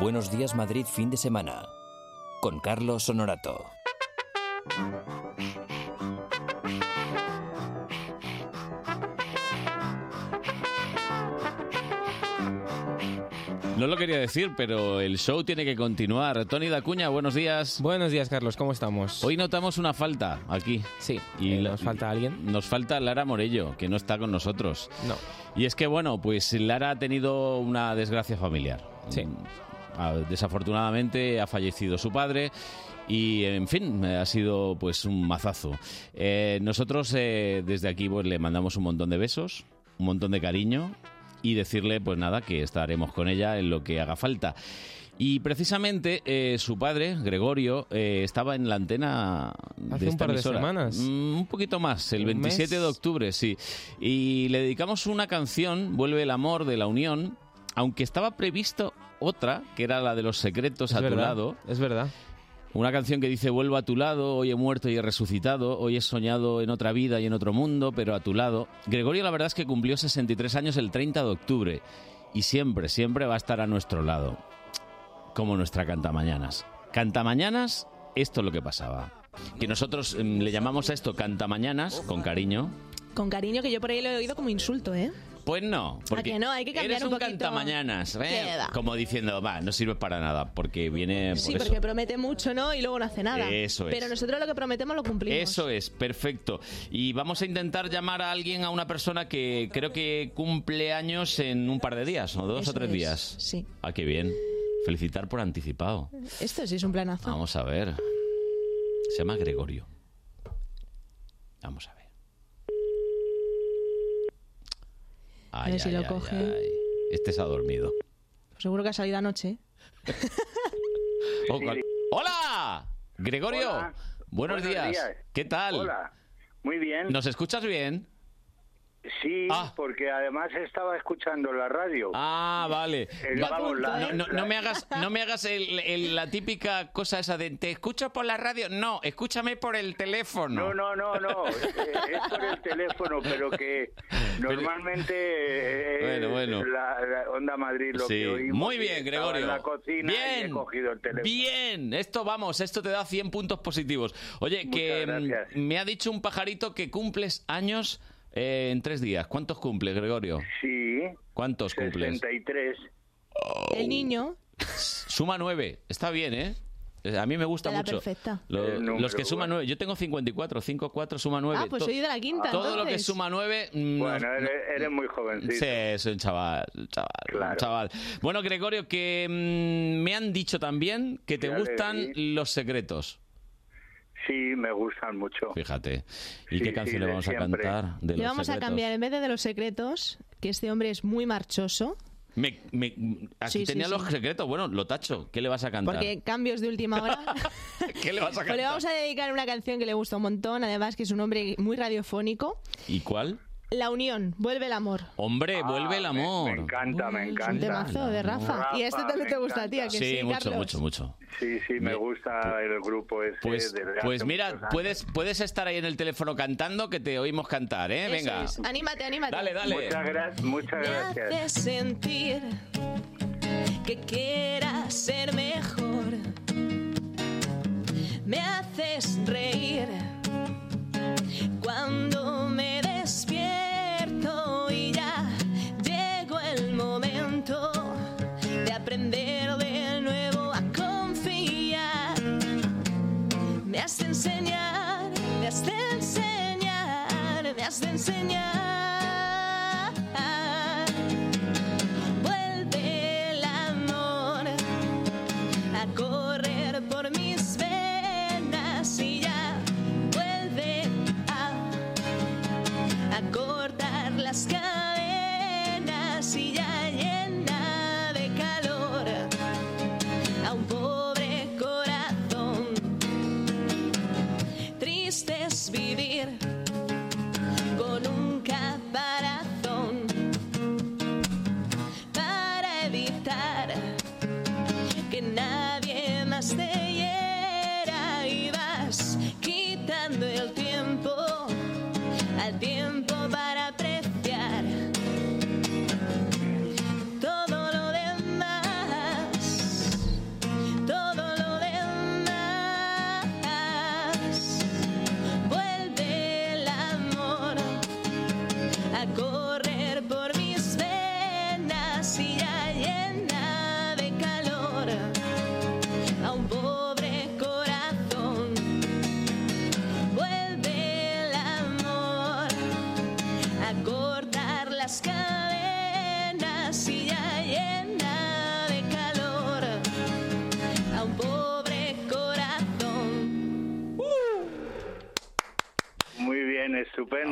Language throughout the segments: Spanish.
Buenos días Madrid fin de semana con Carlos Honorato. No lo quería decir, pero el show tiene que continuar. Tony Dacuña, buenos días. Buenos días, Carlos, ¿cómo estamos? Hoy notamos una falta aquí. Sí, Y eh, la- ¿nos falta alguien? Nos falta Lara Morello, que no está con nosotros. No. Y es que, bueno, pues Lara ha tenido una desgracia familiar. Sí. Ah, Desafortunadamente ha fallecido su padre. Y, en fin, ha sido pues un mazazo. Eh, nosotros eh, desde aquí pues, le mandamos un montón de besos, un montón de cariño y decirle pues nada que estaremos con ella en lo que haga falta. Y precisamente eh, su padre, Gregorio, eh, estaba en la antena Hace de un esta par de semanas. Mm, un poquito más, el ¿Un 27 mes? de octubre, sí. Y le dedicamos una canción, Vuelve el amor de la unión, aunque estaba previsto otra, que era la de los secretos Es a tu lado. Es verdad. Una canción que dice vuelvo a tu lado, hoy he muerto y he resucitado, hoy he soñado en otra vida y en otro mundo, pero a tu lado. Gregorio la verdad es que cumplió 63 años el 30 de octubre y siempre, siempre va a estar a nuestro lado, como nuestra cantamañanas. Cantamañanas, esto es lo que pasaba. Que nosotros em, le llamamos a esto cantamañanas, con cariño. Con cariño, que yo por ahí lo he oído como insulto, ¿eh? Pues no, porque que no? Hay que cambiar eres un un, poquito. cantamañanas, ¿eh? Como diciendo, va, no sirve para nada, porque viene por Sí, eso. porque promete mucho, ¿no? Y luego no hace nada. Eso es. Pero nosotros lo que prometemos lo cumplimos. Eso es, perfecto. Y vamos a intentar llamar a alguien, a una persona que creo que cumple años en un par de días, o dos Eso o tres es, días. sí. Ah, qué bien. Felicitar por anticipado. Esto sí es un planazo. Vamos a ver. Se llama Gregorio. Vamos a ver. Ay, ver si ay, lo ay, coge. ay. Este se ha dormido. Seguro que ha salido anoche. Oh, cal- ¡Hola! Gregorio. Hola. Buenos, Buenos días. días. ¿Qué tal? Hola, muy bien. ¿Nos escuchas bien? Sí, Ah. porque además estaba escuchando la radio. Ah, vale. El- Va- vamos, la- no, no- la- no me hagas, no me hagas el- el- la típica cosa esa de te escucho por la radio. No, escúchame por el teléfono. No, no, no, no. es por el teléfono, pero que normalmente eh, Bueno, bueno. La, la Onda Madrid lo Sí. que oímos. Muy bien, Gregorio. En la cocina y he Bien. cogido el teléfono. Bien, esto vamos, esto te da 100 puntos positivos. Oye, que Muchas mm, gracias. me ha dicho un pajarito que cumples años eh, en tres días. ¿Cuántos cumples, Gregorio? Sí, ¿Cuántos cumples? 63. El niño, Suma nueve. Está bien, ¿eh? A mí me gusta la mucho. perfecta. Lo- El número, los que suman bueno. nueve. Yo tengo 54, 5, 4 suma nueve. Ah, pues soy de la quinta, Todo lo que suma nueve. mm, Bueno, eres, eres muy jovencito. Sí, es un chaval, chaval, Claro. chaval. Bueno, Gregorio, que mm, me han dicho también que te gustan los secretos. Sí, me gustan mucho. Fíjate. ¿Y Sí, qué canción sí, le vamos a cantar de le los vamos a cambiar, en vez de de los secretos, que este hombre es muy marchoso, Me- me- aquí Sí, tenía sí. los secretos. Bueno, lo tacho. ¿Qué le vas a cantar? porque cambios de última hora. ¿Qué le vas a Pues cantar? le vamos a dedicar una canción que le gusta un montón, además que es un hombre muy radiofónico. ¿Y cuál? La unión, vuelve el amor. Hombre, vuelve el Ah, me- amor. Me, encanta, me encanta. un temazo de Rafa. Rafa, Y este también me te gusta a ti, ¿a encanta. que Sí, sí, mucho, Carlos? mucho, mucho. Sí, sí, me Me- gusta el grupo ese. Pues, pues hace mira, puedes, puedes estar ahí en el teléfono cantando que te oímos cantar, ¿eh? Eso Venga. es. Anímate, anímate. Dale, dale. Muchas, gra- muchas Me gracias. haces sentir que quieras ser mejor. Me haces reír cuando has de enseñar.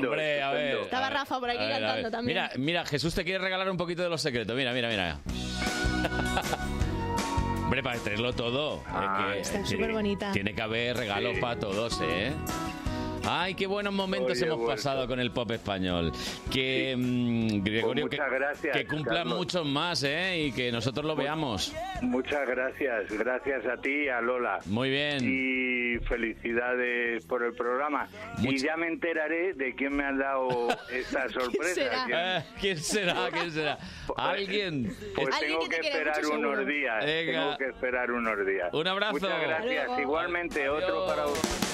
Hombre, a ver. Estaba Rafa por aquí ver, cantando también. Mira, mira, Jesús te quiere regalar un poquito de los secretos. Mira, mira, mira. Hombre, para traerlo todo. Ah, Es que Están tiene- superbonitas. Tiene que haber regalos Sí. para todos, ¿eh? Ay, qué buenos momentos Oye, hemos vuelto. pasado con el pop español. Que, mm, Gregorio, Pues que, muchas gracias, que cumplan Carlos. muchos más, ¿eh? Y que nosotros lo veamos. Muchas gracias, gracias a ti y a Lola. Muy bien. Y felicidades por el programa. Y ya me enteraré de quién me ha dado esta sorpresa. será? ¿Quién? Eh, ¿Quién será? ¿Quién será? ¿Alguien? Pues Alguien tengo que que esperar unos días. Venga. Tengo que esperar unos días. Un abrazo. Muchas gracias. Igualmente, otro Adiós. para vosotros.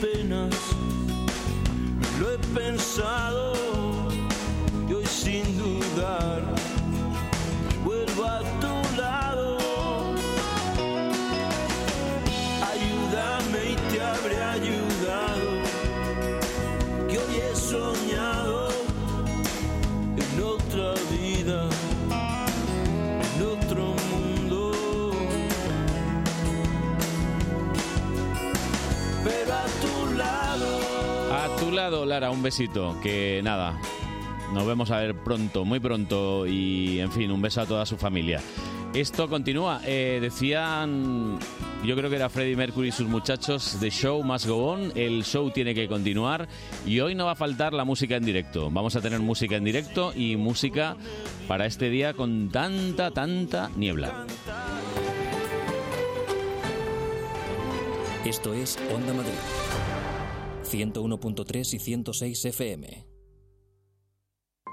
Penas. Tu lado, Lara, un besito. Que nada, nos vemos a ver pronto, muy pronto. Y en fin, un beso a toda su familia. Esto continúa. Eh, decían, yo creo que era Freddie Mercury y sus muchachos, The Show Must Go On. El show tiene que continuar. Y hoy no va a faltar la música en directo. Vamos a tener música en directo y música para este día con tanta, tanta niebla. Esto es Onda Madrid. 101.3 y 106 FM.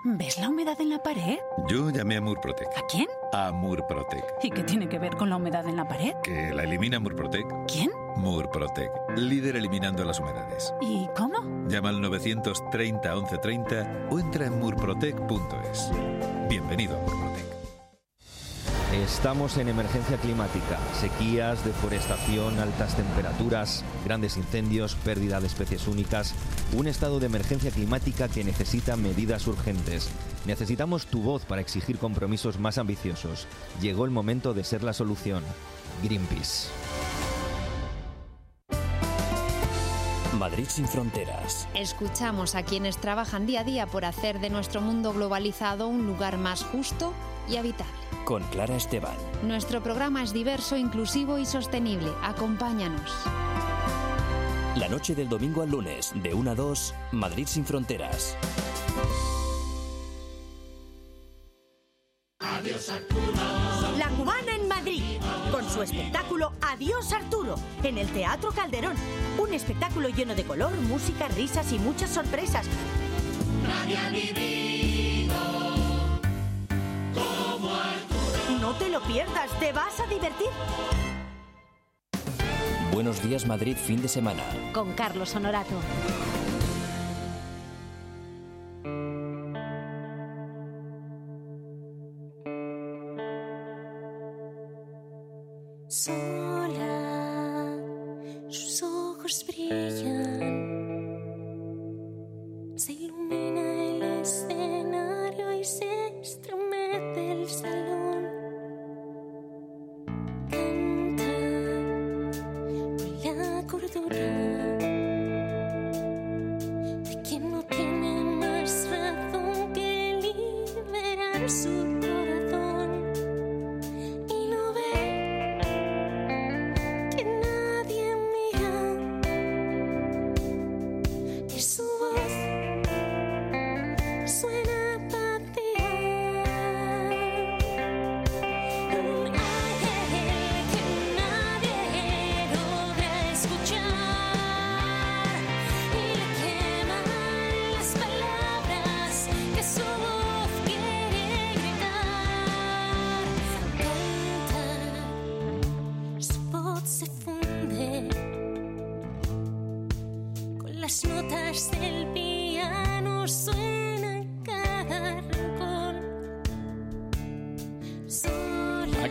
¿Ves la humedad en la pared? Yo llamé a Murprotec. ¿A quién? A Murprotec. ¿Y qué tiene que ver con la humedad en la pared? ¿Que la elimina Murprotec? ¿Quién? Murprotec. Líder eliminando las humedades. ¿Y cómo? Llama al 930 1130 o entra en murprotec.es. Bienvenido a Murprotec. Estamos en emergencia climática, sequías, deforestación, altas temperaturas, grandes incendios, pérdida de especies únicas, un estado de emergencia climática que necesita medidas urgentes. Necesitamos tu voz para exigir compromisos más ambiciosos. Llegó el momento de ser la solución. Greenpeace. Madrid sin fronteras. Escuchamos a quienes trabajan día a día por hacer de nuestro mundo globalizado un lugar más justo y habitable. Con Clara Esteban. Nuestro programa es diverso, inclusivo y sostenible. Acompáñanos. La noche del domingo al lunes, de 1 a 2, Madrid sin fronteras. La Cubana en Madrid, con su espectáculo Adiós Arturo, en el Teatro Calderón. Un espectáculo lleno de color, música, risas y muchas sorpresas. No te lo pierdas, te vas a divertir. Buenos días Madrid fin de semana. Con Carlos Honorato. Sola, sus ojos brillan.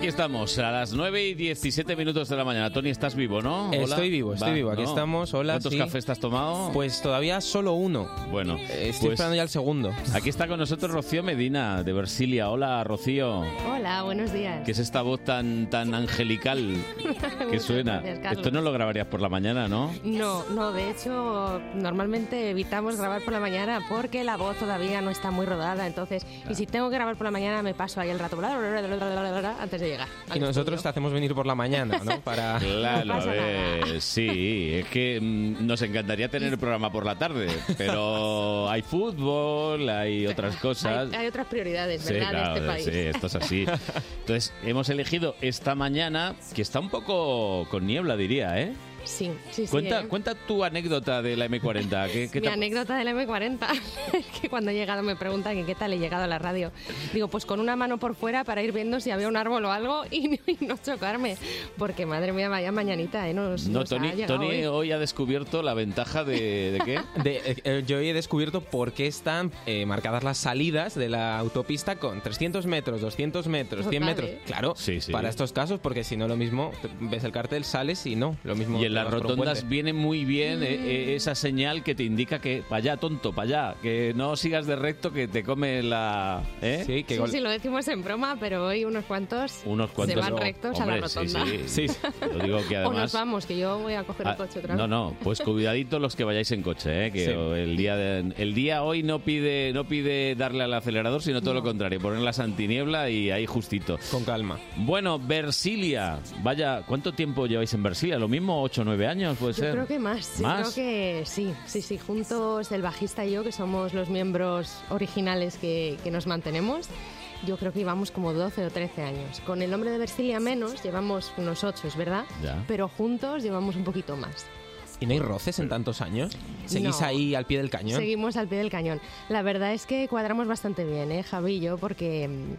Aquí estamos, a las 9 y 17 minutos de la mañana. Tony, estás vivo, ¿no? Hola. Estoy vivo, estoy Va, vivo. Aquí ¿no? estamos. Hola. ¿Cuántos sí. cafés te has tomado? Pues todavía solo uno. Bueno, Estoy pues esperando ya el segundo. Aquí está con nosotros Rocío Medina, de Versilia. Hola, Rocío. Hola, buenos días. ¿Qué es esta voz tan, tan angelical que suena? gracias. Esto no lo grabarías por la mañana, ¿no? No, no, de hecho, normalmente evitamos grabar por la mañana porque la voz todavía no está muy rodada. Entonces, y si tengo que grabar por la mañana, me paso ahí el rato bla, bla, bla, bla, bla, bla, bla, antes de llegar. Y nosotros te hacemos venir por la mañana, ¿no? Para... Claro, a ver, sí, es que mm, nos encantaría tener el programa por la tarde, pero hay fútbol, hay otras cosas. Hay, hay otras prioridades, Sí, ¿verdad? claro, de este país. sí, esto es así. Entonces, hemos elegido esta mañana, que está un poco con niebla, diría, ¿eh? Sí, sí, sí. Cuenta, ¿eh? cuenta tu anécdota de la M40. ¿Qué, qué Mi anécdota del M40 es que cuando he llegado me preguntan que qué tal he llegado a la radio. Digo, pues con una mano por fuera para ir viendo si había un árbol o algo y, y no chocarme. Porque madre mía, vaya mañanita, ¿eh? Nos, No, nos Tony, Tony hoy. hoy ha descubierto la ventaja de, ¿de qué? De- eh, eh, yo hoy he descubierto por qué están eh, marcadas las salidas de la autopista con 300 metros, 200 metros, 100 Total, metros. ¿eh? Claro, Sí, sí. para estos casos, porque si no lo mismo, ves el cartel, sales y no, lo mismo. Y las rotondas puente. viene muy bien eh, eh, esa señal que te indica que para allá, tonto, para allá, que no sigas de recto que te come la... ¿eh? Sí, que Sí, sí, lo decimos en broma, pero hoy unos cuantos, Unos cuantos se van rectos a la sí, rotonda. Sí, digo que O nos vamos, que yo voy a coger el Ah, coche otra vez. No, no, pues cuidadito los que vayáis en coche, ¿eh? que Sí. el día de- el día hoy no pide no pide darle al acelerador, sino todo lo contrario, poner la santiniebla y ahí justito. Con calma. Bueno, Versilia, vaya, ¿cuánto tiempo lleváis en Versilia? ¿Lo mismo, 8 9 años puede Yo ser? creo que más. ¿Más? creo que sí, sí, sí. Juntos el bajista y yo, que somos los miembros originales que, que nos mantenemos, yo creo que llevamos como 12 o 13 años. Con el nombre de Versilia menos, llevamos unos 8, es verdad, Ya. pero juntos llevamos un poquito más. ¿Y no hay roces en tantos años? ¿Seguís No. ahí al pie del cañón? Seguimos al pie del cañón. La verdad es que cuadramos bastante bien, ¿eh, Javi y yo? Porque mm,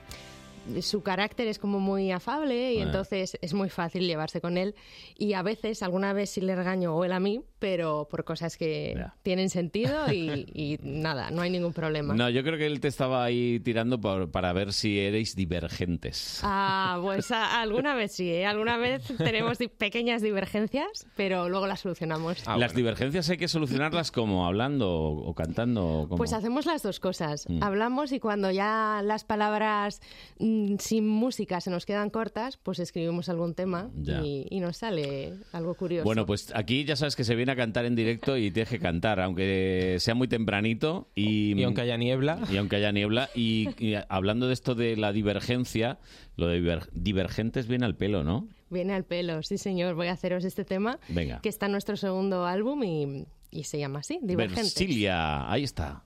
su carácter es como muy afable y Ah. entonces es muy fácil llevarse con él. Y a veces, alguna vez sí le regaño o él a mí, pero por cosas que tienen sentido y, y nada, no hay ningún problema. No, yo creo que él te estaba ahí tirando por- para ver si erais divergentes. Ah, pues a- alguna vez sí, ¿eh? alguna vez tenemos di- pequeñas divergencias, pero luego las solucionamos. Las divergencias hay que solucionarlas como hablando o, o cantando. o como- Pues hacemos las dos cosas. Mm. Hablamos y cuando ya las palabras mm, sin música se nos quedan cortas, pues escribimos algún tema Ya. y, y nos sale algo curioso. Bueno, pues aquí ya sabes que se viene a cantar en directo y tienes que cantar, aunque sea muy tempranito. Y, Y aunque haya niebla. Y aunque haya niebla. Y, y hablando de esto de la divergencia, lo de diver- divergentes viene al pelo, ¿no? Viene al pelo, sí señor. Voy a haceros este tema Venga. que está en nuestro segundo álbum y, y se llama así, Divergentes. Versilia, ahí está.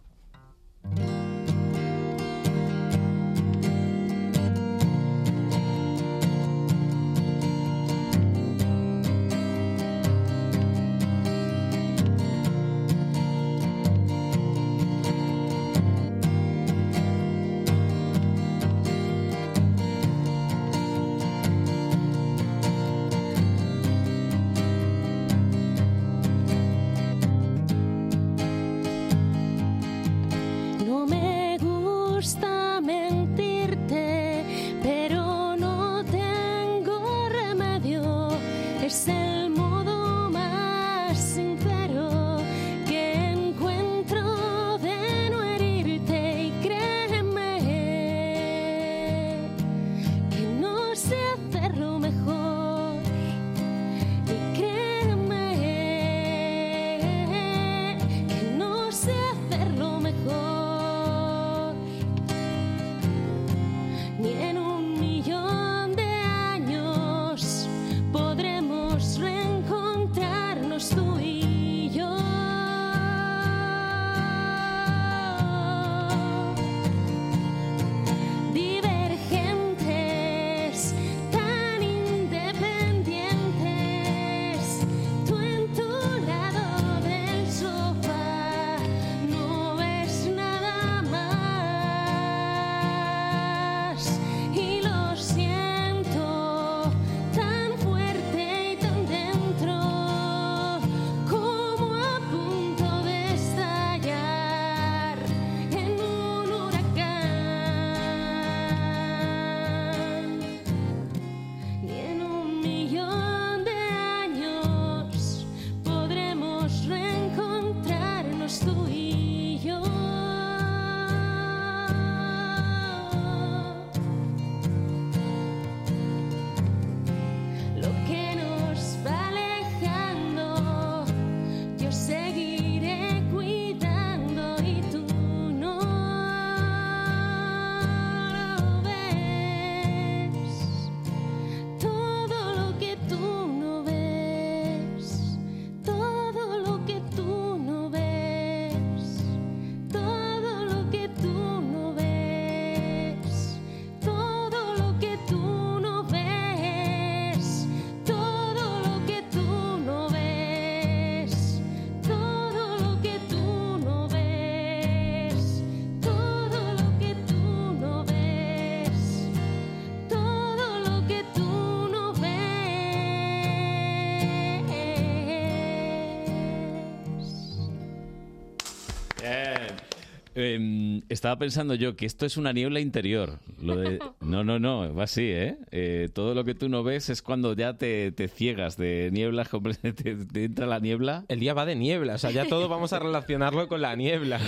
Estaba pensando yo que esto es una niebla interior. Lo de... No, no, no, va así, ¿eh? Eh, Todo lo que tú no ves es cuando ya te, te ciegas de niebla, te, te entra la niebla. El día va de niebla, o sea, ya todo vamos a relacionarlo con la niebla.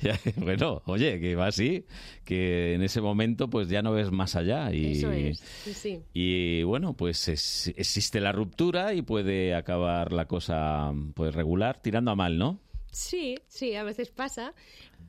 Ya, bueno, oye, que va así, que en ese momento pues ya no ves más allá. Y, Eso es, sí, sí. Y bueno, pues es- existe la ruptura y puede acabar la cosa pues regular, tirando a mal, ¿no? Sí, sí, a veces pasa.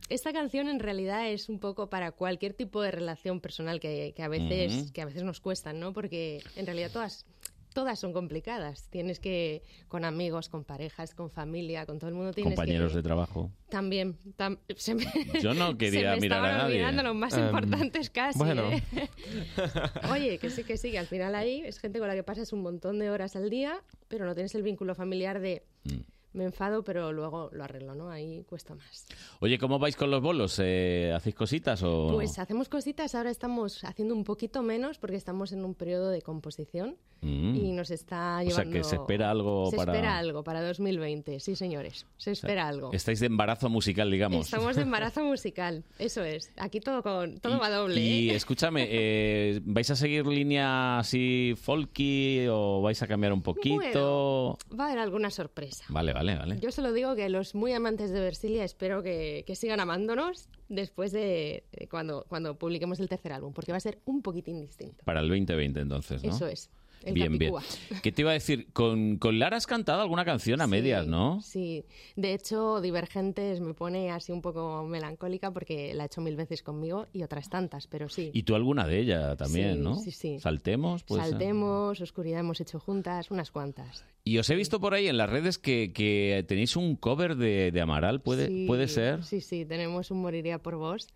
Esta canción en realidad es un poco para cualquier tipo de relación personal que, que a veces que a veces nos cuestan, ¿no? Porque en realidad todas todas son complicadas. Tienes que con amigos, con parejas, con familia, con todo el mundo tienes Compañeros que de trabajo. también tam- se me- Yo no quería se me mirar a estaban nadie. olvidando los más Em, importantes casi. bueno. ¿eh? Oye, que sí, que sí, que al final ahí es gente con la que pasas un montón de horas al día, pero no tienes el vínculo familiar de Mm. Me enfado, pero luego lo arreglo, ¿no? Ahí cuesta más. Oye, ¿cómo vais con los bolos? Eh, ¿Hacéis cositas o...? Pues hacemos cositas, ahora estamos haciendo un poquito menos porque estamos en un periodo de composición Mm. y nos está O sea, llevando... que se espera algo se para- espera algo para 2020, sí señores, se espera algo. Estáis de embarazo musical, digamos. Estamos de embarazo musical, eso es. Aquí todo con todo va doble. Y ¿eh? escúchame, eh, ¿vais a seguir línea así folky o vais a cambiar un poquito? Va a haber alguna sorpresa. Vale, vale, vale. Yo solo digo que los muy amantes de Versilia espero que, que sigan amándonos después de, de cuando, cuando publiquemos el tercer álbum, porque va a ser un poquitín distinto. Para el 2020 entonces, ¿no? Eso es. El bien, bien. ¿Qué te iba a decir? Con, con Lara has cantado alguna canción a medias, ¿no? Sí, de hecho, Divergentes me pone así un poco melancólica porque la ha hecho mil veces conmigo y otras tantas, pero sí. Y tú alguna de ella también, Sí, ¿no? sí, sí. Saltemos, pues. Saltemos, Oscuridad hemos hecho juntas, unas cuantas. Y os he visto por ahí en las redes que, que tenéis un cover de, de Amaral, ¿puede, Sí, ¿puede ser? Sí, sí, tenemos un Moriría por vos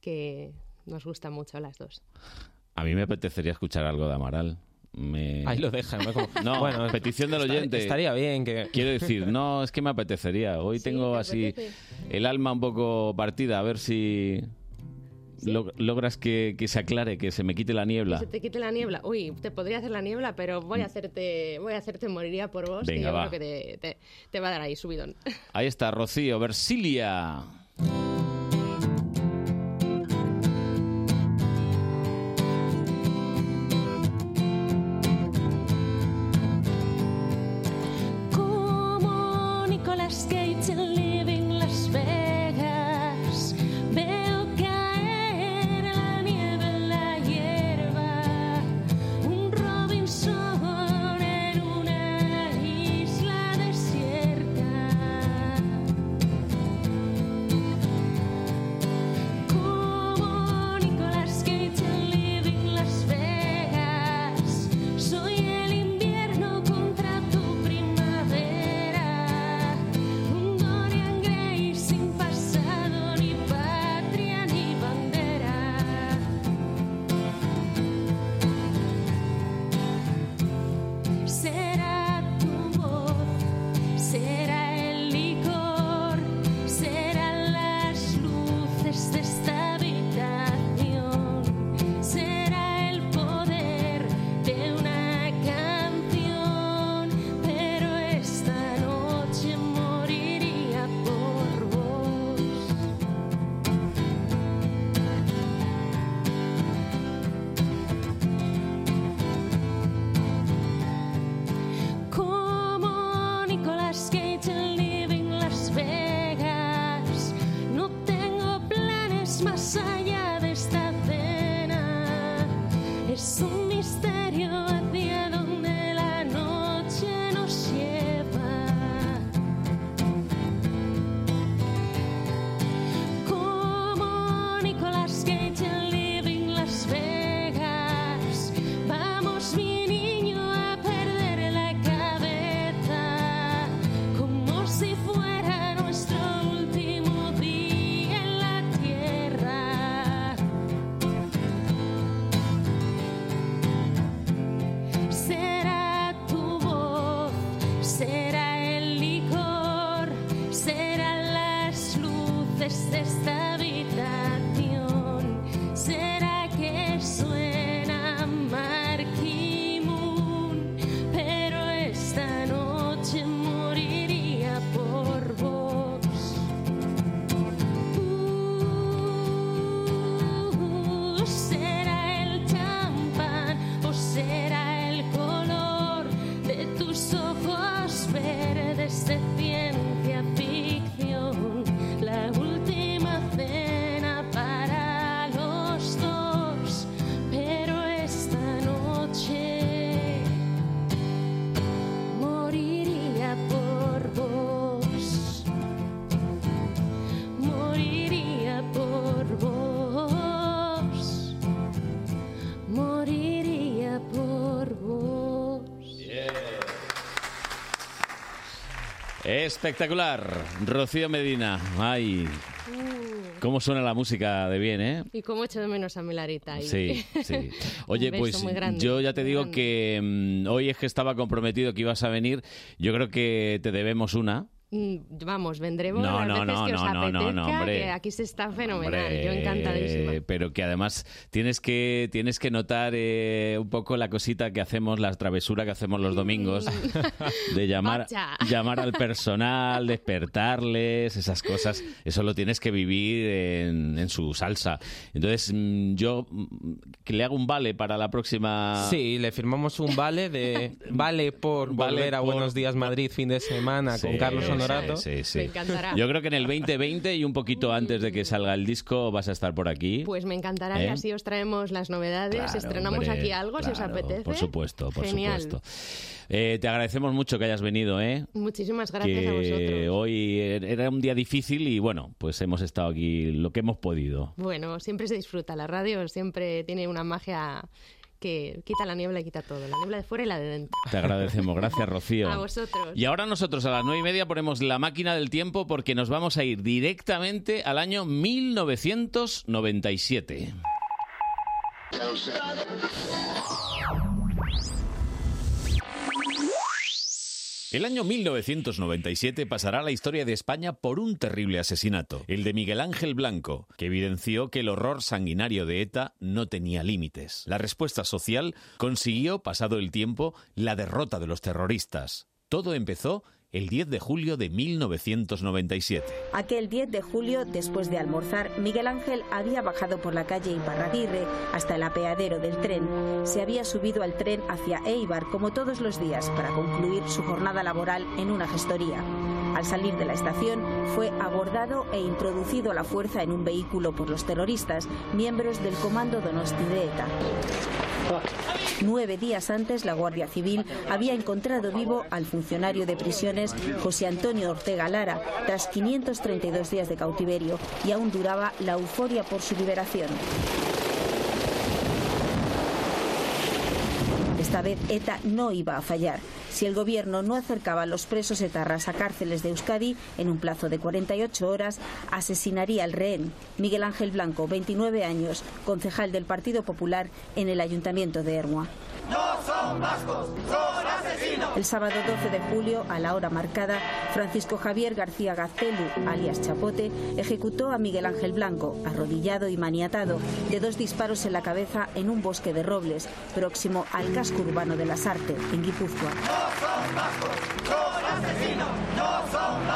que nos gusta mucho a las dos. A mí me apetecería escuchar algo de Amaral. Me... Ahí lo dejan, ¿no? Como- No, Bueno, petición del oyente. estaría bien que... Quiero decir, no, es que me apetecería. Hoy tengo ¿te así apetece? el alma un poco partida, a ver si log- logras que, que se aclare, que se me quite la Que niebla. se te quite la niebla. Uy, te podría hacer la niebla, pero voy a hacerte, voy a hacerte Moriría por vos, que Venga, yo va. creo que te, te- te va a dar ahí subidón. Ahí está, Rocío, Versilia. Espectacular. Rocío Medina. Ay, cómo suena la música de bien, ¿eh? Y cómo echo de menos a Milarita. ahí. Sí, sí. Oye, pues grande, yo ya te digo grande. que mm, hoy es que estaba comprometido que ibas a venir. Yo creo que te debemos una. Mm, Vamos, vendremos No, las no, veces no, que os no, no, apetezca, no, hombre. que aquí se está fenomenal. Hombre, Yo encantadísima. Pero que además tienes que, tienes que notar eh, un poco la cosita que hacemos, la travesura que hacemos los domingos, de llamar, llamar al personal, despertarles, esas cosas. Eso lo tienes que vivir en, en su salsa. Entonces, mm, yo mm, que le hago un vale para la próxima... Sí, le firmamos un vale de vale por Vale volver a por- Buenos Días Madrid fin de semana con Carlos Honorato. Sí, sí. Me encantará. Yo creo que en el 2020 y un poquito antes de que salga el disco vas a estar por aquí. Pues me encantará y ¿Eh? así os traemos las novedades. Claro, Estrenamos hombre, aquí algo si os apetece. Por supuesto, por Genial. supuesto. Eh, te agradecemos mucho que hayas venido, ¿eh? Muchísimas gracias a vosotros. hoy era un día difícil y bueno, pues hemos estado aquí lo que hemos podido. Bueno, siempre se disfruta. La radio siempre tiene una magia que quita la niebla y quita todo. La niebla de fuera y la de dentro. Te agradecemos, gracias Rocío. A vosotros. Y ahora nosotros a las nueve y media ponemos la máquina del tiempo porque nos vamos a ir directamente al año 1997. El año 1997 pasará a la historia de España por un terrible asesinato, el de Miguel Ángel Blanco, que evidenció que el horror sanguinario de ETA no tenía límites. La respuesta social consiguió, pasado el tiempo, la derrota de los terroristas. Todo empezó el 10 de julio de 1997. Aquel 10 de julio, después de almorzar, Miguel Ángel había bajado por la calle Iparraguirre hasta el apeadero del tren. Se había subido al tren hacia Eibar como todos los días para concluir su jornada laboral en una gestoría. Al salir de la estación, fue abordado e introducido a la fuerza en un vehículo por los terroristas, miembros del comando Donosti de ETA. Nueve días antes, la Guardia Civil había encontrado vivo al funcionario de prisiones José Antonio Ortega Lara tras 532 días de cautiverio y aún duraba la euforia por su liberación. Esta vez ETA no iba a fallar. Si el gobierno no acercaba a los presos etarras a cárceles de Euskadi en un plazo de 48 horas, asesinaría al rehén, Miguel Ángel Blanco, 29 años, concejal del Partido Popular en el Ayuntamiento de Ermua. No son vascos, son asesinos. El sábado 12 de julio, a la hora marcada, Francisco Javier García Gaztelu, alias Chapote, ejecutó a Miguel Ángel Blanco, arrodillado y maniatado, de dos disparos en la cabeza en un bosque de robles, próximo al casco urbano de Las Arte, en Guipúzcoa. No son vascos, son asesinos. No son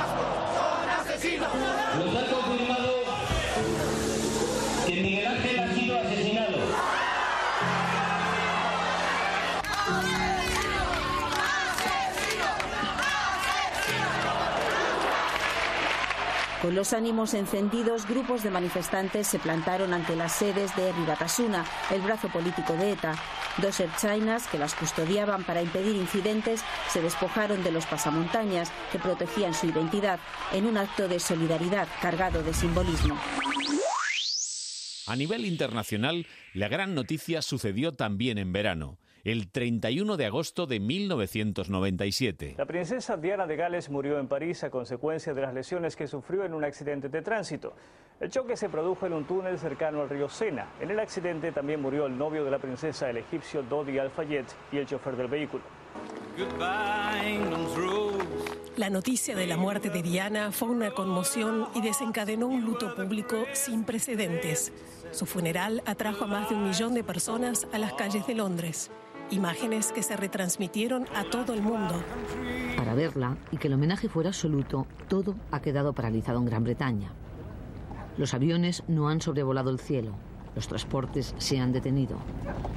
Con los ánimos encendidos, grupos de manifestantes se plantaron ante las sedes de Ribatasuna, el brazo político de ETA. Dos erchainas que las custodiaban para impedir incidentes se despojaron de los pasamontañas que protegían su identidad en un acto de solidaridad cargado de simbolismo. A nivel internacional, la gran noticia sucedió también en verano, el 31 de agosto de 1997. La princesa Diana de Gales murió en París a consecuencia de las lesiones que sufrió en un accidente de tránsito. El choque se produjo en un túnel cercano al río Sena. En el accidente también murió el novio de la princesa, el egipcio Dodi Al-Fayed, y el chofer del vehículo. La noticia de la muerte de Diana fue una conmoción y desencadenó un luto público sin precedentes. Su funeral atrajo a más de un millón de personas a las calles de Londres. Imágenes que se retransmitieron a todo el mundo. Para verla y que el homenaje fuera absoluto, todo ha quedado paralizado en Gran Bretaña. Los aviones no han sobrevolado el cielo, los transportes se han detenido,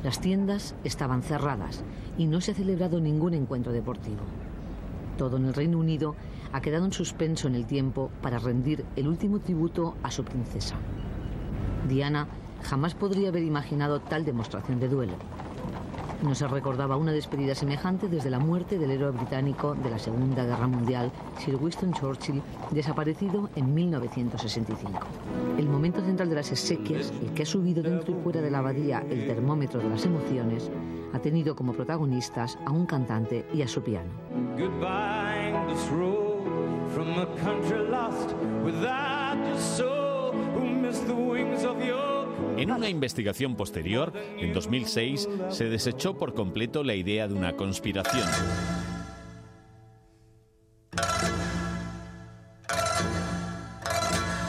las tiendas estaban cerradas y no se ha celebrado ningún encuentro deportivo. Todo en el Reino Unido ha quedado en suspenso en el tiempo para rendir el último tributo a su princesa. Diana jamás podría haber imaginado tal demostración de duelo. No se recordaba una despedida semejante desde la muerte del héroe británico de la Segunda Guerra Mundial, Sir Winston Churchill, desaparecido en 1965. El momento central de las exequias, el que ha subido dentro y fuera de la abadía el termómetro de las emociones, ha tenido como protagonistas a un cantante y a su piano. Goodbye, En una investigación posterior, en 2006, se desechó por completo la idea de una conspiración.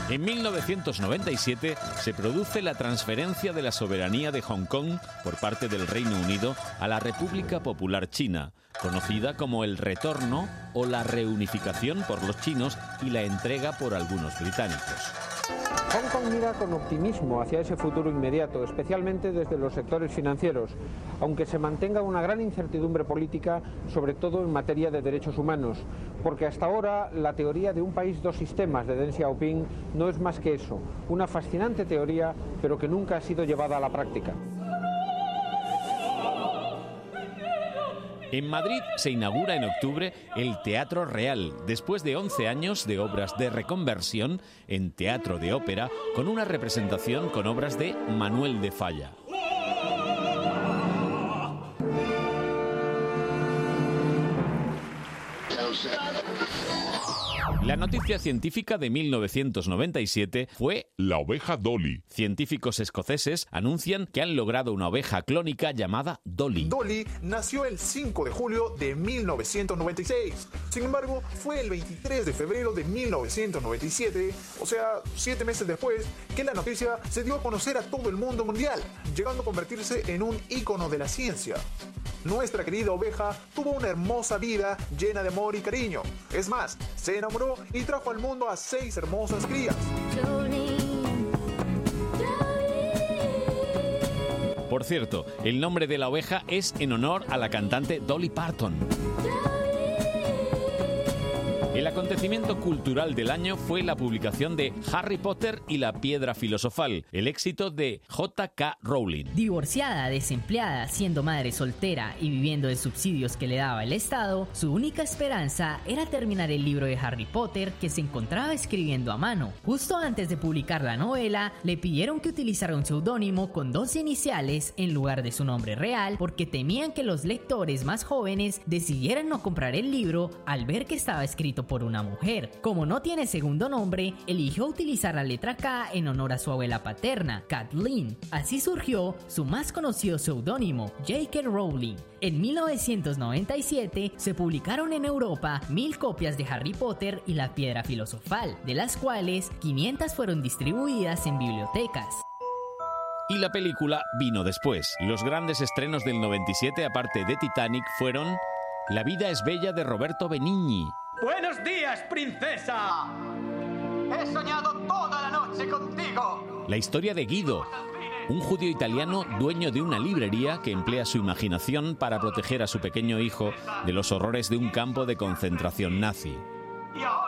En 1997 se produce la transferencia de la soberanía de Hong Kong por parte del Reino Unido a la República Popular China, conocida como el retorno o la reunificación por los chinos y la entrega por algunos británicos. Hong Kong mira con optimismo hacia ese futuro inmediato, especialmente desde los sectores financieros, aunque se mantenga una gran incertidumbre política, sobre todo en materia de derechos humanos, porque hasta ahora la teoría de un país dos sistemas de Deng Xiaoping no es más que eso, una fascinante teoría, pero que nunca ha sido llevada a la práctica. En Madrid se inaugura en octubre el Teatro Real, después de 11 años de obras de reconversión en teatro de ópera, con una representación con obras de Manuel de Falla. La noticia científica de 1997 fue La oveja Dolly. Científicos escoceses anuncian que han logrado una oveja clónica llamada Dolly. Dolly nació el 5 de julio de 1996. Sin embargo, fue el 23 de febrero de 1997, o sea, siete meses después, que la noticia se dio a conocer a todo el mundo mundial, llegando a convertirse en un ícono de la ciencia. Nuestra querida oveja tuvo una hermosa vida llena de amor y cariño. Es más, se enamoró y trajo al mundo a seis hermosas crías. Por cierto, el nombre de la oveja es en honor a la cantante Dolly Parton. El acontecimiento cultural del año fue la publicación de Harry Potter y la Piedra Filosofal, el éxito de J.K. Rowling. Divorciada, desempleada, siendo madre soltera y viviendo de subsidios que le daba el Estado, su única esperanza era terminar el libro de Harry Potter que se encontraba escribiendo a mano. Justo antes de publicar la novela, le pidieron que utilizara un seudónimo con dos iniciales en lugar de su nombre real porque temían que los lectores más jóvenes decidieran no comprar el libro al ver que estaba escrito por una mujer. Como no tiene segundo nombre, eligió utilizar la letra K en honor a su abuela paterna, Kathleen. Así surgió su más conocido seudónimo, J.K. Rowling. En 1997 se publicaron en Europa mil copias de Harry Potter y la Piedra Filosofal, de las cuales 500 fueron distribuidas en bibliotecas. Y la película vino después. Los grandes estrenos del 97, aparte de Titanic, fueron La vida es bella de Roberto Benigni, Buenos días, princesa. He soñado toda la noche contigo. La historia de Guido, un judío italiano dueño de una librería que emplea su imaginación para proteger a su pequeño hijo de los horrores de un campo de concentración nazi. Y ahora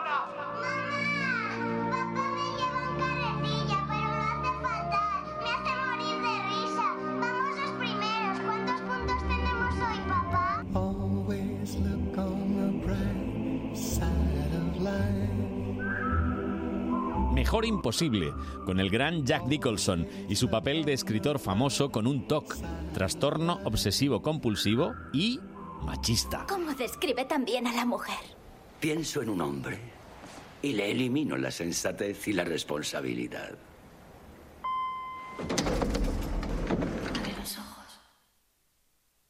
Mejor imposible, con el gran Jack Nicholson y su papel de escritor famoso con un TOC, trastorno obsesivo compulsivo y machista. ¿Cómo describe también a la mujer? Pienso en un hombre y le elimino la sensatez y la responsabilidad. Abre los ojos.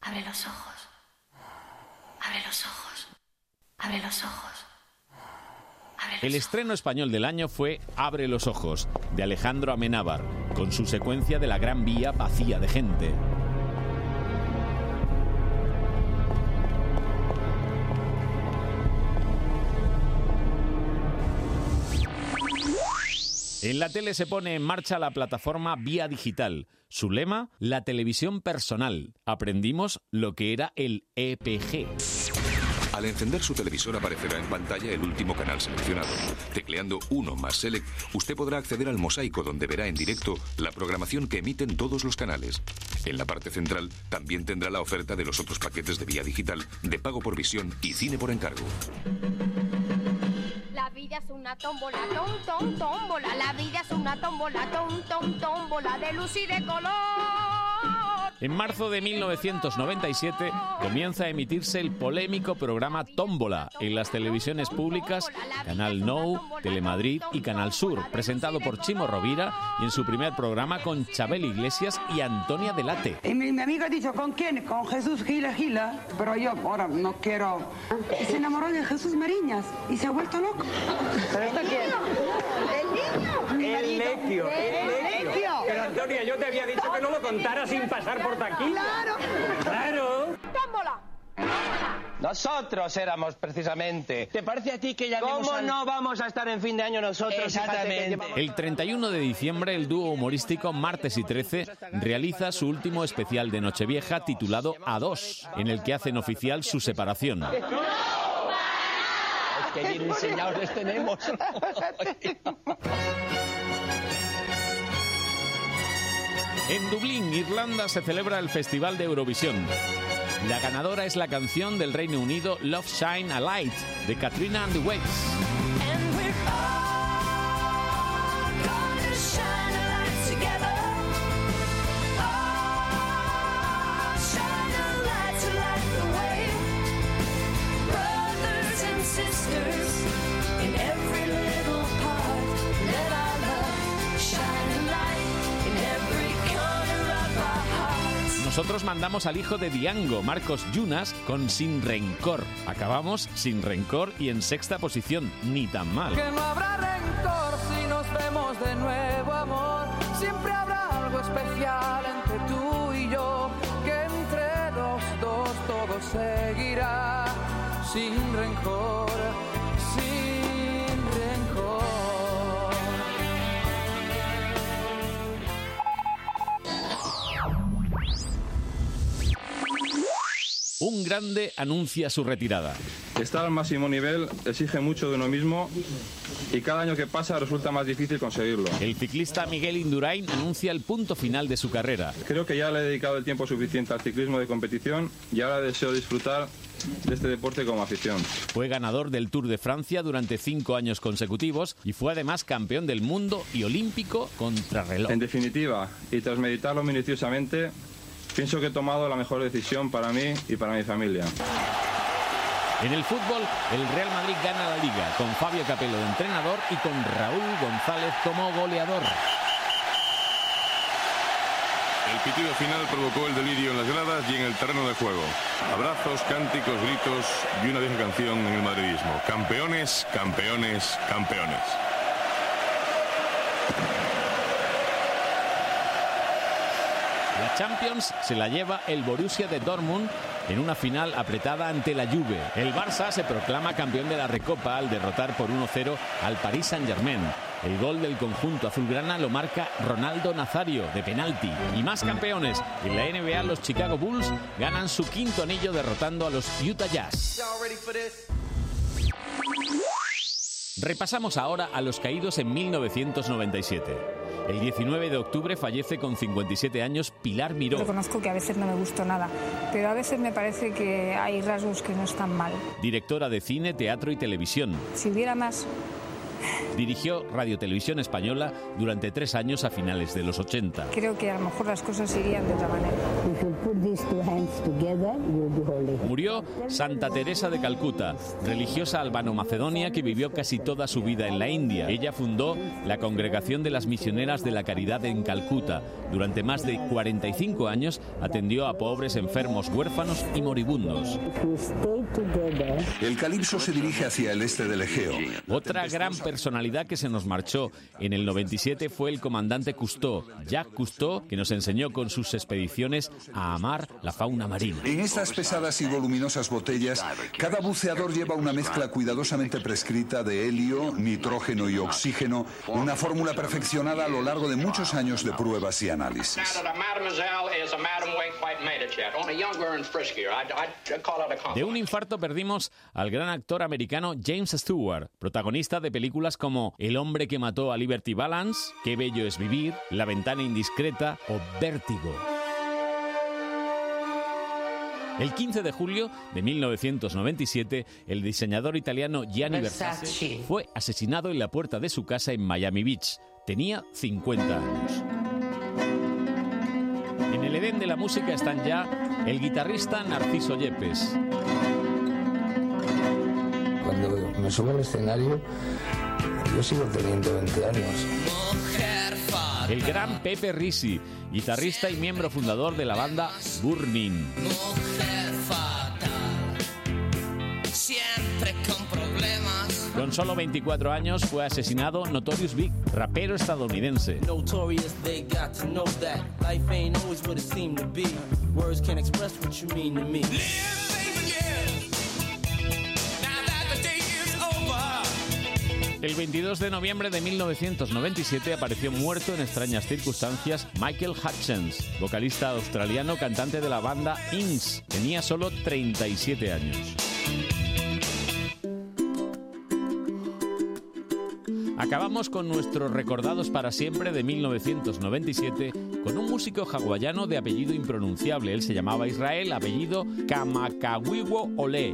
Abre los ojos. Abre los ojos. Abre los ojos. El estreno español del año fue Abre los ojos, de Alejandro Amenábar, con su secuencia de la Gran Vía vacía de gente. En la tele se pone en marcha la plataforma Vía Digital. Su lema, la televisión personal. Aprendimos lo que era el EPG. Al encender su televisor aparecerá en pantalla el último canal seleccionado. Tecleando 1 más Select, usted podrá acceder al mosaico donde verá en directo la programación que emiten todos los canales. En la parte central también tendrá la oferta de los otros paquetes de vía digital, de pago por visión y cine por encargo. La vida es una tómbola, tom, tom, tómbola. La vida es una tómbola, tom, tom, tómbola de luz y de color. En marzo de 1997 comienza a emitirse el polémico programa Tómbola en las televisiones públicas Canal Nou, Telemadrid y Canal Sur, presentado por Chimo Rovira y en su primer programa con Chabel Iglesias y Antonia Delate. Y mi, mi amiga ha dicho, ¿con quién? Con Jesús Gila Gila. Pero yo ahora no quiero. Y se enamoró de Jesús Mariñas y se ha vuelto loco. ¿Pero esto quién? El niño. El Lequio, el Lequio. Pero Antonia, yo te había dicho que no lo contara sin pasar por taquilla. Claro. Claro. ¡Tómbola! Nosotros éramos precisamente. ¿Te parece a ti que ya ¿Cómo no vamos a estar en fin de año nosotros? Exactamente. El 31 de diciembre, el dúo humorístico Martes y 13 realiza su último especial de Nochevieja titulado A2, en el que hacen oficial su separación. Qué bien enseñados les tenemos. En Dublín, Irlanda, se celebra el Festival de Eurovisión. La ganadora es la canción del Reino Unido Love Shine a Light de Katrina and the Waves. Nosotros mandamos al hijo de Diango, Marcos Yunas, con Sin Rencor. Acabamos sin rencor y en sexta posición, ni tan mal. Que no habrá rencor si nos vemos de nuevo, amor. Siempre habrá algo especial entre tú y yo. Que entre los dos todo seguirá sin rencor, Un grande anuncia su retirada. Estar al máximo nivel exige mucho de uno mismo y cada año que pasa resulta más difícil conseguirlo. El ciclista Miguel Indurain anuncia el punto final de su carrera. Creo que ya le he dedicado el tiempo suficiente al ciclismo de competición y ahora deseo disfrutar de este deporte como afición. Fue ganador del Tour de Francia durante cinco años consecutivos y fue además campeón del mundo y olímpico contrarreloj. En definitiva, y tras meditarlo minuciosamente, pienso que he tomado la mejor decisión para mí y para mi familia. En el fútbol, el Real Madrid gana la liga con Fabio Capello de entrenador y con Raúl González como goleador. El pitido final provocó el delirio en las gradas y en el terreno de juego. Abrazos, cánticos, gritos y una vieja canción en el madridismo. Campeones, campeones, campeones. La Champions se la lleva el Borussia de Dortmund en una final apretada ante la Juve. El Barça se proclama campeón de la Recopa al derrotar por 1-0 al Paris Saint-Germain. El gol del conjunto azulgrana lo marca Ronaldo Nazario de penalti. Y más campeones. En la NBA los Chicago Bulls ganan su quinto anillo derrotando a los Utah Jazz. Repasamos ahora a los caídos en 1997. El 19 de octubre fallece con 57 años Pilar Miró. Reconozco que a veces no me gustó nada, pero a veces me parece que hay rasgos que no están mal. Directora de cine, teatro y televisión. Si hubiera más, Dirigió Radio Televisión Española durante tres años a finales de los 80. creo que a lo mejor las cosas irían de otra manera. Murió Santa Teresa de Calcuta, religiosa albano-macedonia que vivió casi toda su vida en la India. Ella fundó la Congregación de las Misioneras de la Caridad en Calcuta. Durante más de 45 años atendió a pobres enfermos, huérfanos y moribundos. El calipso se dirige hacia el este del Egeo. Otra gran personalidad que se nos marchó en el 97 fue el comandante Cousteau, Jacques Cousteau, que nos enseñó con sus expediciones a amar la fauna marina. En estas pesadas y voluminosas botellas, cada buceador lleva una mezcla cuidadosamente prescrita de helio, nitrógeno y oxígeno, una fórmula perfeccionada a lo largo de muchos años de pruebas y análisis. De un infarto perdimos al gran actor americano James Stewart, protagonista de películas como El hombre que mató a Liberty Balance, Qué bello es vivir, La ventana indiscreta o Vértigo. El 15 de julio de 1997, el diseñador italiano Gianni Versace Versace. fue asesinado en la puerta de su casa en Miami Beach. Tenía 50 años. En el el Edén de la música están ya el guitarrista Narciso Yepes. Cuando me subo al escenario, yo sigo teniendo 20 años. El gran Pepe Risi, guitarrista y miembro fundador de la banda Burning. Siempre con problemas. Con solo 24 años fue asesinado Notorious Big, rapero estadounidense. Notorious, El 22 de noviembre de 1997 apareció muerto en extrañas circunstancias Michael Hutchins, vocalista australiano cantante de la banda Inks. Tenía solo 37 años. Acabamos con nuestros recordados para siempre de 1997 con un músico hawaiano de apellido impronunciable. Él se llamaba Israel, apellido Kamakawiwo Ole.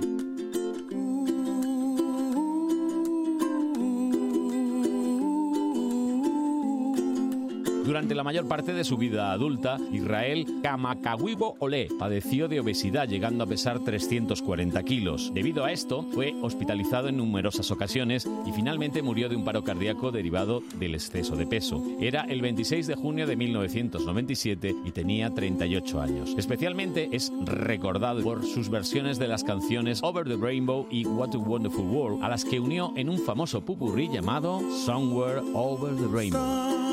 Durante la mayor parte de su vida adulta, Israel Kamakawibo Ole padeció de obesidad, llegando a pesar 340 kilos. Debido a esto, fue hospitalizado en numerosas ocasiones y finalmente murió de un paro cardíaco derivado del exceso de peso. Era el 26 de junio de 1997 y tenía 38 años. Especialmente es recordado por sus versiones de las canciones Over the Rainbow y What a Wonderful World, a las que unió en un famoso pupurrí llamado Somewhere Over the Rainbow.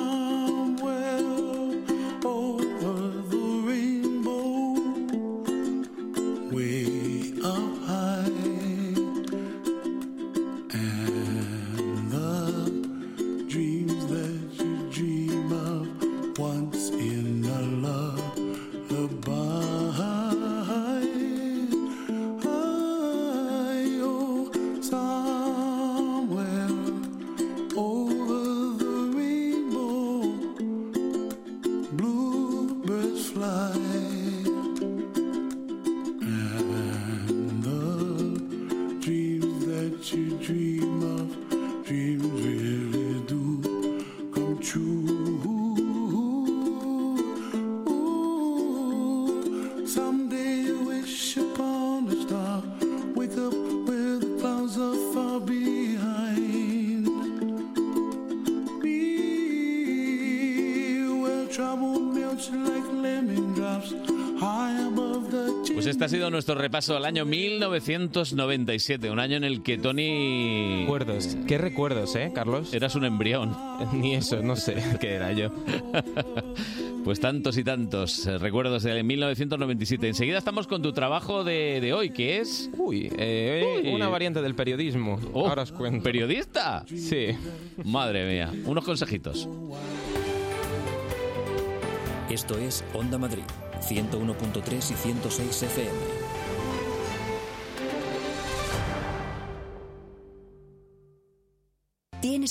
Nuestro repaso al año 1997, un año en el que Tony... Recuerdos. ¿Qué recuerdos, eh, Carlos? Eras un embrión. Ni eso, no sé qué era yo. Pues tantos y tantos eh, recuerdos de 1997. Enseguida estamos con tu trabajo de, de hoy, que es... Uy, eh, Uy. una variante del periodismo. Oh, Ahora os cuento. ¿Periodista? Sí. Madre mía, unos consejitos. Esto es Onda Madrid, 101.3 y 106 FM.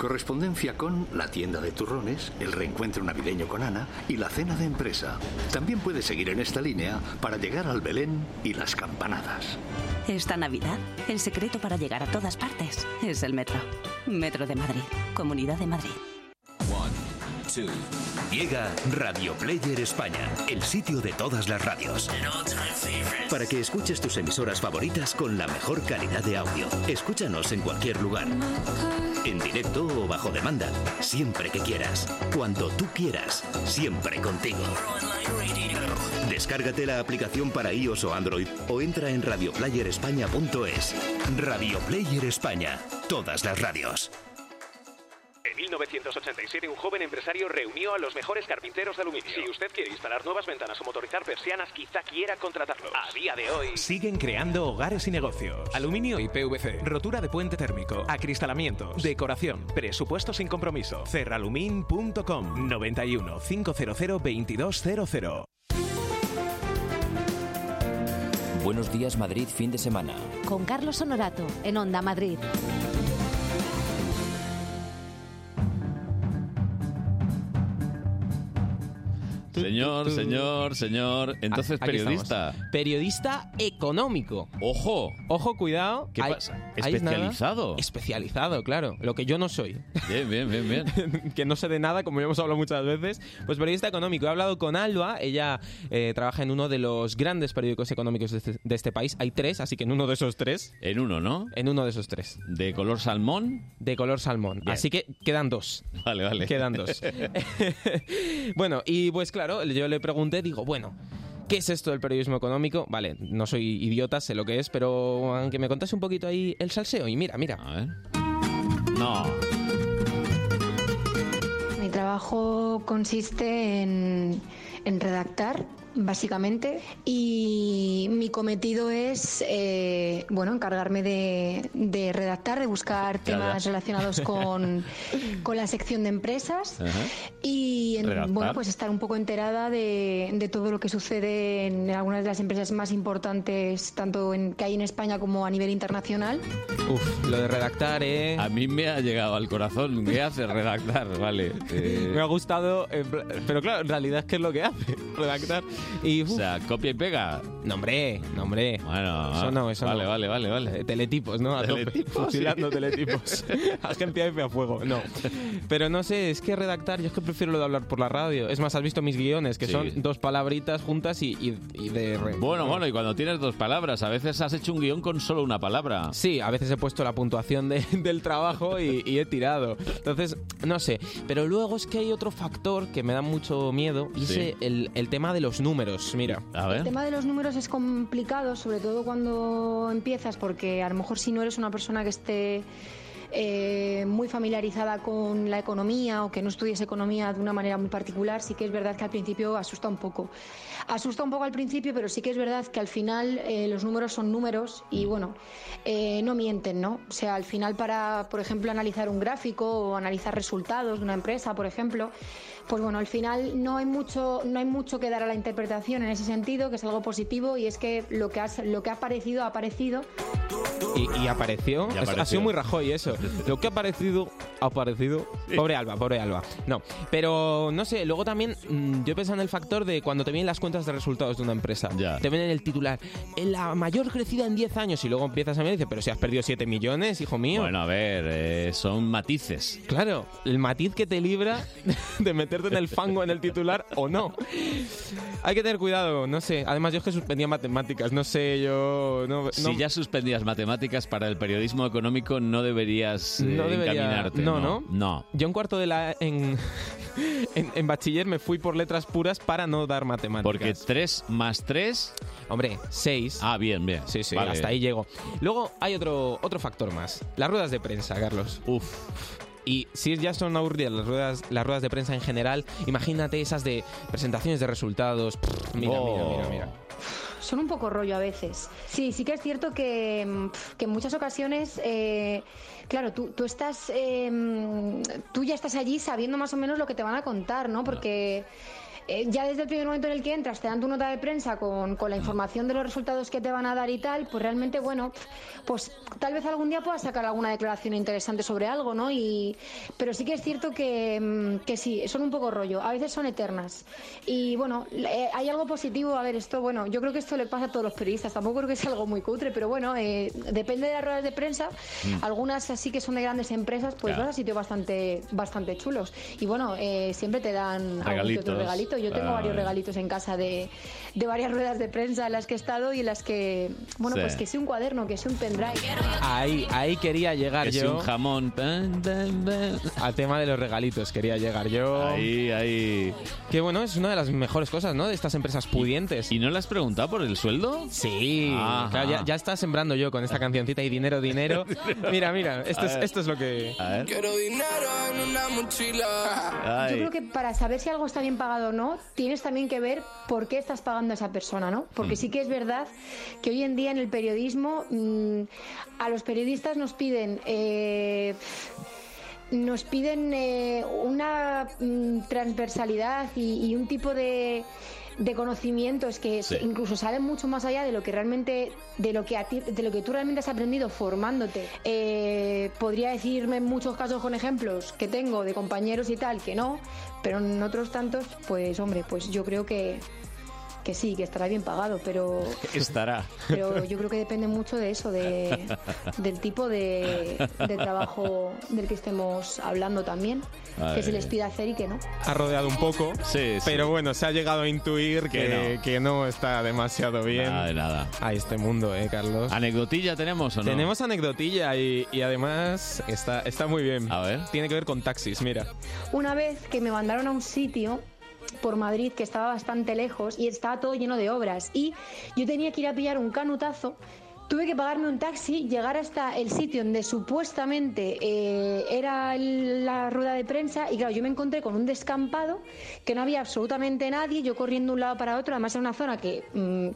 Correspondencia con la tienda de turrones, el reencuentro navideño con Ana y la cena de empresa. También puedes seguir en esta línea para llegar al Belén y las campanadas. Esta Navidad, el secreto para llegar a todas partes es el metro. Metro de Madrid, Comunidad de Madrid. Llega Radio Player España, el sitio de todas las radios. Para que escuches tus emisoras favoritas con la mejor calidad de audio. Escúchanos en cualquier lugar. En directo o bajo demanda. Siempre que quieras. Cuando tú quieras. Siempre contigo. Descárgate la aplicación para iOS o Android o entra en radioplayerespaña.es. Radio Player España. Todas las radios. En 1987, un joven empresario reunió a los mejores carpinteros de aluminio. Si usted quiere instalar nuevas ventanas o motorizar persianas, quizá quiera contratarlos. A día de hoy, Siguen creando hogares y negocios. Aluminio y PVC. Rotura de puente térmico. Acristalamientos. Decoración. Presupuesto sin compromiso. Cerralumin.com 91 500 2200. Buenos días Madrid fin de semana. Con Carlos Honorato en Onda Madrid. Señor, señor, señor. Entonces, Aquí periodista. estamos. Periodista económico. Ojo. Ojo, cuidado. ¿Qué Ahí- pasa? ahí es nada. ¿Especializado? Especializado, claro. Lo que yo no soy. Bien, bien, bien, bien. que no sé de nada, como ya hemos hablado muchas veces. Pues periodista económico. He hablado con Alba. Ella eh, trabaja en uno de los grandes periódicos económicos de este, de este país. Hay tres, así que en uno de esos tres. En uno, ¿no? En uno de esos tres. ¿De color salmón? De color salmón. Así que quedan dos. Vale, vale. Quedan dos. bueno, y pues claro, yo le pregunté, digo, bueno, ¿qué es esto del periodismo económico? Vale, no soy idiota, sé lo que es, pero aunque me contase un poquito ahí el salseo, y mira, mira. A ver. No. Mi trabajo consiste en, en redactar, básicamente, y mi cometido es, eh, bueno, encargarme de, de redactar, de buscar temas ya. relacionados con, con la sección de empresas y, en- bueno, pues estar un poco enterada de, de todo lo que sucede en algunas de las empresas más importantes, tanto en, que hay en España como a nivel internacional. Uf, lo de redactar, ¿eh? A mí me ha llegado al corazón. ¿Qué hace redactar? Vale. eh, Me ha gustado, eh, pero claro, en realidad, ¿qué es lo que hace? Redactar. Y, o sea, copia y pega. No, hombre, no, hombre. Bueno, Eso no, eso vale, no. vale, vale, vale. Eh, teletipos, ¿no? A tope. Teletipos, Fusilando sí. teletipos. Agencia F a fuego. No. Pero no sé, es que redactar, yo es que prefiero lo de hablar por la radio. Es más, has visto mis guiones, que Sí. son dos palabritas juntas y, y- y de... re- Bueno, bueno, y cuando tienes dos palabras, a veces has hecho un guion con solo una palabra. Sí, a veces he puesto la puntuación de- del trabajo y, y he tirado. Entonces, no sé. Pero luego es que hay otro factor que me da mucho miedo y Sí. es el, el tema de los números. Mira. A El tema de los números es complicado, sobre todo cuando empiezas, porque a lo mejor si no eres una persona que esté eh, muy familiarizada con la economía o que no estudies economía de una manera muy particular, sí que es verdad que al principio asusta un poco. Asusta un poco al principio, pero sí que es verdad que al final eh, los números son números y bueno, eh, no mienten, ¿no? O sea, al final para, por ejemplo, analizar un gráfico o analizar resultados de una empresa, por ejemplo, pues bueno, al final no hay mucho, no hay mucho que dar a la interpretación en ese sentido, que es algo positivo y es que lo que, has- lo que ha aparecido ha aparecido Y, y apareció. Y Es- apareció. Ha sido muy Rajoy eso. Lo que ha aparecido, ha aparecido. Pobre Alba, pobre Alba. No, pero no sé, luego también mm, yo he pensado en el factor de cuando te vienen las cuentas de resultados de una empresa. Te vienen el titular, en la mayor crecida en 10 años y luego empiezas a mirar y dices, pero si has perdido 7 millones, hijo mío. Bueno, a ver, eh, son matices. Claro, el matiz que te libra de meterte en el fango en el titular o no. Hay que tener cuidado, no sé. Además, yo es que suspendía matemáticas, no sé, yo... No, no- Si ya suspendías matemáticas para el periodismo económico, no deberías eh, No debería- encaminarte. no, no, ¿no? Yo en cuarto de la... En, en, en bachiller me fui por letras puras para no dar matemáticas. Porque 3 más 3... Hombre, 6. Ah, bien, bien. Sí, sí, Vale. hasta ahí llego. Luego hay otro, otro factor más. Las ruedas de prensa, Carlos. Uf. Y si ya son aburridas las ruedas, las ruedas de prensa en general, imagínate esas de presentaciones de resultados. Pff, Mira, Oh. mira, mira, mira. son un poco rollo a veces. Sí, sí que es cierto que, mm, que en muchas ocasiones, eh, claro, tú, tú estás, eh, mm, tú ya estás allí sabiendo más o menos lo que te van a contar, ¿no? Porque eh, ya desde el primer momento en el que entras te dan tu nota de prensa con, con la información de los resultados que te van a dar y tal, pues realmente, bueno, pues tal vez algún día puedas sacar alguna declaración interesante sobre algo, ¿no? Y, pero sí que es cierto que, mm, que sí, son un poco rollo, a veces son eternas. Y bueno, eh, hay algo positivo, a ver, esto, bueno, yo creo que esto le pasa a todos los periodistas, tampoco creo que sea algo muy cutre, pero bueno, eh, depende de las ruedas de prensa, Mm. algunas así que son de grandes empresas, pues Claro. vas a sitios bastante, bastante chulos. Y bueno, eh, siempre te dan algún otro regalito. Yo tengo Ah, varios regalitos en casa de, de varias ruedas de prensa en las que he estado y en las que, bueno, Sí. pues que sea un cuaderno, que sea un pendrive. Ahí, ahí quería llegar Es yo. un jamón. Al tema de los regalitos quería llegar yo. Ahí, ahí. Que bueno, es una de las mejores cosas, ¿no? De estas empresas pudientes. ¿Y no le has preguntado por el sueldo? Sí. Claro, ya, ya está sembrando yo con esta cancioncita y dinero, dinero. Mira, mira, esto es, esto es lo que... A ver. Quiero dinero en una mochila. Yo creo que para saber si algo está bien pagado o no, tienes también que ver por qué estás pagando a esa persona, ¿no? Porque Mm. sí que es verdad que hoy en día en el periodismo mm, a los periodistas nos piden eh, nos piden eh, una mm, transversalidad y, y un tipo de de conocimientos que Sí. incluso salen mucho más allá de lo que realmente, de lo que a ti- de lo que tú realmente has aprendido formándote. Eh, podría decirme en muchos casos con ejemplos que tengo de compañeros y tal que no, pero en otros tantos, pues hombre, pues yo creo que que sí, que estará bien pagado, pero Estará. pero yo creo que depende mucho de eso, de, del tipo de, de trabajo del que estemos hablando también, que se les pide hacer y que no. Ha rodeado un poco, pero bueno, se ha llegado a intuir que, Que no. está demasiado bien. Nada de nada. A este mundo, ¿eh, Carlos? ¿Anecdotilla tenemos o no? Tenemos anecdotilla y, y además está, está muy bien. A ver. Tiene que ver con taxis, mira. Una vez que me mandaron a un sitio por Madrid que estaba bastante lejos y estaba todo lleno de obras y yo tenía que ir a pillar un canutazo. Tuve que pagarme un taxi, llegar hasta el sitio donde supuestamente eh, era la rueda de prensa y claro, yo me encontré con un descampado que no había absolutamente nadie, yo corriendo de un lado para otro, además era una zona que, mm,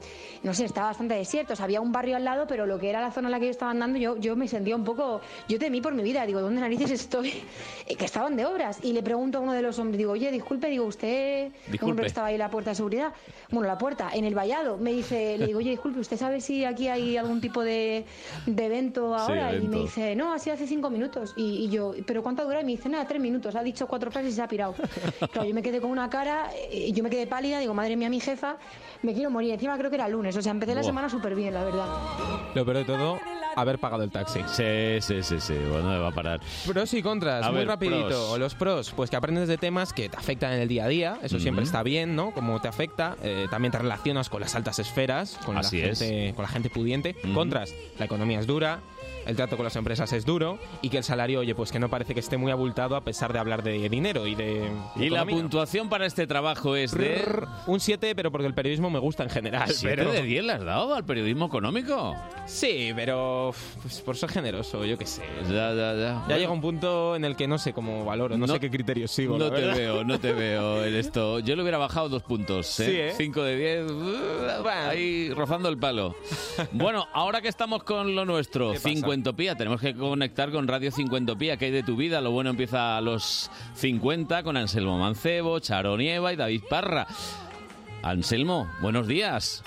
no sé, estaba bastante desierto, o sea, había un barrio al lado, pero lo que era la zona en la que yo estaba andando, yo, yo me sentía un poco, yo temí por mi vida, digo, ¿dónde narices estoy? Eh, que estaban de obras y le pregunto a uno de los hombres, digo, oye, disculpe, digo, usted, un Disculpe. hombre que estaba ahí en la puerta de seguridad, bueno, la puerta, en el vallado, me dice, le digo, oye, disculpe, ¿usted sabe si aquí hay algún tipo de, de evento Sí, ahora? Y me dice, no, sido hace cinco minutos. Y, y yo, ¿pero cuánto dura? Y me dice, nada, tres minutos. Ha dicho cuatro frases y se ha pirado. Claro, yo me quedé con una cara, eh, yo me quedé pálida, digo, madre mía, mi jefa, me quiero morir. Encima creo que era lunes, o sea, empecé la Buah. semana súper bien, la verdad. Lo peor de todo, haber pagado el taxi. Sí, sí, sí, sí. Bueno, me va a parar. Pros y contras, A muy ver, rapidito. pros. Los pros, pues que aprendes de temas que te afectan en el día a día, eso siempre Ujú. está bien, ¿no? Como te afecta, eh, también te relacionas con las altas esferas, con, Así la, es. gente, con la gente pudiente. Contras, la economía es dura, el trato con las empresas es duro y que el salario, oye, pues que no parece que esté muy abultado a pesar de hablar de dinero y de... Y la economía. puntuación para este trabajo es de... Un 7, pero porque el periodismo me gusta en general. ¿Siete pero... de 10 le has dado al periodismo económico? Sí, pero pues, por ser generoso, yo qué sé. Ya, ya, ya. Ya llega un punto en el que no sé cómo valoro, no, No- sé qué criterios sigo. No te verdad. veo, no te veo en esto. Yo le hubiera bajado dos puntos, ¿eh? Sí, ¿eh? 5 de 10, uh, ahí rozando el palo. Bueno, ahora que estamos con lo nuestro, ¿Qué pasa? Tenemos que conectar con Radio Cincuentopía, que hay de tu vida. Lo bueno empieza a los 50 con Anselmo Mancebo, Charo Nieva y David Parra. Anselmo, buenos días.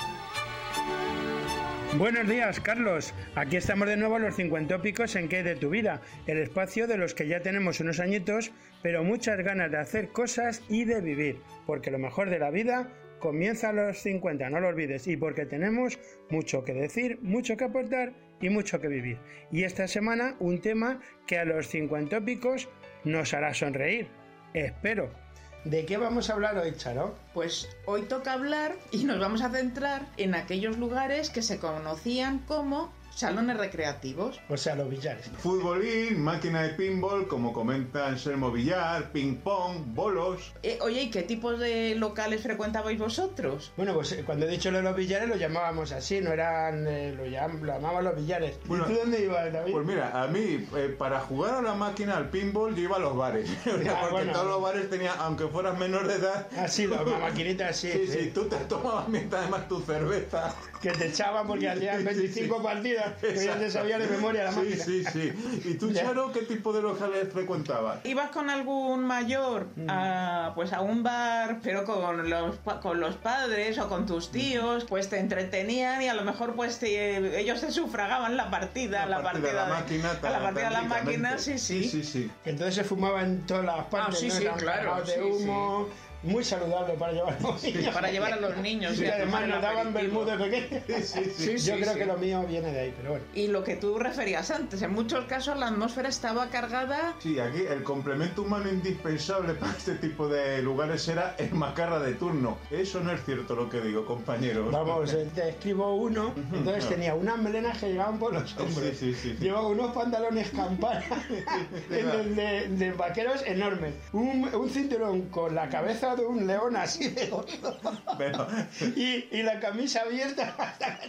Buenos días, Carlos. Aquí estamos de nuevo los cincuentópicos en ¿Qué de tu vida? El espacio de los que ya tenemos unos añitos, pero muchas ganas de hacer cosas y de vivir. Porque lo mejor de la vida comienza a los 50, no lo olvides. Y porque tenemos mucho que decir, mucho que aportar y mucho que vivir. Y esta semana un tema que a los cincuentópicos nos hará sonreír. Espero. ¿De qué vamos a hablar hoy, Charo? Pues hoy toca hablar y nos vamos a centrar en aquellos lugares que se conocían como salones recreativos. O sea, los billares. Futbolín, máquina de pinball, como comenta Anselmo Villar, ping pong, bolos. Eh, oye, ¿y qué tipos de locales frecuentabais vosotros? Bueno, pues eh, cuando he dicho lo de los billares lo llamábamos así, no eran. eh, lo, llam- lo llamaban los billares. Bueno, ¿Y tú dónde ibas, David? Pues mira, a mí, eh, para jugar a la máquina, al pinball, yo iba a los bares. Ah, porque bueno. todos los bares tenían, aunque fueras menor de edad. Ah, sí, las maquinitas, sí, Sí, sí. sí, tú te tomabas mientras además tu cerveza. Que te echaban porque hacían 25 partidas, que ya te sabía de memoria la sí, máquina. Sí, sí, ¿Y tú. Charo, qué tipo de locales frecuentabas? ¿Ibas con algún mayor Mm. a, pues a un bar, pero con los, con los padres o con tus tíos? Pues te entretenían y a lo mejor pues te- ellos te sufragaban la partida, la, partida, de la máquina, a la partida de la máquina, sí, sí. Sí, sí. Entonces se fumaba en todas las partes, Ah, sí, ¿no? sí, claro, de sí, humo. Muy saludable para llevar a los niños. para llevar a los niños, Y y además nos daban vermú de pequeños. sí, Yo sí, creo sí. que lo mío viene de ahí, pero bueno. Y lo que tú referías antes, en muchos casos la atmósfera estaba cargada Sí, aquí el complemento humano indispensable para este tipo de lugares era el macarra de turno. Eso no es cierto lo que digo, compañeros. Vamos, eh, te escribo uno, entonces No. tenía unas melenas que llegaban por los. Sí, sí, sí, sí. Llevaba unos pantalones campana de, de- de vaqueros enormes. Un, un cinturón con la cabeza de un león así de gordo. Pero, Y, y la camisa abierta hasta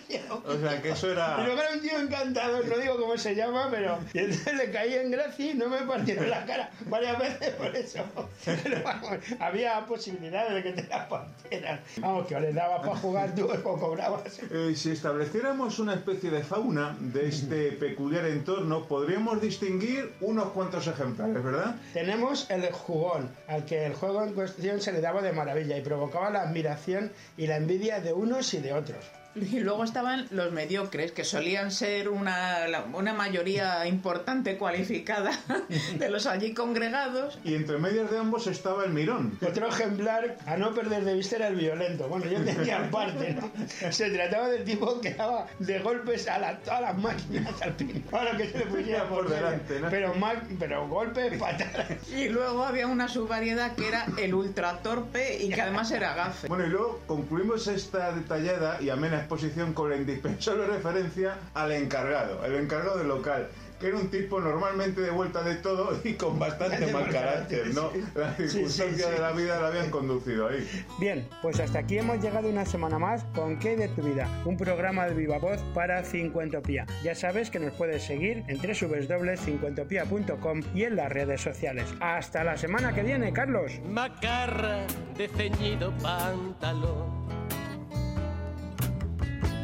o sea, que eso era... Luego era un tío encantador, no digo cómo se llama, pero y entonces le caí en gracia y no me partieron la cara varias veces por eso. Pero vamos, había posibilidades de que te la partieran. Vamos, que o les dabas para jugar tú o cobrabas. Eh, si estableciéramos una especie de fauna de este peculiar entorno, podríamos distinguir unos cuantos ejemplares, ¿verdad? Tenemos el jugón, al que el juego en cuestión se se le daba de maravilla y provocaba la admiración y la envidia de unos y de otros. Y luego estaban los mediocres, que solían ser una, una mayoría importante, cualificada, de los allí congregados. Y entre medias de ambos estaba el mirón. Otro ejemplar a no perder de vista era el violento. Bueno, yo tenía parte, ¿no? Se trataba del tipo que daba de golpes a la- todas las máquinas al fin. A lo que se le pusiera por Por delante, delante. ¿no? Pero, mal, pero golpes, patadas. Y luego había una subvariedad que era el ultra torpe y que además era gafe. Bueno, y luego concluimos esta detallada y amena exposición con la indispensable referencia al encargado, el encargado del local, que era un tipo normalmente de vuelta de todo y con bastante mal carácter, ¿no? sí. Las Sí, sí, circunstancias sí. de la vida le habían conducido ahí. Bien, pues hasta aquí hemos llegado una semana más con ¿Qué de tu vida? Un programa de viva voz para Cincuentopía. Ya sabes que nos puedes seguir en www.cincuentopía.com y en las redes sociales. Hasta la semana que viene, Carlos. Macarra de ceñido pantalón.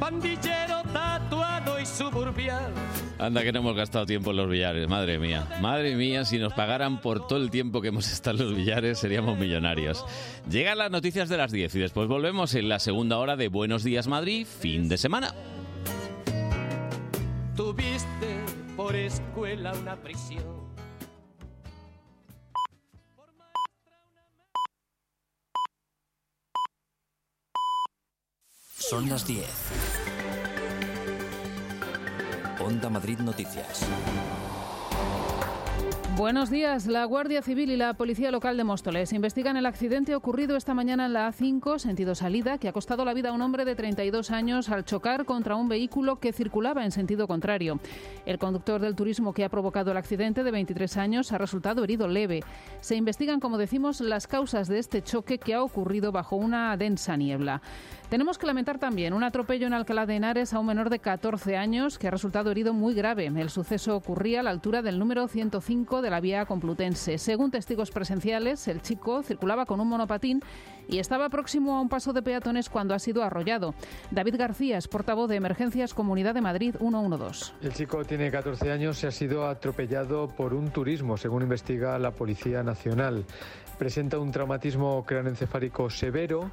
Pandillero tatuado y suburbial. Anda que no hemos gastado tiempo en los billares, madre mía. Madre mía, si nos pagaran por todo el tiempo que hemos estado en los billares, seríamos millonarios. Llegan las noticias de las 10 y después volvemos en la segunda hora de Buenos Días Madrid, fin de semana. Tuviste por escuela una prisión. Son las 10. Onda Madrid Noticias. Buenos días. La Guardia Civil y la Policía Local de Móstoles investigan el accidente ocurrido esta mañana en la A5, sentido salida, que ha costado la vida a un hombre de 32 años al chocar contra un vehículo que circulaba en sentido contrario. El conductor del turismo que ha provocado el accidente, de 23 años, ha resultado herido leve. Se investigan, como decimos, las causas de este choque que ha ocurrido bajo una densa niebla. Tenemos que lamentar también un atropello en Alcalá de Henares a un menor de 14 años que ha resultado herido muy grave. El suceso ocurría a la altura del número 105 de la vía Complutense. Según testigos presenciales, el chico circulaba con un monopatín y estaba próximo a un paso de peatones cuando ha sido arrollado. David García portavoz de Emergencias Comunidad de Madrid 112. El chico tiene 14 años y ha sido atropellado por un turismo, según investiga la Policía Nacional. Presenta un traumatismo craneoencefálico severo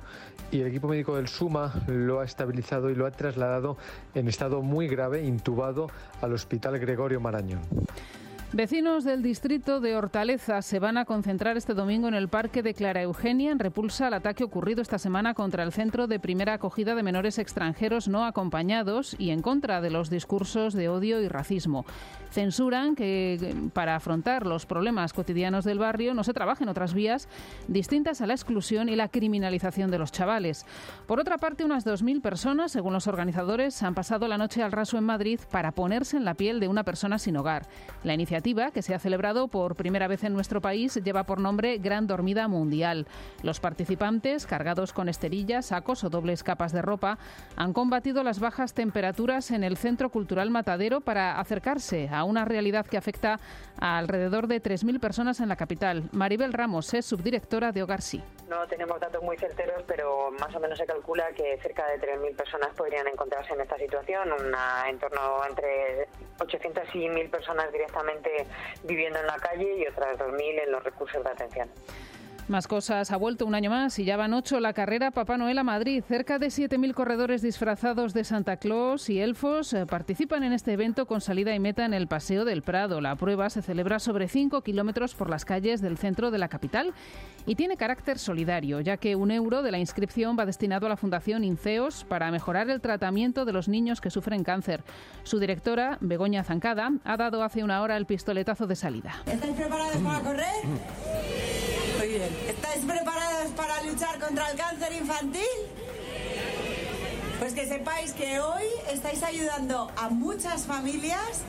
y el equipo médico del SUMA lo ha estabilizado y lo ha trasladado en estado muy grave, intubado, al Hospital Gregorio Marañón. Vecinos del distrito de Hortaleza se van a concentrar este domingo en el Parque de Clara Eugenia en repulsa al ataque ocurrido esta semana contra el Centro de Primera Acogida de Menores Extranjeros No Acompañados y en contra de los discursos de odio y racismo. Censuran que para afrontar los problemas cotidianos del barrio no se trabajen otras vías distintas a la exclusión y la criminalización de los chavales. Por otra parte, unas 2.000 personas, según los organizadores, han pasado la noche al raso en Madrid para ponerse en la piel de una persona sin hogar. La iniciativa, que se ha celebrado por primera vez en nuestro país, lleva por nombre Gran Dormida Mundial. Los participantes, cargados con esterillas, sacos o dobles capas de ropa, han combatido las bajas temperaturas en el Centro Cultural Matadero para acercarse a una realidad que afecta a alrededor de 3.000 personas en la capital. Maribel Ramos es subdirectora de Hogar Sí. No tenemos datos muy certeros, pero más o menos se calcula que cerca de 3.000 personas podrían encontrarse en esta situación, una, en torno entre 800 y 1.000 personas directamente viviendo en la calle y otras 2.000 en los recursos de atención. Más cosas. Ha vuelto un año más y ya van ocho la carrera Papá Noel a Madrid. Cerca de 7.000 corredores disfrazados de Santa Claus y elfos eh, participan en este evento con salida y meta en el Paseo del Prado. La prueba se celebra sobre 5 kilómetros por las calles del centro de la capital y tiene carácter solidario, ya que un euro de la inscripción va destinado a la Fundación Inceos para mejorar el tratamiento de los niños que sufren cáncer. Su directora, Begoña Zancada, ha dado hace una hora el pistoletazo de salida. ¿Estáis preparados para correr? ¿Estáis preparados para luchar contra el cáncer infantil? Pues que sepáis que hoy estáis ayudando a muchas familias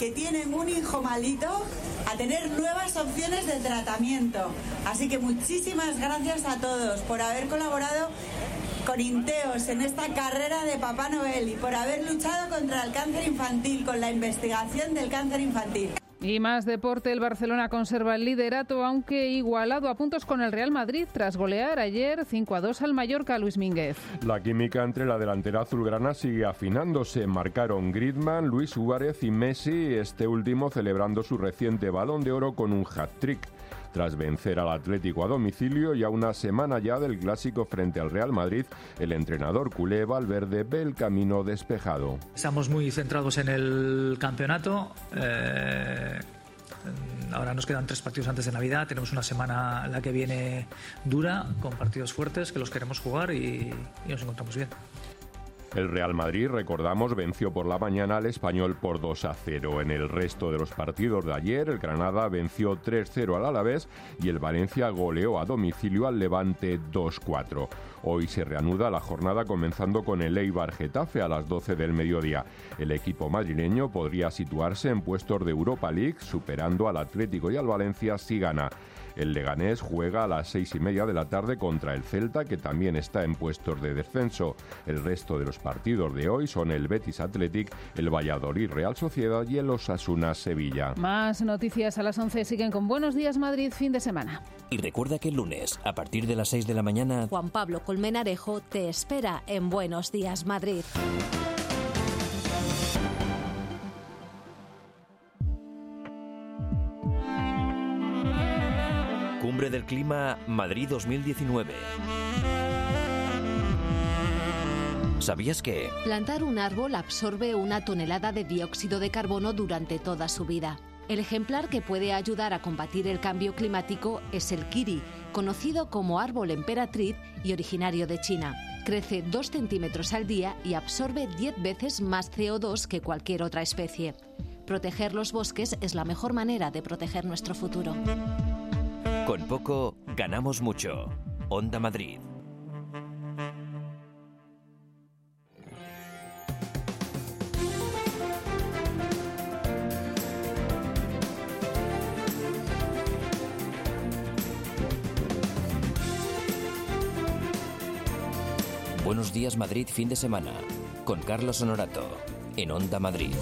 que tienen un hijo malito a tener nuevas opciones de tratamiento. Así que muchísimas gracias a todos por haber colaborado con Inteos en esta carrera de Papá Noel y por haber luchado contra el cáncer infantil, con la investigación del cáncer infantil. Y más deporte, el Barcelona conserva el liderato, aunque igualado a puntos con el Real Madrid tras golear ayer 5 a 2 al Mallorca Luis Mínguez. La química entre la delantera azulgrana sigue afinándose. Marcaron Griezmann, Luis Suárez y Messi, este último celebrando su reciente balón de oro con un hat-trick. Tras vencer al Atlético a domicilio y a una semana ya del clásico frente al Real Madrid, el entrenador culé Valverde ve el camino despejado. Estamos muy centrados en el campeonato. eh, ahora nos quedan tres partidos antes de Navidad. Tenemos una semana la que viene dura, con partidos fuertes que los queremos jugar y, y nos encontramos bien. El Real Madrid, recordamos, venció por la mañana al español por 2 a 0. En el resto de los partidos de ayer, el Granada venció 3-0 al Alavés y el Valencia goleó a domicilio al Levante 2-4. Hoy se reanuda la jornada comenzando con el Eibar Getafe a las 12 del mediodía. El equipo madrileño podría situarse en puestos de Europa League, superando al Atlético y al Valencia si gana. El Leganés juega a las seis y media de la tarde contra el Celta, que también está en puestos de descenso. El resto de los partidos de hoy son el Betis Athletic, el Valladolid Real Sociedad y el Osasuna Sevilla. Más noticias a las 11 siguen con Buenos Días Madrid fin de semana. Y recuerda que el lunes, a partir de las 6 de la mañana, Juan Pablo Colmenarejo te espera en Buenos Días Madrid. Cumbre del Clima Madrid 2019. ¿Sabías que? Plantar un árbol absorbe una tonelada de dióxido de carbono durante toda su vida. El ejemplar que puede ayudar a combatir el cambio climático es el kiri, conocido como árbol emperatriz y originario de China. Crece 2 centímetros al día y absorbe 10 veces más CO2 que cualquier otra especie. Proteger los bosques es la mejor manera de proteger nuestro futuro. Con poco, ganamos mucho. Onda Madrid. Buenos días Madrid fin de semana con Carlos Honorato en Onda Madrid.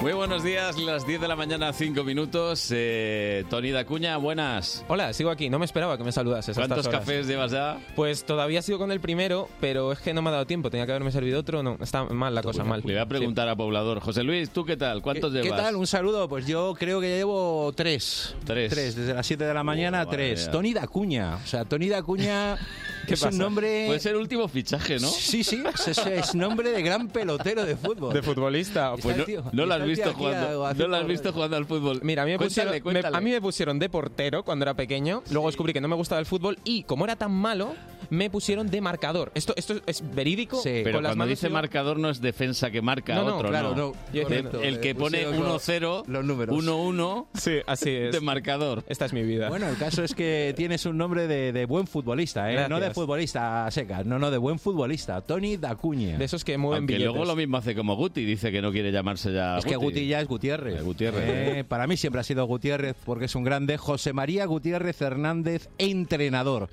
Muy buenos días, las 10 de la mañana, 5 minutos. Eh, Tony Dacuña, buenas. Hola, sigo aquí. No me esperaba que me saludases. a ¿Cuántos estas horas. cafés llevas ya? Pues todavía sigo con el primero, pero es que no me ha dado tiempo. Tenía que haberme servido otro. No, está mal la cosa, mal. Le voy a preguntar a Poblador. José Luis, ¿tú qué tal? ¿Cuántos ¿Qué llevas? tal? Un saludo. Pues yo creo que ya llevo tres. Tres. desde las 7 de la mañana, madre tres. mía. Tony Dacuña. O sea, Tony Dacuña ¿Qué es pasa? un nombre... Puede ser el último fichaje, ¿no? Sí, sí. Es, es- nombre de gran pelotero de fútbol. De futbolista. Pues el no, tío- no lo has el visto jugando. No lo has visto jugando al fútbol. Mira, a mí, me Cuéntale, pusieron, me- cuéntale. a mí me pusieron de portero cuando era pequeño. Luego descubrí que no me gustaba el fútbol y como era tan malo, me pusieron de marcador. Esto, esto es verídico. Pero Con las cuando dice yo- marcador no es defensa que marca No, no, otro, claro, no. Yo- Correcto. el que Eh, pone pusieron 1-0, los números. 1-1 Sí, así es. de marcador. Esta es mi vida. Bueno, el caso es que tienes un nombre de, de buen futbolista, ¿eh? No de. Futbolista a secas, no, no, de buen futbolista. Tony Dacuña. De esos que mueven Aunque billetes. luego lo mismo hace como Guti, dice que no quiere llamarse ya Es que Guti ya es Gutiérrez. Eh, Gutiérrez. Eh, para mí siempre ha sido Gutiérrez porque es un grande. José María Gutiérrez Hernández, entrenador.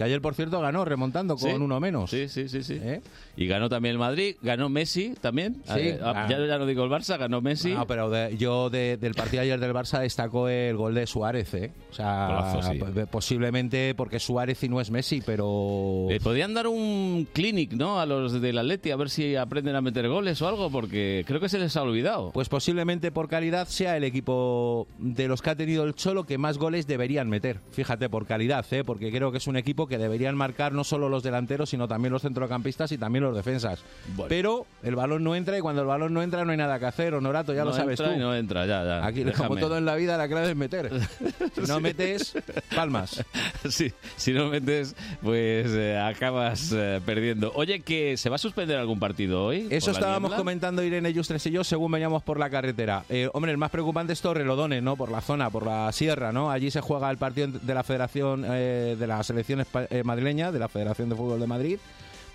Que ayer, por cierto, ganó remontando con Sí. uno menos. Sí, sí, sí, sí. ¿Eh? Y ganó también el Madrid, ganó Messi también. Sí. Eh, ah, Ah. Ya, ya no digo el Barça, ganó Messi. No, pero de- yo de- del partido ayer del Barça destacó el gol de Suárez, ¿eh? O sea, sí. posiblemente porque es Suárez y no es Messi, pero... Le podían dar un clinic, ¿no? A los del Atleti a ver si aprenden a meter goles o algo, porque creo que se les ha olvidado. Pues posiblemente por calidad sea el equipo de los que ha tenido el Cholo que más goles deberían meter. Fíjate, por calidad, ¿eh? porque creo que es un equipo que deberían marcar no solo los delanteros, sino también los centrocampistas y también los defensas. Pero el balón no entra y cuando el balón no entra no hay nada que hacer, Honorato, ya no lo sabes entra tú. y no entra, ya, ya. Aquí, como Déjame. todo en la vida, la clave es meter. Si no metes, palmas. Sí, si no metes, pues eh, acabas eh, perdiendo. Oye, que se va a suspender algún partido hoy. Eso estábamos comentando Irene Justres y yo según veníamos por la carretera. Eh, hombre, el más preocupante es Torrelodones, ¿no? Por la zona, por la sierra, ¿no? Allí se juega el partido de la Federación eh, de la Selección espa- eh, Madrileña, de la Federación de Fútbol de Madrid,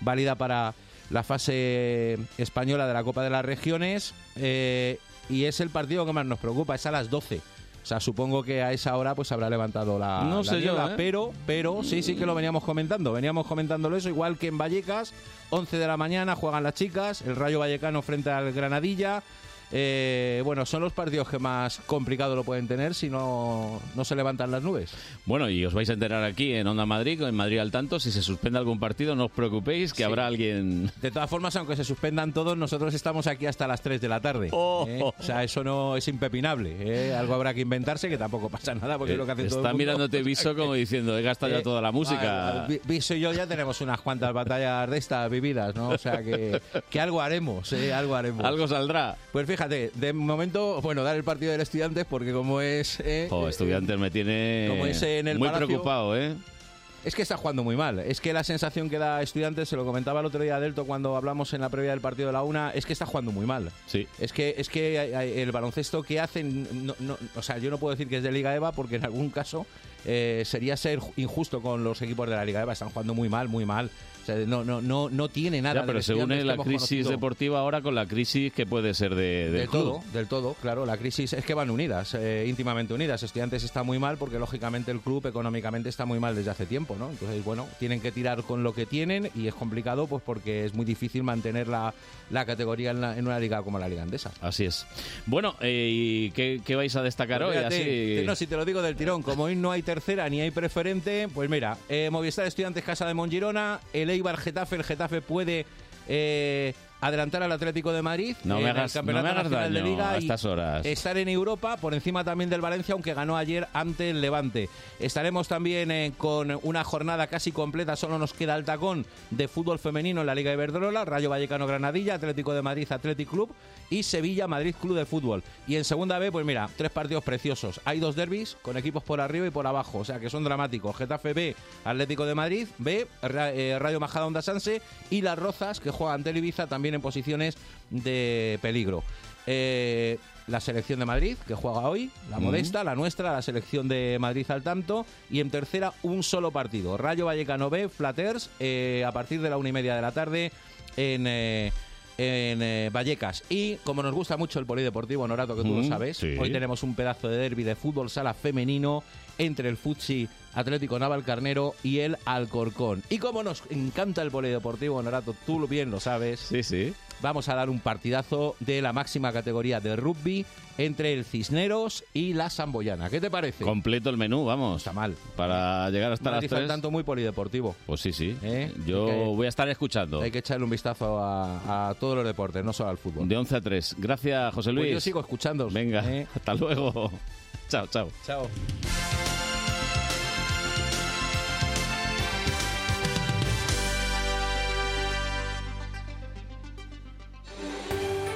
válida para la fase española de la Copa de las Regiones. eh, y es el partido que más nos preocupa, es a las 12. O sea, supongo que a esa hora pues habrá levantado la, No la sé yo, ¿eh? pero, pero sí, sí que lo veníamos comentando. Veníamos comentándolo eso, igual que en Vallecas, 11 de la mañana juegan las chicas, el Rayo Vallecano frente al Granadilla. Eh, bueno, son los partidos que más complicado lo pueden tener si no, no se levantan las nubes. Bueno, y os vais a enterar aquí en Onda Madrid, en Madrid al tanto, si se suspende algún partido, no os preocupéis, que habrá alguien... De todas formas, aunque se suspendan todos, nosotros estamos aquí hasta las 3 de la tarde. ¿eh? O sea, eso no es impepinable. ¿eh? Algo habrá que inventarse, que tampoco pasa nada, porque es lo que hace todo el Está mirándote Viso como diciendo, he gastado ya toda la música. Vi- Viso y yo ya tenemos unas cuantas batallas de estas vividas, ¿no? O sea que, que algo haremos, ¿eh? Algo haremos. Algo saldrá. Pues fíjate, de momento, bueno, dar el partido del Estudiantes porque como es... eh, Jo, estudiantes me tiene como es en el muy Palacio- preocupado, ¿eh? Es que está jugando muy mal. Es que la sensación que da Estudiantes, se lo comentaba el otro día a Delto cuando hablamos en la previa del partido de la una, es que está jugando muy mal. Sí. Es que, es que el baloncesto que hacen, no- no- o sea, yo no puedo decir que es de Liga EVA porque en algún caso eh, sería ser injusto con los equipos de la Liga EVA. Están jugando muy mal, muy mal. Sea, no, no, no, no tiene nada. Ya, pero se une la crisis conocido. deportiva ahora con la crisis que puede ser de, del Del club. todo, del todo, claro. La crisis es que van unidas, eh, íntimamente unidas. Estudiantes está muy mal porque, lógicamente, el club económicamente está muy mal desde hace tiempo, ¿no? Entonces, bueno, tienen que tirar con lo que tienen y es complicado pues porque es muy difícil mantener la, la categoría en, la- en una liga como la Liga Andesa. Así es. Bueno, eh, ¿y qué, qué vais a destacar Pues hoy? Así... te- No, si te lo digo del tirón, como hoy no hay tercera ni hay preferente, pues mira, eh, Movistar Estudiantes Casa de Mongirona, el Eibar Getafe, el Getafe puede eh, adelantar al Atlético de Madrid No me en el hagas- Campeonato no me hagas Nacional de Liga a estas horas. estar en Europa por encima también del Valencia, aunque ganó ayer ante el Levante. Estaremos también eh, con una jornada casi completa, solo nos queda el tacón de fútbol femenino en la Liga Iberdrola, Rayo Vallecano Granadilla, Atlético de Madrid Athletic Club y Sevilla Madrid Club de Fútbol. Y en segunda B, pues mira, tres partidos preciosos. Hay dos derbis con equipos por arriba y por abajo, o sea que son dramáticos. Getafe B, Atlético de Madrid, B, eh, Rayo Majada Onda Sanse y Las Rozas, que juegan ante el Ibiza también en posiciones de peligro. Eh, la selección de Madrid, que juega hoy, la Mm. modesta, la nuestra, la selección de Madrid al tanto. Y en tercera, un solo partido. Rayo Vallecano B, Flaters, eh, a partir de la una y media de la tarde en... eh, en eh, Vallecas. Y como nos gusta mucho el polideportivo, Norato, que tú lo sabes, sí. hoy tenemos un pedazo de derby de fútbol sala femenino entre el Futsi Atlético Navalcarnero y el Alcorcón. Y como nos encanta el polideportivo, Norato, tú bien lo sabes. Sí, sí. Vamos a dar un partidazo de la máxima categoría de rugby entre el Cisneros y la Samboyana. ¿Qué te parece? Completo el menú, vamos. Está mal. Para llegar hasta Madrid las al 3. tanto muy polideportivo. Pues sí, sí. ¿Eh? Yo que- voy a estar escuchando. Hay que echarle un vistazo a, a todos los deportes, no solo al fútbol. De 11 a 3. Gracias, José Luis. Pues yo sigo escuchando. Venga, ¿eh? hasta luego. Chao, chao. Chao.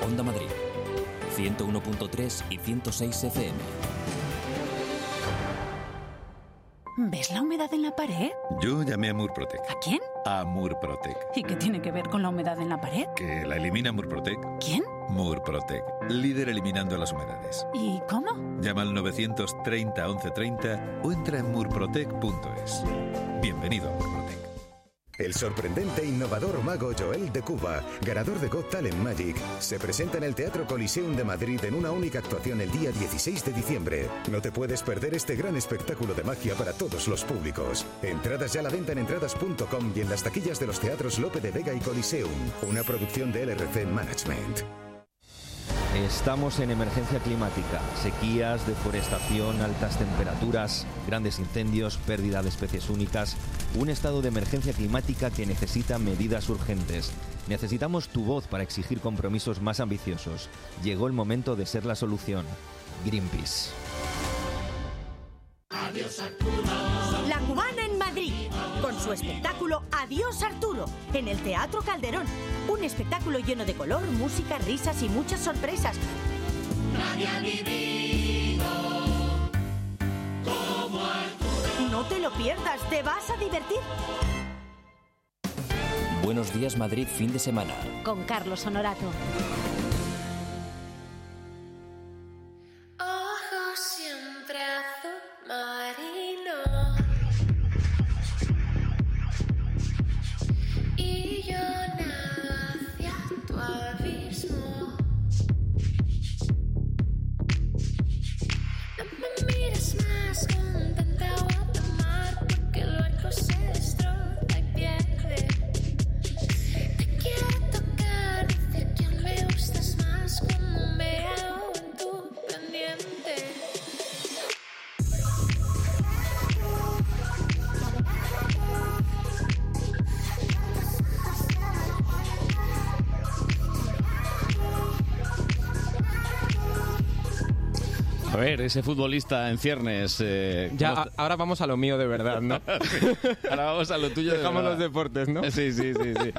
Onda Madrid, 101.3 y 106 FM. ¿Ves la humedad en la pared? Yo llamé a Murprotec. ¿A quién? A Murprotec. ¿Y qué tiene que ver con la humedad en la pared? Que la elimina Murprotec. ¿Quién? Murprotec. Líder eliminando las humedades. ¿Y cómo? Llama al 930 1130 o entra en murprotec.es. Bienvenido a Murprotec. El sorprendente e innovador mago Joel de Cuba, ganador de Got Talent Magic, se presenta en el Teatro Coliseum de Madrid en una única actuación el día 16 de diciembre. No te puedes perder este gran espectáculo de magia para todos los públicos. Entradas ya a la venta en entradas.com y en las taquillas de los teatros Lope de Vega y Coliseum, una producción de LRC Management. Estamos en emergencia climática, sequías, deforestación, altas temperaturas, grandes incendios, pérdida de especies únicas, un estado de emergencia climática que necesita medidas urgentes. Necesitamos tu voz para exigir compromisos más ambiciosos. Llegó el momento de ser la solución. Greenpeace. La Cubana en Madrid, con su espectáculo Adiós Arturo, en el Teatro Calderón. Un espectáculo lleno de color, música, risas y muchas sorpresas. Nadie ha vivido como Arturo. No te lo pierdas, te vas a divertir. Buenos días Madrid fin de semana. Con Carlos Honorato. Ojos siempre azul marino. Ver, ese futbolista en ciernes. eh, Ya, ¿cómo a- ahora vamos a lo mío de verdad, ¿no? Ahora vamos a lo tuyo de Dejamos verdad. los deportes, ¿no? Sí, sí, sí, sí.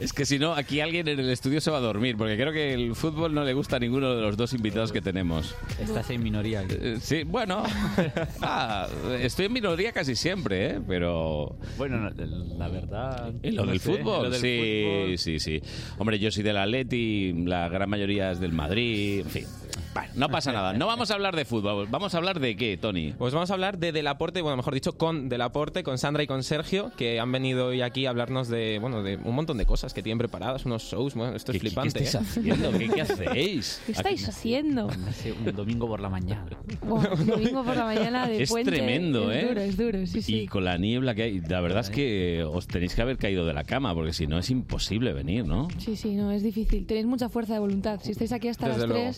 Es que si no, aquí alguien en el estudio se va a dormir, porque creo que el fútbol no le gusta a ninguno de los dos invitados que tenemos. Estás en minoría. Eh, Sí, bueno. Ah, estoy en minoría casi siempre, ¿eh? Pero... Bueno, la verdad... ¿En lo no del sé, fútbol? lo del sí, fútbol. sí, sí. Hombre, yo soy del Atleti, la gran mayoría es del Madrid, en fin. Bueno, no pasa nada. No vamos a hablar de fútbol. Vamos a hablar de qué, Tony. Pues vamos a hablar de Delaporte, bueno, mejor dicho, con Delaporte, con Sandra y con Sergio, que han venido hoy aquí a hablarnos de, bueno, de un montón de cosas que tienen preparadas, unos shows, bueno, esto es ¿Qué- qué- flipante. qué estáis ¿eh? haciendo? ¿Qué- qué hacéis? ¿Qué estáis haciendo? Un domingo por la mañana. Buah, domingo por la mañana de Es puente. tremendo, es ¿eh? duro, es duro, sí, sí. Y con la niebla que hay, la verdad es que os tenéis que haber caído de la cama, porque si no es imposible venir, ¿no? Sí, sí, no, es difícil. Tenéis mucha fuerza de voluntad. Si estáis aquí hasta Desde las luego.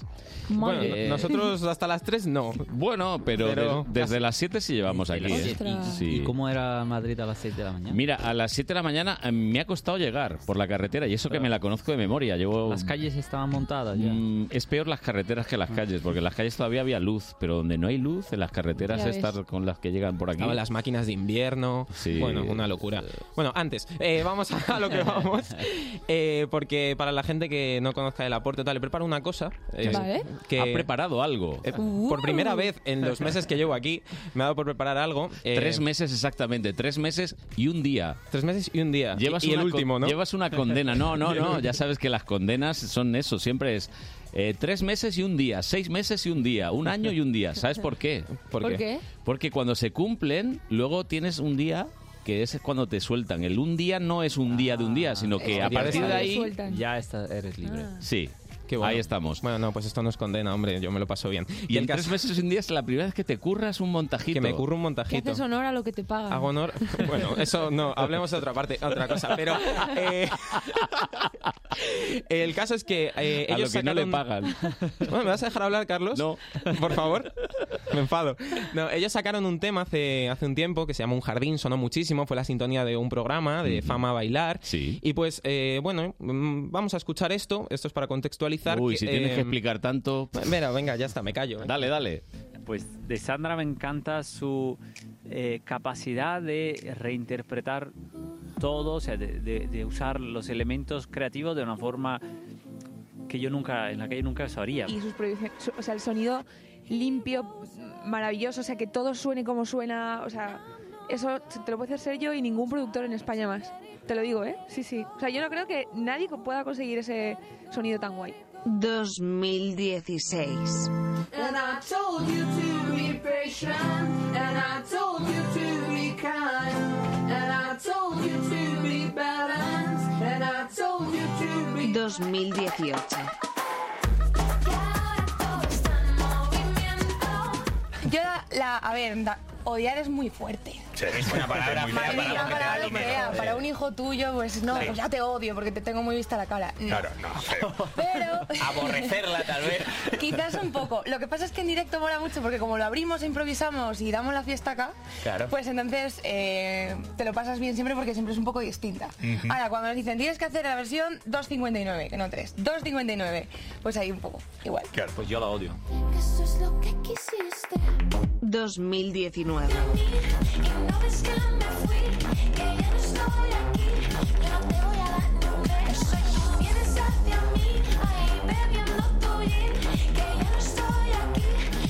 3, Bueno, nosotros hasta las 3 no. Bueno, pero, Pero de- desde las 7 sí llevamos aquí. ¿eh? Ostras. Sí. ¿Y cómo era Madrid a las 6 de la mañana? Mira, a las 7 de la mañana eh, me ha costado llegar por la carretera y eso que me la conozco de memoria. Llevo... Las calles estaban montadas ya. Mm, es peor las carreteras que las calles, porque en las calles todavía había luz, pero donde no hay luz, en las carreteras Ya ves. estas con las que llegan por aquí. Estaban las máquinas de invierno. Sí. Bueno, una locura. Bueno, antes, eh, vamos a lo que vamos. Eh, porque para la gente que no conozca el aporte, tal, le preparo una cosa. eh, Vale. Que Ha preparado algo. eh, por primera vez en los meses que llevo aquí, me ha dado por preparar algo. eh, Tres meses exactamente, tres meses y un día. Tres meses y un día. Llevas y, y el último, ¿no? Llevas una condena. No, no, no. Ya sabes que las condenas son eso. Siempre es eh, tres meses y un día, seis meses y un día, un año y un día. ¿Sabes por qué? ¿Por qué? qué? Porque cuando se cumplen, luego tienes un día que es cuando te sueltan. El un día no es un día de un día, sino que a partir de ahí... Ya está, eres libre. Sí, Qué bueno. ahí estamos. Bueno, no, pues esto no es condena, hombre, yo me lo paso bien. Y en tres caso- meses y un día es la primera vez que te curras un montajito. Que me curro un Que montajito. haces honor a lo que te pagan. Hago honor. Bueno, eso no, hablemos de otra parte, otra cosa. Pero eh, el caso es que eh, A lo ellos que no le pagan. Bueno, ¿me vas a dejar hablar, Carlos? No. Por favor. Me enfado. No, ellos sacaron un tema hace, hace un tiempo que se llama Un Jardín, sonó muchísimo, fue la sintonía de un programa de Fama Bailar. Sí. Y pues, eh, bueno, mm, vamos a escuchar esto. Esto es para contextualizar. Uy, que, si tienes eh, que explicar tanto... Mira, venga, ya está, me callo. Dale, dale. Pues de Sandra me encanta su eh, capacidad de reinterpretar todo, o sea, de, de- de usar los elementos creativos de una forma que yo nunca, en la que yo nunca eso haría. y sus producciones, su- o sea, el sonido limpio, maravilloso, o sea, que todo suene como suena, o sea, eso te lo puede hacer yo y ningún productor en España más. Te lo digo, ¿eh? Sí, sí. O sea, yo no creo que nadie pueda conseguir ese sonido tan guay. 2016. And I told you to be patient, and I told you to be kind, and I told you to be balanced, and I told you to be 2018. Yo, la, la- a ver, da- odiar es muy fuerte. Es una palabra fea Madre para lo que un hijo tuyo, pues no, pues ya te odio porque te tengo muy vista la cara. No. Claro, no, feo. Pero Aborrecerla, tal vez. quizás un poco. Lo que pasa es que en directo mola mucho porque como lo abrimos, e improvisamos y damos la fiesta acá, Claro. pues entonces eh, te lo pasas bien siempre porque siempre es un poco distinta. Ahora, cuando nos dicen tienes que hacer la versión 2.59, que no 3, 2.59, pues ahí un poco igual. Claro, pues yo la odio. Eso es lo que quisiste. 2019.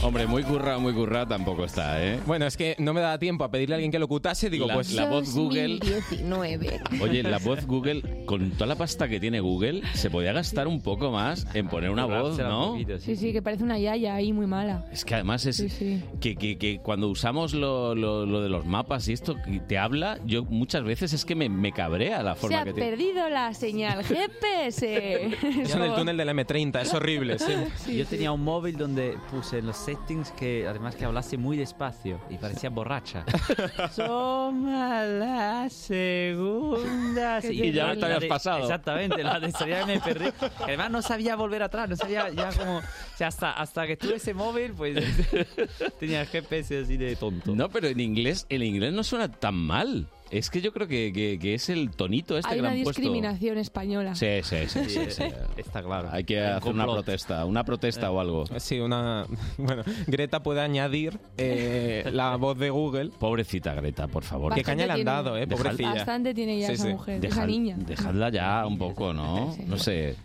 Hombre, muy currado, muy currado tampoco está, ¿eh? Bueno, es que no me da tiempo a pedirle a alguien que lo cutase. Digo, La- pues la voz Google. 2019. Oye, la voz Google, con toda la pasta que tiene Google, se podía gastar un poco más en poner una voz, ¿no? Sí, sí, que parece una yaya ahí muy mala. Es que además es Sí, sí. Que, que- que cuando usamos lo, lo- lo de los mapas y esto que te habla, yo muchas veces es que me, me cabrea la Se forma ha que tiene. perdido la señal GPS. Ya en el túnel del M30, es horrible, sí. Yo tenía un móvil donde puse en los settings que además que hablase muy despacio y parecía borracha. Toma la segunda. Y ya te la habías de- pasado. Exactamente, la de me perdí. Además no sabía volver atrás, no sabía ya como... O sea, hasta, hasta que tuve ese móvil, pues tenía el GPS así de tonto. No, pero en inglés, el inglés no suena tan mal. Es que yo creo que, que- que es el tonito este Hay que le una han puesto. discriminación española. Sí, sí, sí, sí, sí. Está claro. Hay que hacer una protesta, una protesta o algo. Sí, una. Bueno, Greta puede añadir eh, la voz de Google. Pobrecita Greta, por favor. Qué caña le han tiene. dado, eh, pobrecilla. Bastante tiene ya Sí, esa sí. mujer, Dejad- esa niña. Dejadla ya un poco, ¿no? No sé.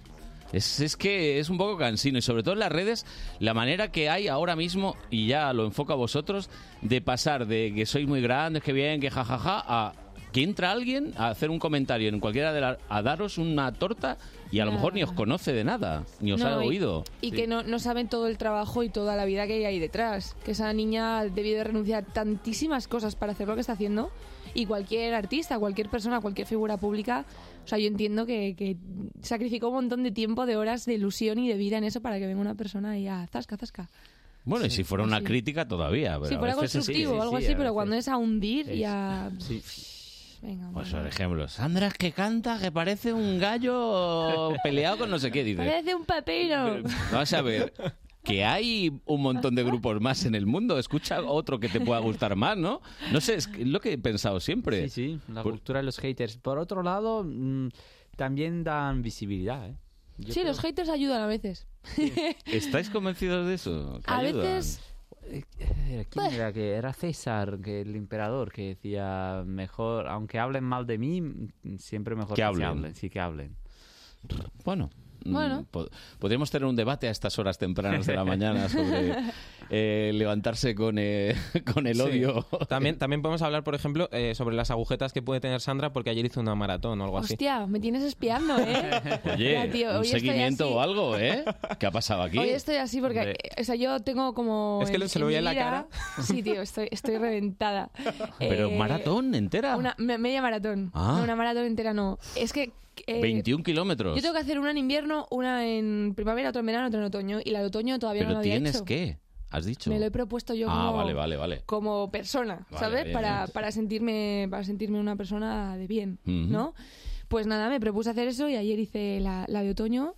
Es, es que es un poco cansino y sobre todo en las redes la manera que hay ahora mismo, y ya lo enfoco a vosotros, de pasar de que sois muy grandes, que bien, que jajaja, a que entra alguien a hacer un comentario en cualquiera de las... a daros una torta y a lo mejor ni os conoce de nada, ni os No, ha y- oído. Y que no, no saben todo el trabajo y toda la vida que hay ahí detrás. Que esa niña ha debido de renunciar a tantísimas cosas para hacer lo que está haciendo. Y cualquier artista, cualquier persona, cualquier figura pública, o sea, yo entiendo que, que sacrificó un montón de tiempo, de horas, de ilusión y de vida en eso para que venga una persona y a zasca, zasca. Bueno, y si fuera una sí. crítica todavía. Pero si a fuera constructivo o algo así, pero cuando es a hundir y a... Venga, Pues por ejemplo, Sandra es que canta que parece un gallo peleado con no sé qué, dice. Parece un pepino. Vamos a ver. Que hay un montón de grupos más en el mundo. Escucha otro que te pueda gustar más, ¿no? No sé, es lo que he pensado siempre. Sí, sí, la Por- cultura de los haters. Por otro lado, mm, también dan visibilidad, ¿eh? Yo Sí, creo- los haters ayudan a veces. ¿Estáis convencidos de eso? ¿Que A ayudan? veces... Eh, ¿Quién era? Que era César, que el emperador, que decía mejor, aunque hablen mal de mí, siempre mejor Que que, se hablen. hablen. Sí, que hablen. Bueno. Mm, Bueno. po- Podríamos tener un debate a estas horas tempranas de la mañana sobre eh, levantarse con, eh, con el Sí. odio. También, también podemos hablar, por ejemplo, eh, sobre las agujetas que puede tener Sandra porque ayer hizo una maratón o algo así. Hostia, me tienes espiando, ¿eh? Oye, Ya, tío, un seguimiento o algo, ¿eh? ¿Qué ha pasado aquí? Hoy estoy así porque, Hombre. o sea, yo tengo como... Es que en- se lo veía en la vida- Sí, tío, estoy, estoy reventada. Pero Eh, maratón entera. Una me- media maratón. Ah. No, una maratón entera no. Es que... eh, 21 kilómetros. Yo tengo que hacer una en invierno, una en primavera, otra en verano, otra en otoño. Y la de otoño todavía no Pero la había tienes hecho. qué? ¿Has dicho? Me lo he propuesto yo Ah, como, vale, vale, vale. como persona, ¿sabes? bien, para, bien. para sentirme para sentirme una persona de bien. ¿no? Pues nada, me propuse hacer eso y ayer hice la, la de otoño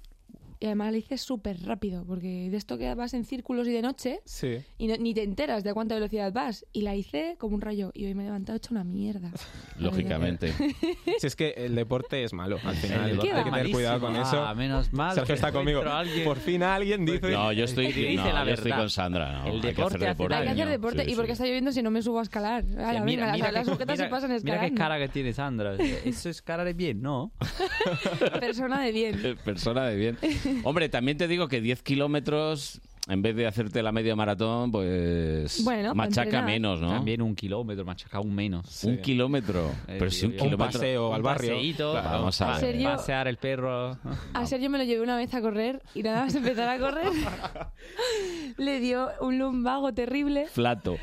y además la hice súper rápido porque de esto que vas en círculos y de noche Sí. y no- ni te enteras de a cuánta velocidad vas y la hice como un rayo y hoy me he levantado hecha una mierda. Lógicamente. Si es que el deporte es malo, al final. Hay que tener cuidado con eso. Ah, menos mal Sergio está conmigo. a alguien- Por fin alguien dice... No, yo estoy, Dice no, la yo estoy con Sandra. No, El hay que deporte hacer hace deporte. Hay que hacer deporte Sí, y porque sí. está lloviendo si no me subo a escalar. Ala, Sí, venga, las- las sujetas se mira- pasan mira escalando. qué cara que tiene Sandra. Eso es cara de bien, ¿no? Persona de bien. Persona de bien. Hombre, también te digo que 10 kilómetros, en vez de hacerte la media maratón, pues Bueno, para machaca entrenar. menos, ¿no? También un kilómetro, machaca aún menos. Un kilómetro. Eh, Pero si un un kilómetro... paseo al barrio. paseíto, Claro, vamos a ver. Sergio- pasear el perro. A Sergio me lo llevé una vez a correr y nada más empezar a correr le dio un lumbago terrible. Flato.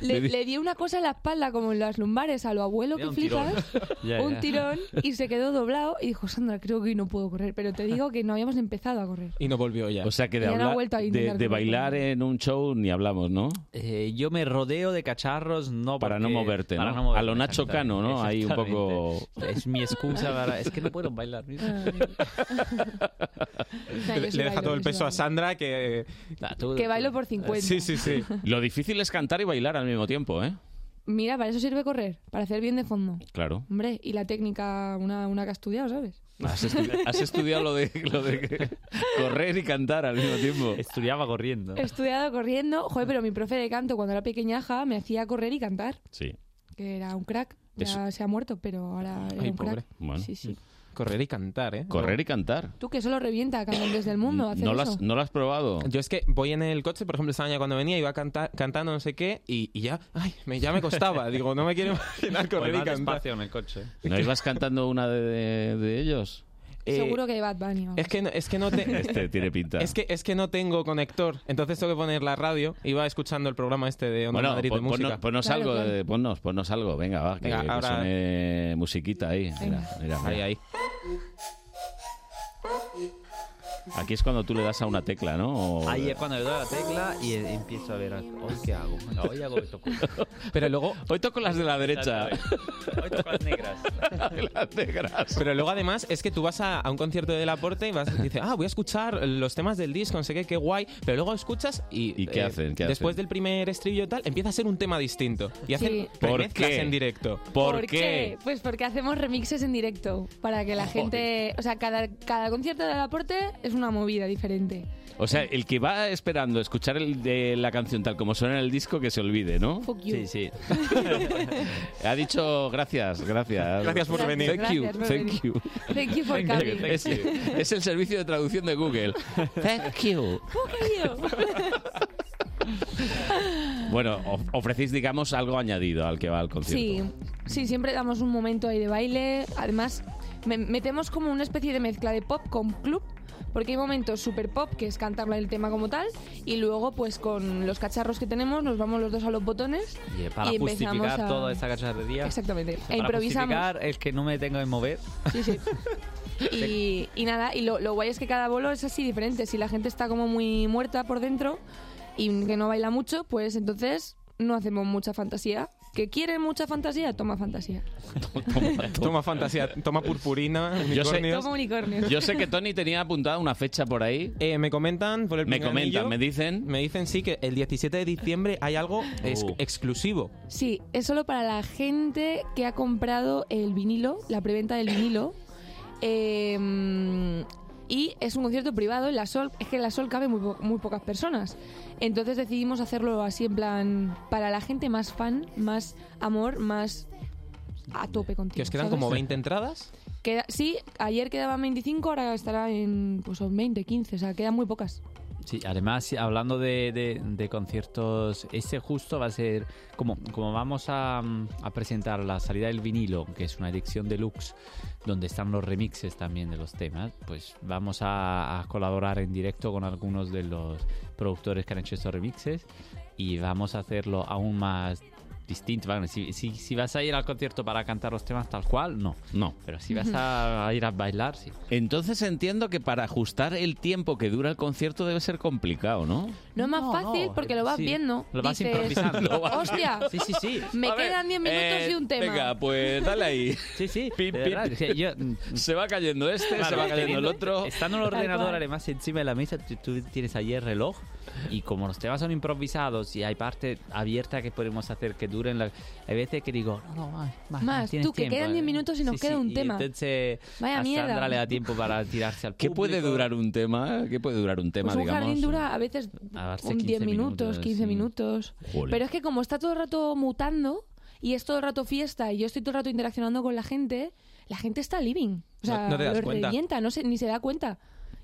Le, di- le dio una cosa en la espalda como en las lumbares a lo abuelo que flipas. Un tirón y se quedó doblado y dijo, Sandra, creo que hoy no puedo correr. Pero te digo que no habíamos empezado a correr. Y no volvió ya. O sea que de, Ya no ha hablar- vuelto a de, intentar de correr bailar en un show ni hablamos, ¿no? Eh, yo me rodeo de cacharros no Para no moverte, para ¿no? moverme, A lo Nacho Cano, ¿no? Ahí un poco... Es mi excusa para... Es que no puedo bailar. yo Le, deja todo el peso a. Sandra que... Nah, tú- Que bailo por 50. Sí, sí, sí. Lo difícil es cantar y bailar al mismo tiempo, ¿eh? Mira, para eso sirve correr, para hacer bien de fondo. Claro. Hombre, y la técnica, una, una que ha estudiado, ¿sabes? Has, estu- has estudiado lo de, lo de correr y cantar al mismo tiempo. Estudiaba corriendo. He estudiado corriendo. Joder, pero mi profe de canto cuando era pequeñaja me hacía correr y cantar. Sí. Que era un crack. Ya Eso. se ha muerto, pero ahora era Ay, un pobre. crack. Bueno. Sí, sí. Correr y cantar, ¿eh? Correr y cantar. Tú que solo revienta a cantantes del mundo hacer ¿No lo, eso. has, ¿No lo has probado? Yo es que voy en el coche, por ejemplo, esta mañana cuando venía iba canta- cantando no sé qué y, y ya, ay, me, ya me costaba. Digo, no me quiero imaginar correr y cantar. en el coche. ¿No ibas cantando una de, de- de ellos? Eh, Seguro que Bad Bunny. vamos. Es que no, es que no te- Este tiene pinta. Es que, es que no tengo conector, entonces tengo que poner la radio. Iba escuchando el programa este de Onda Bueno, Madrid de pon- ponnos, música. ponnos Claro, algo, claro. eh, ponnos, ponnos algo, venga, va, que, Venga, que ahora- suene musiquita ahí. Mira, mira, mira. Ahí, ahí. Aquí es cuando tú le das a una tecla, ¿no? O- Ahí es cuando le doy a la tecla y eh, empiezo a ver, hoy qué hago. Venga, hoy hago esto. Pero luego... Hoy toco las de la derecha. Hoy toco las negras. las negras. Pero luego además es que tú vas a, a un concierto de Laporte y vas y dices, ah, voy a escuchar los temas del disco, no sé qué, qué guay. Pero luego escuchas y... eh, ¿Y qué hacen? ¿Qué después hacen? del primer estribillo y tal, empieza a ser un tema distinto. Y hacen Sí. ¿Por qué? en directo. ¿Por, qué? Pues porque hacemos remixes en directo. Para que la gente. O sea, cada, cada concierto del aporte es una movida diferente. O sea, el que va esperando escuchar el de la canción tal como suena en el disco, que se olvide, ¿no? Fuck you. Sí, sí. Ha dicho gracias, gracias. Gracias por venir. Thank you, thank venir. you. Thank you for coming. Es, es el servicio de traducción de Google. Thank you. Fuck you. Bueno, of- ofrecéis, digamos, algo añadido al que va al concierto. Sí, sí, siempre damos un momento ahí de baile. Además, me- metemos como una especie de mezcla de pop con club. Porque hay momentos super pop, que es cantar el tema como tal, y luego, pues con los cacharros que tenemos, nos vamos los dos a los botones Y para y empezamos justificar a- toda esta cacharrería. Exactamente. E Para improvisamos. justificar el que no me tengo que mover. Sí, sí. Y, y nada, y lo, lo guay es que cada bolo es así diferente. Si la gente está como muy muerta por dentro y que no baila mucho, pues entonces no hacemos mucha fantasía. ¿Que quiere mucha fantasía? Toma fantasía. Toma fantasía, toma purpurina, Yo sé- unicornios. Toma unicornios. Yo sé que Tony tenía apuntada una fecha por ahí. Eh, me comentan por el Me pinganillo, comentan, me dicen. Me dicen sí que el 17 de diciembre hay algo ex- Uh. exclusivo. Sí, es solo para la gente que ha comprado el vinilo, la preventa del vinilo. Eh, y es un concierto privado en la Sol. Es que en la Sol cabe muy, po- muy pocas personas. Entonces decidimos hacerlo así en plan para la gente más fan, más amor, más a tope contigo. Que os quedan ¿sabes? como 20 entradas. Queda- sí, ayer quedaban 25, ahora estará en pues son 20, 15, o sea, quedan muy pocas. Sí, además, hablando de, conciertos, ese justo va a ser, como, como vamos a, a presentar la salida del vinilo, que es una edición deluxe, donde están los remixes también de los temas, pues vamos a, a colaborar en directo con algunos de los productores que han hecho estos remixes y vamos a hacerlo aún más distinto. Bueno, si, si, si vas a ir al concierto para cantar los temas tal cual, no. No. Pero si vas a, a ir a bailar, sí. Entonces entiendo que para ajustar el tiempo que dura el concierto debe ser complicado, ¿no? No es más No, fácil no, porque lo vas sí. viendo. Lo vas Dices, improvisando. Lo vas- Hostia, Sí, sí, sí. me A quedan 10 minutos eh, y un tema. Venga, pues dale ahí. Sí, sí. Pim, pim. verdad, yo- Se va cayendo este, se va cayendo el otro. Estando en el ordenador, además, encima de la mesa, tú, tú tienes ahí el reloj y como los temas son improvisados y hay parte abierta que podemos hacer que duren, la... hay veces que digo, no, no, más, más, Más, tienes tú, que tiempo. quedan 10 minutos y nos Sí, queda sí, un y tema. entonces Vaya a mierda. Sandra le da tiempo para tirarse al ¿Qué público. puede durar un tema? ¿Qué puede durar un tema, Pues un digamos? jardín dura a veces A darse un 10 15 minutos, minutos, 15 sí. minutos. Pero es que como está todo el rato mutando y es todo el rato fiesta y yo estoy todo el rato interaccionando con la gente, la gente está living. O sea, No- no te das lo cuenta. revienta, no se, ni se da cuenta.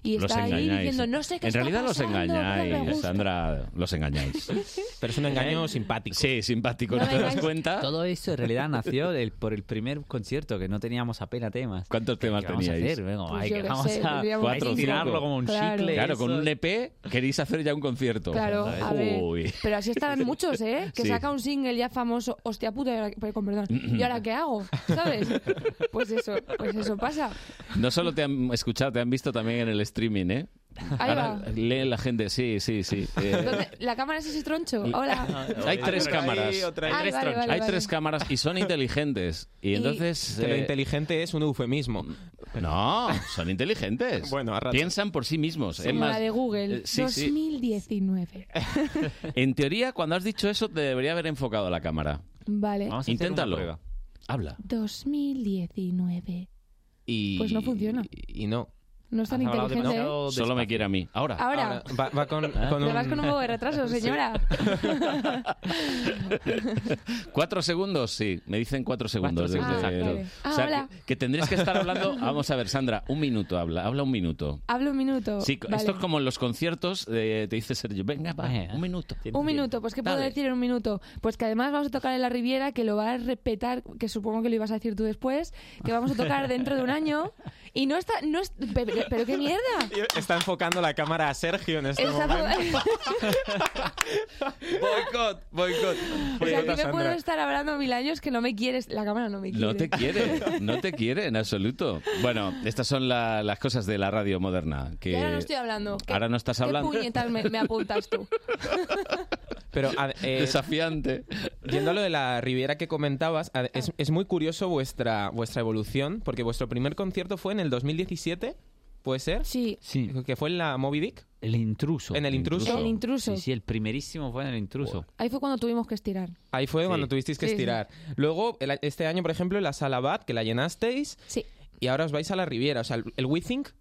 Y Los está ahí engañáis. diciendo, no sé qué En está realidad los pasando, me engañáis, gusta". Sandra, los engañáis. Pero es un engaño simpático. Sí, simpático, No ¿no te das cuenta? Todo esto en realidad nació del- por el primer concierto, que no teníamos apenas temas. ¿Cuántos ¿Qué temas vamos a teníais? hacer? Venga, Pues hay yo que, qué vamos sé, a, tendríamos Cuatro o a estirarlo cinco. como un Claro. chicle. Claro, con eso. un EP queréis hacer ya un concierto. Claro, a ver. Uy. Pero así estarán muchos, ¿eh? Que Sí. saca un single ya famoso, hostia puta, y ahora- con perdón. ¿Y ahora qué hago? ¿Sabes? Pues eso, pues eso pasa. No solo te han escuchado, te han visto también en el streaming, ¿eh? Ahí Ahora va. lee la gente, sí, sí, sí. Eh, ¿Dónde- ¿La cámara es ese troncho? Hola. hay tres otra ahí, cámaras. otra ahí. Ay, Tres vale, tronchos. vale, Hay vale. tres cámaras y son inteligentes. Y Y- entonces... Que lo eh, inteligente es un eufemismo. No, son inteligentes. Bueno, a ratos. Piensan por sí mismos. Es Como más, la de Google. eh, sí, sí. 2019. En teoría, cuando has dicho eso, te debería haber enfocado la cámara. Vale. Vamos a hacer Inténtalo. una prueba. Habla. 2019. Y, Pues no funciona. Y, y no. No es tan inteligente, ¿eh? Solo me despacio. quiere a mí. Ahora. Ahora, Va, va con, con te un... vas con un poco de retraso, señora. ¿Cuatro segundos? Sí, me dicen cuatro segundos. segundos, desde- ah, vale. Ah, o sea, hola. que, que tendrías que estar hablando... Vamos a ver, Sandra, un minuto habla. Habla un minuto. Hablo un minuto. Sí, Vale. esto es como en los conciertos, eh, te dice Sergio, venga, va, Eh, un minuto. Un minuto, pues ¿qué puedo Dale. decir en un minuto? Pues que además vamos a tocar en la Riviera, que lo va a repetar, que supongo que lo ibas a decir tú después, que vamos a tocar dentro de un año. Y no está, no es, ¿Pero qué mierda? Está enfocando la cámara a Sergio en este Está- momento. boicot, boicot. O sea, que me puedo estar hablando mil años que no me quieres. La cámara no me quiere. No te quiere, no te quiere en absoluto. Bueno, estas son la- las cosas de la radio moderna. Que Y ahora no estoy hablando. ¿Qué- Ahora no estás ¿Qué hablando. puñetas me, me apuntas tú? Pero eh, Desafiante. Yendo a lo de la Riviera que comentabas, a- es, es muy curioso vuestra, vuestra evolución, porque vuestro primer concierto fue en el 2017, ¿puede ser? Sí. Sí. Que fue en la Moby Dick. El intruso. En el intruso. El intruso. Sí, sí, el primerísimo fue en el intruso. Ahí fue cuando tuvimos que estirar. Ahí fue cuando tuvisteis que Sí, sí. estirar. Luego, el- este año, por ejemplo, en la Sala Bat, que la llenasteis. Sí. Y ahora os vais a la Riviera. O sea, el, el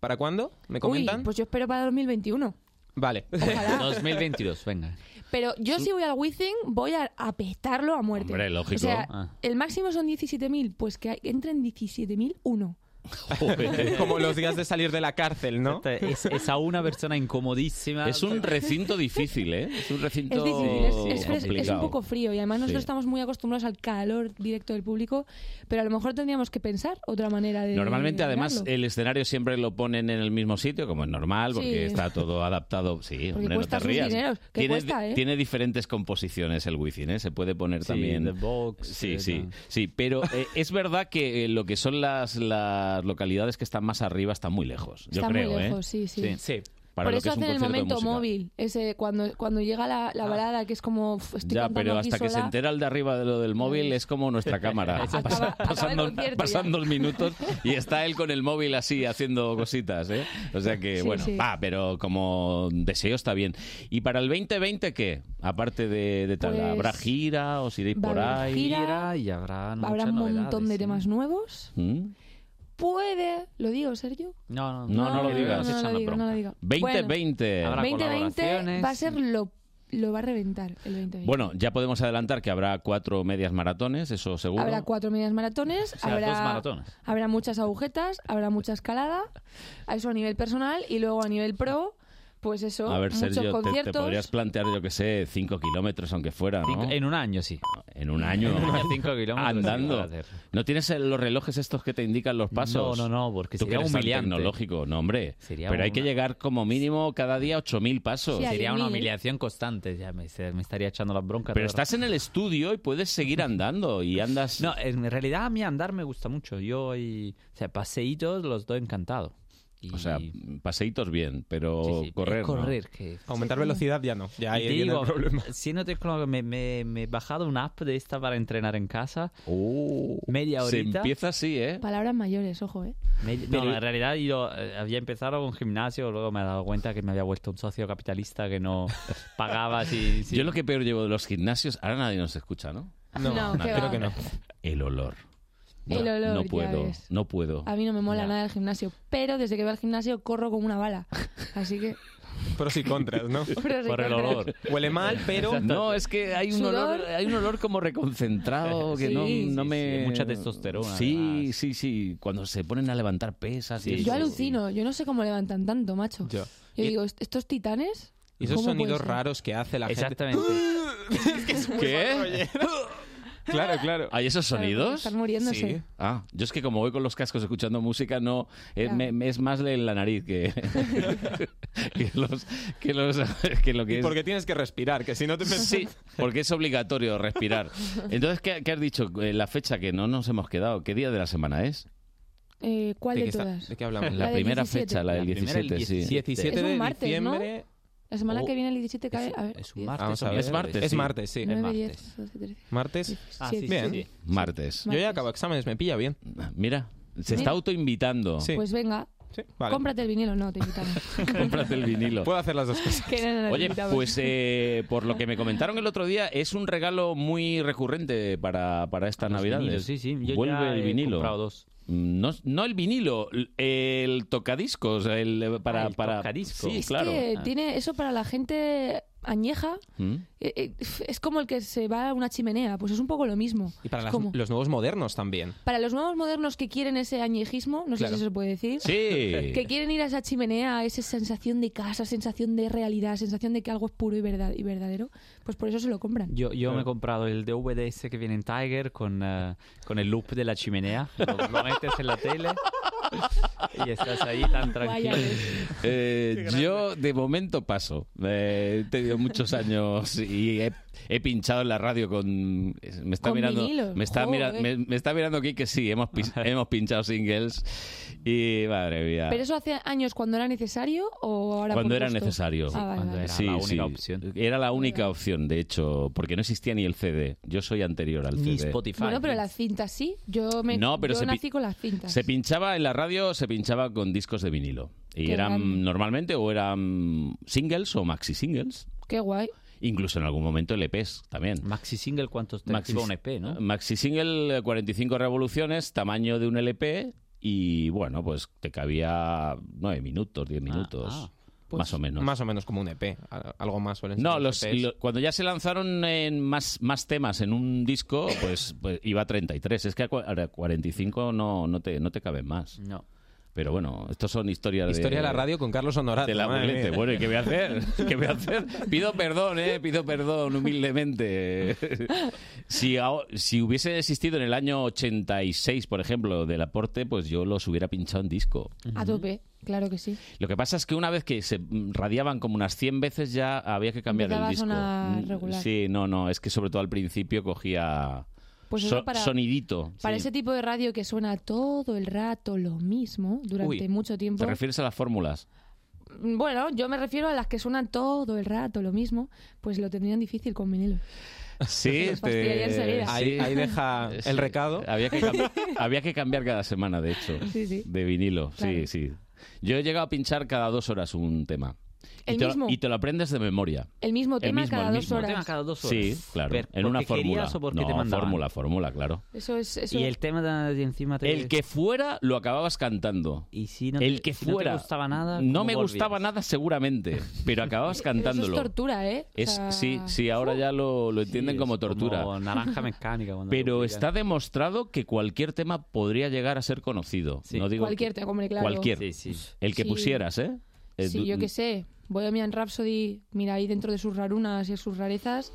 ¿para cuándo? ¿Me comentan? Uy, pues yo espero para 2021. Vale. 2022, venga. Pero yo si voy al Wizzing voy a apestarlo a muerte. Hombre, lógico. O sea, Ah. el máximo son 17.000, pues que entren 17.001. Como los días de salir de la cárcel, ¿no? Es, es a una persona incomodísima. Es un recinto difícil, ¿eh? Es un recinto Es difícil, es, es fres- es un poco frío y además nosotros Sí. estamos muy acostumbrados al calor directo del público, pero a lo mejor tendríamos que pensar otra manera de Normalmente, además, el escenario siempre lo ponen en el mismo sitio, como es normal, porque Sí. está todo adaptado. Sí, hombre, no te rías. dineros, que tiene, cuesta, ¿eh? tiene diferentes composiciones el wifi, ¿eh? Se puede poner Sí, también. The Box, Sí, eh, sí, sí. Pero eh, es verdad que eh, lo que son las, las localidades que están más arriba están muy lejos. Yo Está creo, muy ¿eh? lejos, sí, sí. Para Por eso hacen el momento. Ah. móvil, ese cuando, cuando llega la, la balada, que es como "Uf, estoy Ya, pero aquí hasta que se sola". entera el de arriba de lo del móvil es como nuestra cámara. Acaba- Pasa- acaba pasando pasan dos minutos y está él con el móvil así haciendo cositas, ¿eh? O sea que, Sí, bueno, sí. va, pero como deseo está bien. ¿Y para el 2020 qué? Aparte de, de tal, Pues, ¿habrá gira? ¿Os iréis por ahí? gira, y habrá Habrá un montón de temas nuevos. ¿Mm? Puede, ¿lo digo, Sergio? No, no, No, no lo digas. No, no lo digo, no lo digo. 2020. Bueno, 2020 va a ser lo, lo va a reventar el 2020. Bueno, ya podemos adelantar que habrá cuatro medias maratones, eso seguro. Habrá cuatro medias maratones, sea, habrá, dos maratones. habrá muchas agujetas, habrá mucha escalada, eso a nivel personal y luego a nivel pro, pues eso, A ver, muchos Sergio, te- te, conciertos. podrías plantear, yo que sé, cinco kilómetros, aunque fuera, ¿no? Cinco- en un año, sí. En un año. En un año, cinco kilómetros, sí, Andando. hacer. ¿No tienes el- los relojes estos que te indican los pasos? No, no, no, porque Tú que sería eres tan humillante. tecnológico, no, hombre. Sería Pero hay que una- llegar como mínimo cada día 8.000 pasos. Sería una humillación constante, ya me, se- me estaría echando las broncas. Pero estás en el estudio y puedes seguir andando y andas... No, en realidad a mí andar me gusta mucho. Yo, y, o sea, paseitos los doy encantado. O sea, paseitos bien, pero correr Es no. correr, que... Aumentar velocidad ya no. Ya ahí viene digo, el problema. siendo me, me, me he bajado una app de esta para entrenar en casa. media Oh, Se horita. empieza así, ¿eh? Palabras mayores, ojo, ¿eh? Media- Pero- no, en realidad yo eh, había empezado con gimnasio, luego me he dado cuenta que me había vuelto un socio capitalista que no pagaba si... si- Yo lo que peor llevo de los gimnasios, ahora nadie nos escucha, ¿no? No, creo que no. El olor. El olor, No ya puedo, ves. no puedo. A mí no me mola nada el gimnasio, pero desde que voy al gimnasio corro como una bala. Así que Pros y contras, ¿no? Pros y Por el contras. olor. Huele mal, pero... No, es que hay un Sudor. olor, hay un olor como reconcentrado que Sí, no, sí, no sí, me... hay mucha testosterona, Sí, sí, sí. Cuando se ponen a levantar pesas y yo alucino, yo no sé cómo levantan tanto, macho. Yo. Yo Y- digo, ¿est- ¿estos titanes? Y esos ¿Cómo puede sonidos raros que hace la Exactamente. gente. es que es muy ¿Qué? Claro, claro. ¿Hay esos sonidos? están muriéndose. Sí. Ah, yo es que como voy con los cascos escuchando música, no es, Ya. me- me es más en la nariz que, que los que los que lo que es. porque tienes que respirar, que si no te... Sí, porque es obligatorio respirar. Entonces, ¿qué, qué has dicho? Eh, La fecha que no nos hemos quedado. ¿Qué día de la semana es? Eh, ¿Cuál ¿De de, qué está- todas? de qué hablamos? La, primera 17. fecha, la del La primera, el 17, sí. 17 Es un de diciembre... La semana Oh. que viene el 17 cae... a ver, Es un 10, martes. Vamos a ver. Es martes, Es sí. martes, sí. 9, martes. 10, 12, 13. Martes. Ah, sí, Bien. sí. Martes. Yo ya acabo exámenes, me pilla bien. Mira, se está autoinvitando. Sí. Pues venga, Sí, vale. cómprate el vinilo. No, te invitamos. Cómprate el vinilo. Puedo hacer las dos cosas. Que no, no, no, te Oye, pues eh, por lo que me comentaron el otro día, es un regalo muy recurrente para, para estas Los navidades. vinilos, sí, sí. Yo Vuelve ya el he vinilo. comprado dos. No, no el vinilo, el tocadiscos, el para Ah, el para tocadiscos. Sí, es claro. que tiene eso para la gente añeja. ¿Mm? eh, eh, es como el que se va a una chimenea, pues es un poco lo mismo. Y para las- los nuevos modernos también. Para los nuevos modernos que quieren ese añejismo, no sé si se puede decir. Sí. Que quieren ir a esa chimenea, a esa sensación de casa, sensación de realidad, sensación de que algo es puro y, verdad, y verdadero, pues por eso se lo compran. Yo, yo me he comprado el DVD ese que viene en Tiger con, eh, con el loop de la chimenea. Lo, lo metes en la tele y estás ahí tan tranquilo. Eh, yo de momento paso. Eh, he tenido muchos años y he, he pinchado en la radio con. Me está Con mirando. vinilo, Me está, mira- joder. me, me está mirando aquí que sí, hemos, hemos pinchado singles y madre mía. ¿Pero eso hace años cuando era necesario o ahora cuando era gusto? necesario. Ah, vale, vale. Sí, la única sí. opción. Era la única opción, de hecho, porque no existía ni el CD. Yo soy anterior al CD. Bueno, pero las cintas sí. Yo, me, No, pero yo se pi- nací con las cintas. Se pinchaba en la radio, se pinchaba con discos de vinilo. Y Qué eran grande. normalmente o eran singles o maxi singles. Qué guay. Incluso en algún momento LPs también. Maxi single, ¿cuántos temas? Maxi, un EP, ¿no? maxi single, eh, 45 revoluciones, tamaño de un LP. Y bueno, pues te cabía 9 minutos, 10 minutos. ah. más o menos. Más o menos como un EP. Algo más suelen ser No, los lo- cuando ya se lanzaron en más, más temas en un disco, pues, pues iba a 33. Es que a 45 no, no, te, no te caben más. No. Pero bueno, estos son historias de... Historia de la radio con Carlos Honorato. De la mía. Bueno, ¿y qué voy a hacer? ¿Qué voy a hacer? Pido perdón, ¿eh? Pido perdón humildemente. Si, si hubiese existido en el año 86, por ejemplo, del aporte, pues yo los hubiera pinchado en disco. A tope, claro que sí. Lo que pasa es que una vez que se radiaban como unas 100 veces ya había que cambiar el disco. Mm, regular. Sí, no, no, es que sobre todo al principio cogía Pues eso so- para- sonidito. Para Sí. ese tipo de radio que suena todo el rato lo mismo durante Uy, mucho tiempo. ¿Te refieres a las fórmulas? Bueno, yo me refiero a las que suenan todo el rato lo mismo, pues lo tendrían difícil con vinilo. Sí. Ahí- ahí deja el recado. Había que, cambi- había que cambiar cada semana, de hecho, Sí, sí. de vinilo. Claro. Sí, sí. Yo he llegado a pinchar cada dos horas un tema. ¿El y, te, lo- mismo? y te lo aprendes de memoria. El mismo El tema mismo, cada el dos mismo. horas. Tema cada dos horas. Sí, claro. Pero, en una ¿porque fórmula. querías o porque no, te mandaban? fórmula, fórmula, claro. Eso es eso. Y el tema de, encima te... El que fuera lo acababas cantando. Y si no el te- que si no te fuera. gustaba nada, No ¿cómo me volvías? gustaba nada seguramente, pero acababas Pero eso cantándolo. es tortura, ¿eh? O Es- sea, sí, sí, ahora ya lo, lo entienden es como tortura. como naranja mecánica Pero lo está demostrado que cualquier tema podría llegar a ser conocido. No digo Cualquier tema, claro. Cualquier. El que Sí. pusieras, ¿eh? Eh, Sí, du- yo qué sé. Bohemian Rhapsody, mira ahí dentro de sus rarunas y sus rarezas,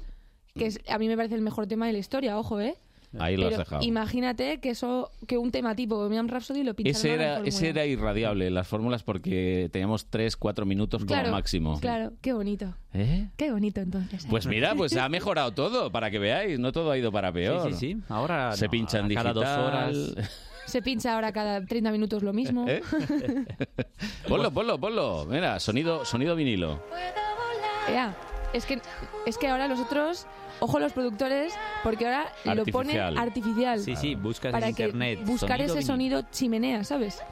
que es, a mí me parece el mejor tema de la historia, ojo, ¿eh? Ahí lo has Pero dejado. Imagínate que eso, que un tema tipo Bohemian Rhapsody lo pincharon Ese era, ese era irradiable, las fórmulas, porque teníamos 3, 4 minutos Claro, como máximo. Claro, qué bonito. ¿Eh? Qué bonito entonces. Pues mira, pues ha mejorado todo, para que veáis, no todo ha ido para peor. Sí, sí, sí. Ahora se no, pincha en a cada digital. dos horas. Se pincha ahora cada 30 minutos lo mismo. ¿Eh? ponlo, ponlo, ponlo. Mira, sonido, sonido vinilo. Ya, es que, es que ahora los otros, ojo los productores, porque ahora lo ponen Artificial. Sí, sí, buscas para en que internet. buscar sonido ese vinilo. sonido chimenea, ¿sabes?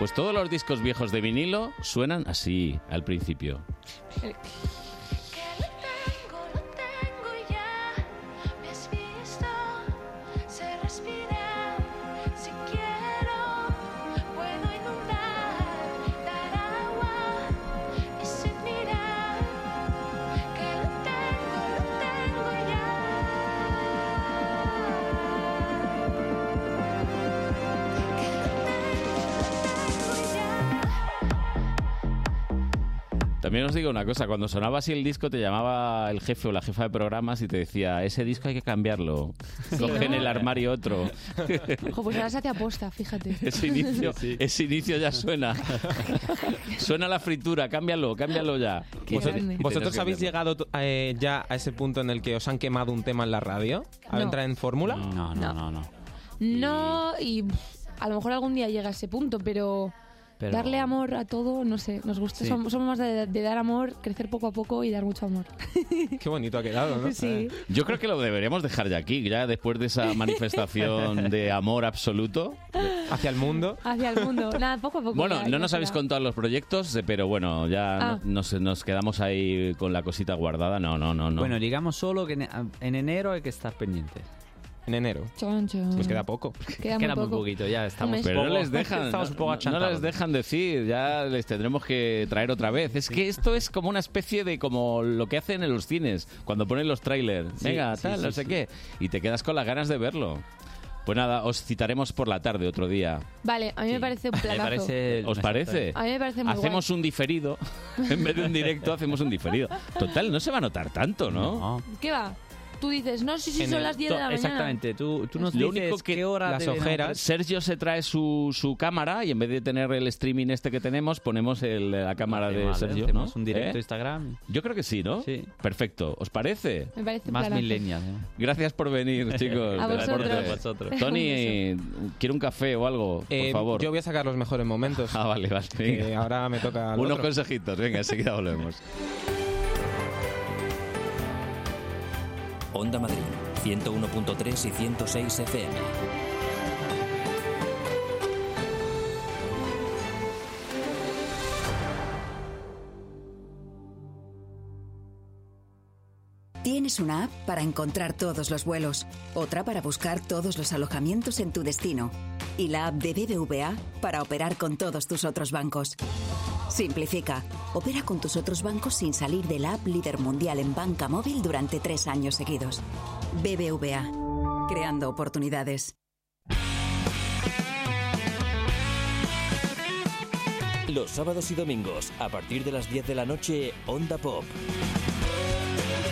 Pues todos los discos viejos de vinilo suenan así al principio. También os digo una cosa, cuando sonaba así el disco te llamaba el jefe o la jefa de programas y te decía, ese disco hay que cambiarlo. Sí, Coge en ¿no? el armario otro. Ojo, pues ahora se hace aposta, fíjate. ese, inicio, ese inicio ya suena. suena la fritura, cámbialo, cámbialo ya. Qué ¿Vosotros, grande. Habéis llegado eh, ya a ese punto en el que os han quemado un tema en la radio? ¿Al No. entrar en fórmula? No, no, no, no. No, y pff, a lo mejor algún día llega a ese punto, pero, Pero- darle amor a todo, no sé, nos gusta. Sí. Somos, somos más de, de dar amor, crecer poco a poco y dar mucho amor. Qué bonito ha quedado, ¿no? Sí. Yo creo que lo deberíamos dejar ya aquí, ya después de esa manifestación de amor absoluto. Hacia el mundo. Hacia el mundo. Nada, poco a poco. Bueno, ya, no nos habéis contado los proyectos, eh, pero bueno, ya Ah. no- nos, nos quedamos ahí con la cosita guardada. No, no, no, no. Bueno, digamos solo que en, en enero hay que estar pendiente. En enero. Chon, chon. Pues queda poco. Queda, Queda muy muy poco. poquito, ya estamos. Pero no les dejan, estamos no, un poco no les dejan decir, ya les tendremos que traer otra vez. Es que esto es como una especie de como lo que hacen en los cines, cuando ponen los trailers. Sí, Venga, sí, tal, sí, no sé sí. qué. Y te quedas con las ganas de verlo. Pues nada, os citaremos por la tarde otro día. Vale, a mí me parece un planazo. parece- ¿Os parece? A mí me parece muy Hacemos un diferido. en vez de un directo, hacemos un diferido. Total, no se va a notar tanto, ¿no? ¿Qué va? Tú dices, no, sí, sí, En son el- las 10 de la mañana. Exactamente, tú, tú nos Lo dices único que qué hora las ojeras. Sergio se trae su, su cámara y en vez de tener el streaming este que tenemos, ponemos el- la cámara de. Sergio. ¿no? un directo ¿Eh? de Instagram. Yo creo que sí, ¿no? Sí. Perfecto. ¿Os parece? Me parece Más millennial. ¿eh? Gracias por venir, chicos. A vosotros. A vosotros. Tony, quiere un café o algo, por Eh, favor. Yo voy a sacar los mejores momentos. Ah, vale, vale. Ahora me toca. Unos otro. consejitos, venga, enseguida volvemos. Onda Madrid, 101.3 y 106 FM. Tienes una app para encontrar todos los vuelos, otra para buscar todos los alojamientos en tu destino y la app de BBVA para operar con todos tus otros bancos. Simplifica. Opera con tus otros bancos sin salir de la app líder mundial en banca móvil durante tres años seguidos. BBVA. Creando oportunidades. Los sábados y domingos, a partir de las 10 de la noche, Onda Pop.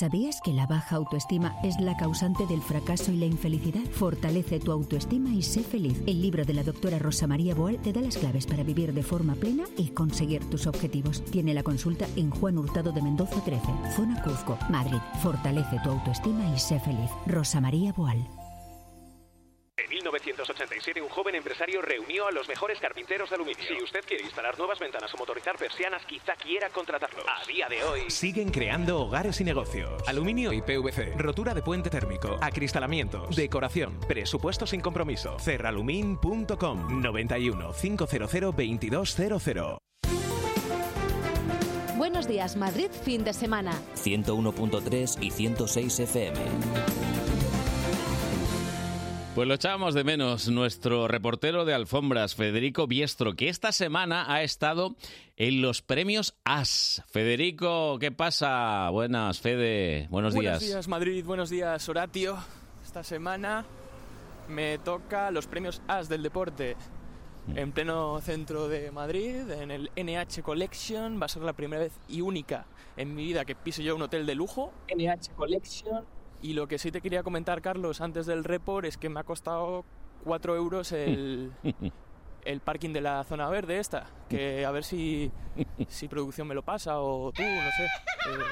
¿Sabías que la baja autoestima es la causante del fracaso y la infelicidad? Fortalece tu autoestima y sé feliz. El libro de la doctora Rosa María Boal te da las claves para vivir de forma plena y conseguir tus objetivos. Tiene la consulta en Juan Hurtado de Mendoza 13, Zona Cuzco, Madrid. Fortalece tu autoestima y sé feliz. Rosa María Boal. En 1987, un joven empresario reunió a los mejores carpinteros de aluminio. Si usted quiere instalar nuevas ventanas o motorizar persianas, quizá quiera contratarlos. A día de hoy... Siguen creando hogares y negocios. Aluminio y PVC. Rotura de puente térmico. Acristalamientos. Decoración. Presupuesto sin compromiso. Cerralumin.com 91 500 2200. Buenos días, Madrid, fin de semana. 101.3 y 106 FM. Pues lo echábamos de menos, nuestro reportero de alfombras, Federico Biestro, que esta semana ha estado en los premios AS. Federico, ¿qué pasa? Buenas, Fede, buenos días. Buenos días, Madrid. Buenos días, Horatio. Esta semana me toca los premios AS del deporte. En pleno centro de Madrid, en el NH Collection. Va a ser la primera vez y única en mi vida que pise yo un hotel de lujo. NH Collection. Y lo que sí te quería comentar, Carlos, antes del report, es que me ha costado 4 euros el, el parking de la zona verde esta. Que a ver si, si producción me lo pasa o tú, no sé. Eh,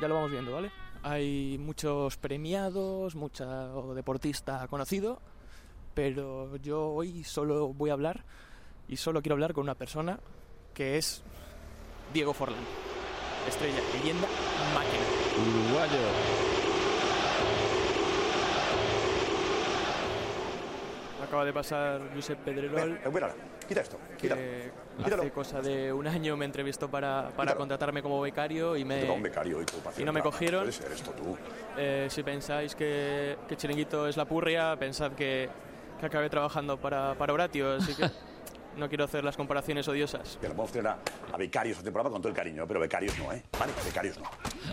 ya lo vamos viendo, ¿vale? Hay muchos premiados, mucho deportista conocido, pero yo hoy solo voy a hablar y solo quiero hablar con una persona que es Diego Forlán. Estrella, leyenda, máquina. Uruguayo. Acaba de pasar Josep Pedrerol. quita esto, que quítalo. hace cosa de un año me entrevistó para, para Quítalo. contratarme como becario y me, becario y y no me cogieron. Puede ser esto tú. Eh, si pensáis que, que Chiringuito es la purria, pensad que, que acabé trabajando para, para Horatio, así que no quiero hacer las comparaciones odiosas. Que lo podemos tener a, a becarios esta temporada con todo el cariño, pero becarios no, ¿eh? Vale, becarios no.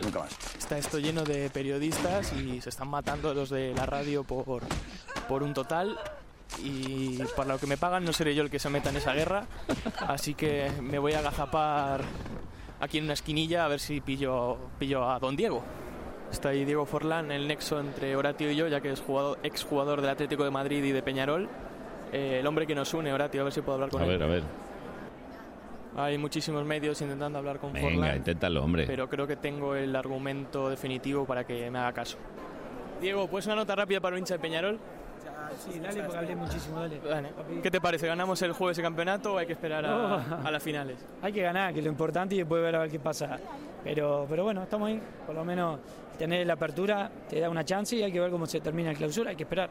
Nunca más. Está esto lleno de periodistas y se están matando los de la radio por, por un total. Y para lo que me pagan no seré yo el que se meta en esa guerra. Así que me voy a agazapar aquí en una esquinilla a ver si pillo, pillo a Don Diego. Está ahí Diego Forlán, el nexo entre Horatio y yo, ya que es jugador, exjugador del Atlético de Madrid y de Peñarol. Eh, el hombre que nos une, Horatio, a ver si puedo hablar con A él. ver, a ver. Hay muchísimos medios intentando hablar con Venga, Forlán. inténtalo, hombre. Pero creo que tengo el argumento definitivo para que me haga caso. Diego, ¿puedes una nota rápida para un hincha de Peñarol? Sí, dale, porque hablé muchísimo, dale. ¿Qué te parece? ¿Ganamos el jueves el campeonato o hay que esperar a, a las finales? Hay que ganar, que es lo importante, y después ver a ver qué pasa. Pero, pero bueno, estamos ahí. Por lo menos tener la apertura te da una chance y hay que ver cómo se termina el clausura, hay que esperar.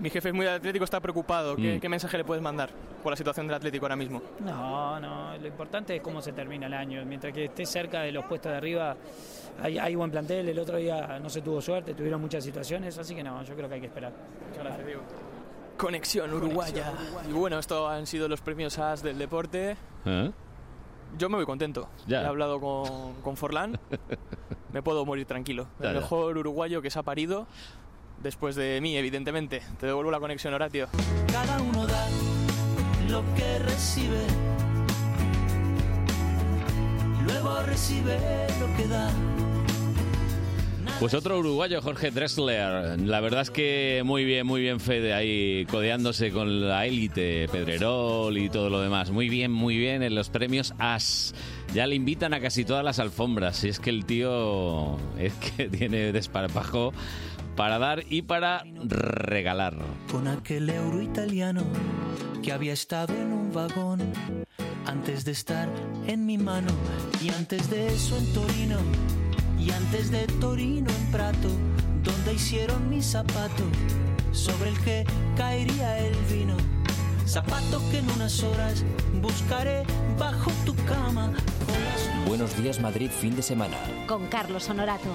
Mi jefe es muy atlético, está preocupado. ¿Qué, Mm. qué mensaje le puedes mandar por la situación del Atlético ahora mismo? No, no, lo importante es cómo se termina el año. Mientras que esté cerca de los puestos de arriba, hay, hay buen plantel. El otro día no se tuvo suerte, tuvieron muchas situaciones, así que no, yo creo que hay que esperar. Muchas gracias, Diego. Conexión Uruguaya. Y bueno, esto han sido los premios AS del deporte. ¿Eh? Yo me voy contento. Ya. He hablado con, con Forlán. me puedo morir tranquilo. Ya, El ya. mejor uruguayo que se ha parido. Después de mí, evidentemente. Te devuelvo la conexión, Horatio. Cada uno da lo que recibe. Luego recibe lo que da. Pues otro uruguayo, Jorge Dressler. La verdad es que muy bien, muy bien Fede ahí codeándose con la élite, Pedrerol y todo lo demás. Muy bien, muy bien en los premios AS. Ya le invitan a casi todas las alfombras. Y es que el tío es que tiene desparpajo para dar y para regalar. Con aquel euro italiano que había estado en un vagón antes de estar en mi mano y antes de eso en Torino y antes de Torino en Prato donde hicieron mi zapato sobre el que caería el vino zapato que en unas horas buscaré bajo tu cama con las Buenos días Madrid fin de semana. Con Carlos Honorato.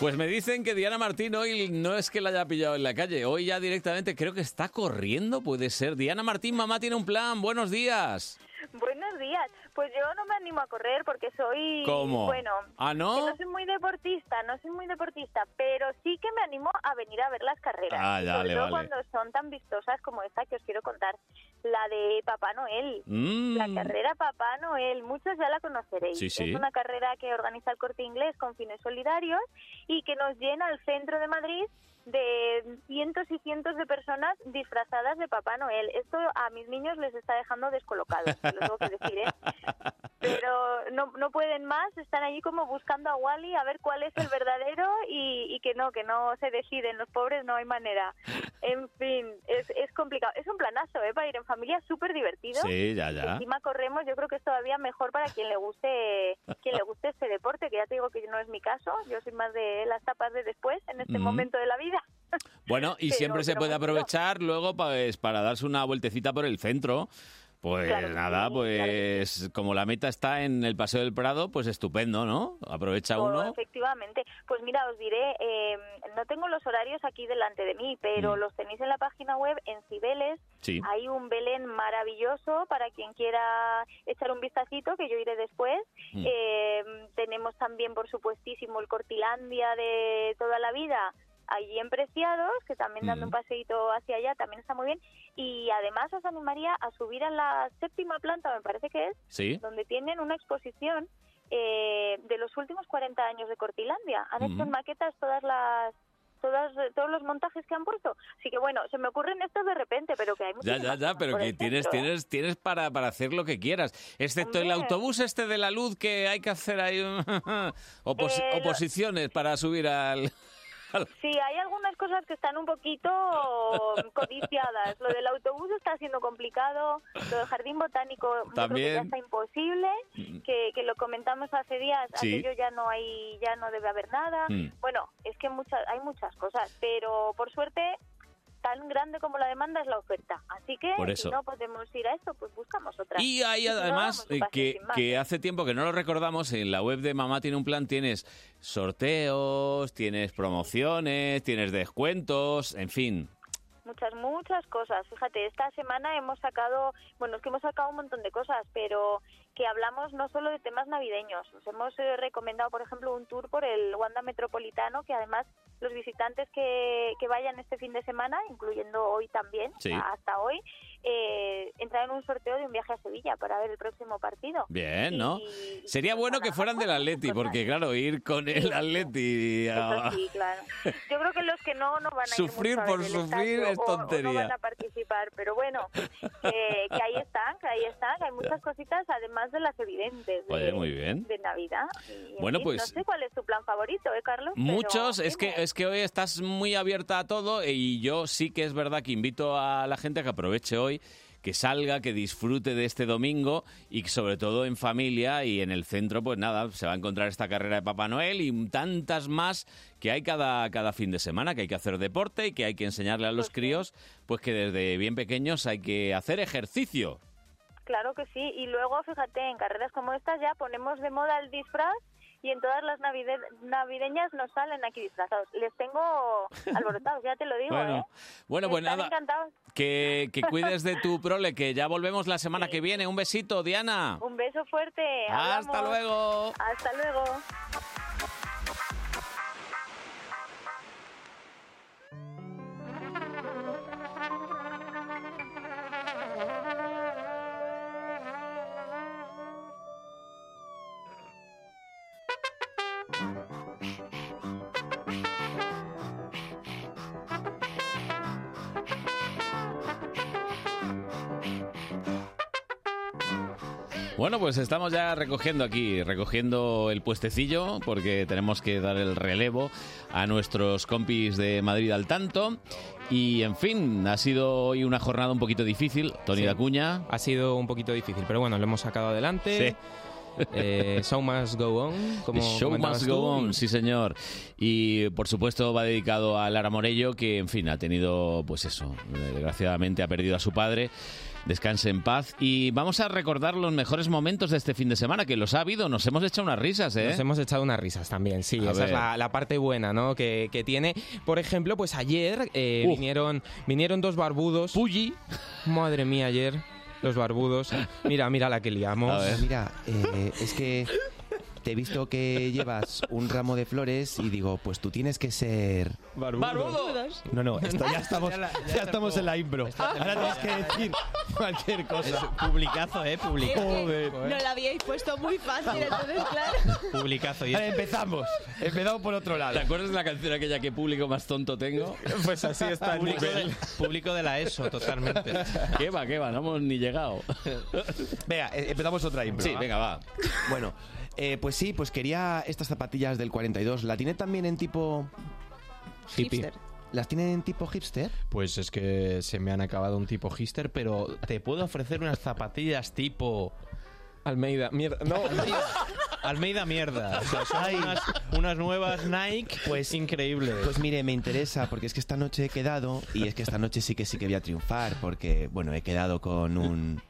Pues me dicen que Diana Martín hoy no es que la haya pillado en la calle, hoy ya directamente creo que está corriendo, puede ser. Diana Martín, mamá tiene un plan, buenos días. Buenos días. Pues yo no me animo a correr porque soy... ¿Cómo? Bueno, ¿Ah, no? que no soy muy deportista, no soy muy deportista, pero sí que me animo a venir a ver las carreras. Ah, dale, sobre todo vale. cuando son tan vistosas como esta que os quiero contar, la de Papá Noel. Mm. La carrera Papá Noel, muchos ya la conoceréis. Sí, sí. Es una carrera que organiza el Corte Inglés con fines solidarios y que nos llena el centro de Madrid de cientos y cientos de personas disfrazadas de Papá Noel. Esto a mis niños les está dejando descolocados, lo tengo que decir, ¿eh? Pero no, no pueden más, están allí como buscando a Wally a ver cuál es el verdadero y, y que no, que no se deciden, los pobres no hay manera. En fin, es, es complicado. Es un planazo, ¿eh? Para ir en familia, súper divertido. Sí, ya, ya. Encima corremos, yo creo que es todavía mejor para quien le guste quien le guste este deporte, que ya te digo que no es mi caso, yo soy más de las tapas de después, en este momento de la vida. Bueno, y Pero- siempre se puede aprovechar luego pues, para darse una vueltecita por el centro. Pues Claro nada, sí, pues como la meta está en el Paseo del Prado, pues estupendo, ¿no? Aprovecha Oh, uno. Efectivamente. Pues mira, os diré, eh, no tengo los horarios aquí delante de mí, pero Mm. los tenéis en la página web en Cibeles. Sí. Hay un Belén maravilloso para quien quiera echar un vistacito, que yo iré después. Mm. Eh, tenemos también, por supuestísimo, el Cortilandia de toda la vida allí en Preciados, que también dando un paseíto hacia allá también está muy bien. Y además os animaría a subir a la séptima planta, me parece que es, Sí. donde tienen una exposición eh, de los últimos 40 años de Cortilandia. Han hecho en maquetas todas las todas todos los montajes que han puesto. Así que bueno, se me ocurren estos de repente, pero que hay Ya, ya, ya, pero que tienes, centro, ¿eh? tienes, tienes para, para hacer lo que quieras. Excepto el autobús este de la luz que hay que hacer ahí opos- Eh, oposiciones para subir al... Sí, hay algunas cosas que están un poquito codiciadas. Lo del autobús está siendo complicado, lo del jardín botánico yo creo que También. ya está imposible, que, que lo comentamos hace días, Sí. aquello ya no hay, ya no debe haber nada. Mm. Bueno, es que muchas, hay muchas cosas, pero por suerte tan grande como la demanda es la oferta. Así que Por si no podemos ir a esto, pues buscamos otra. Y hay si además eh, que hace tiempo que no lo recordamos, en la web de Mamá tiene un plan, tienes sorteos, tienes promociones, tienes descuentos, en fin. Muchas, muchas cosas. Fíjate, esta semana hemos sacado, bueno, es que hemos sacado un montón de cosas, pero que hablamos no solo de temas navideños. Os hemos eh, recomendado, por ejemplo, un tour por el Wanda Metropolitano, que además los visitantes que, que vayan este fin de semana, incluyendo hoy también, Sí. hasta hoy, eh, entrarán en un sorteo de un viaje a Sevilla para ver el próximo partido. Bien, ¿no? Y- Sería bueno que fueran del Atleti, porque claro, ir con el Atleti a- Eso sí, claro. Yo creo que los que no, no van a ir Sufrir a por sufrir es o- o tontería. no van a participar, pero bueno, que, que ahí están, que ahí están, que hay muchas cositas además de las evidentes de, Oye, muy bien. de Navidad. Y, en Bueno, pues- No sé cuál es tu plan favorito, ¿eh, Carlos? Pero Muchos, es que. Es que hoy estás muy abierta a todo y yo sí que es verdad que invito a la gente a que aproveche hoy, que salga, que disfrute de este domingo y sobre todo en familia y en el centro, pues nada, se va a encontrar esta carrera de Papá Noel y tantas más que hay cada, cada fin de semana, que hay que hacer deporte y que hay que enseñarle a los críos, pues que desde bien pequeños hay que hacer ejercicio. claro que sí. Y luego, fíjate, en carreras como estas ya ponemos de moda el disfraz y en todas las navide- navideñas nos salen aquí disfrazados. Les tengo alborotados, ya te lo digo, Bueno, ¿eh? bueno, pues nada. encantados. Que, que cuides de tu prole, que ya volvemos la semana que viene. Un besito, Diana. Un beso fuerte. Hasta hablamos. luego. Hasta luego. Bueno, pues estamos ya recogiendo aquí, recogiendo el puestecillo, porque tenemos que dar el relevo a nuestros compis de Madrid al tanto. Y en fin, ha sido hoy una jornada un poquito difícil. Tony Sí. Dacuña. Ha sido un poquito difícil, pero bueno, lo hemos sacado adelante. Eh, show must go on. Como show must go tú. on, sí señor. Y por supuesto va dedicado a Lara Morello, que en fin ha tenido, pues eso, desgraciadamente ha perdido a su padre. Descanse en paz. Y vamos a recordar los mejores momentos de este fin de semana, que los ha habido. Nos hemos echado unas risas, ¿eh? Nos hemos echado unas risas también, sí. A esa ver. es la, la parte buena, ¿no? Que, que tiene. Por ejemplo, pues ayer eh, vinieron, vinieron dos barbudos. Puyi. Madre mía, ayer. Los barbudos. Mira, mira la que liamos. Mira, eh, es que te he visto que llevas un ramo de flores y digo, pues tú tienes que ser... ¡Barbudos! No, no, esto ya estamos, Ya la- ya ya estamos en la impro. Ahora tienes que decir cualquier cosa. publicazo, ¿eh? Publicazo. No la habíais puesto muy fácil, entonces, claro. Publicazo. Y Vale, empezamos. Empezamos por otro lado. ¿Te acuerdas de la canción aquella que público más tonto tengo? Pues así está el público, nivel. de, público de la ESO, totalmente. ¿Qué va, qué va? No hemos ni llegado. Venga, eh, empezamos otra impro. Sí, ¿va? venga, va. Bueno, eh, pues sí, pues quería estas zapatillas del 42. ¿La tiene también en tipo... Hippie. Hipster. ¿Las tienen en tipo hipster? Pues es que se me han acabado un tipo hipster, pero te puedo ofrecer unas zapatillas tipo... Almeida, mierda. No, Almeida mierda. O sea, son unas, unas nuevas Nike, pues increíbles. Pues mire, me interesa porque es que esta noche he quedado y es que esta noche sí que sí que voy a triunfar porque, bueno, he quedado con un...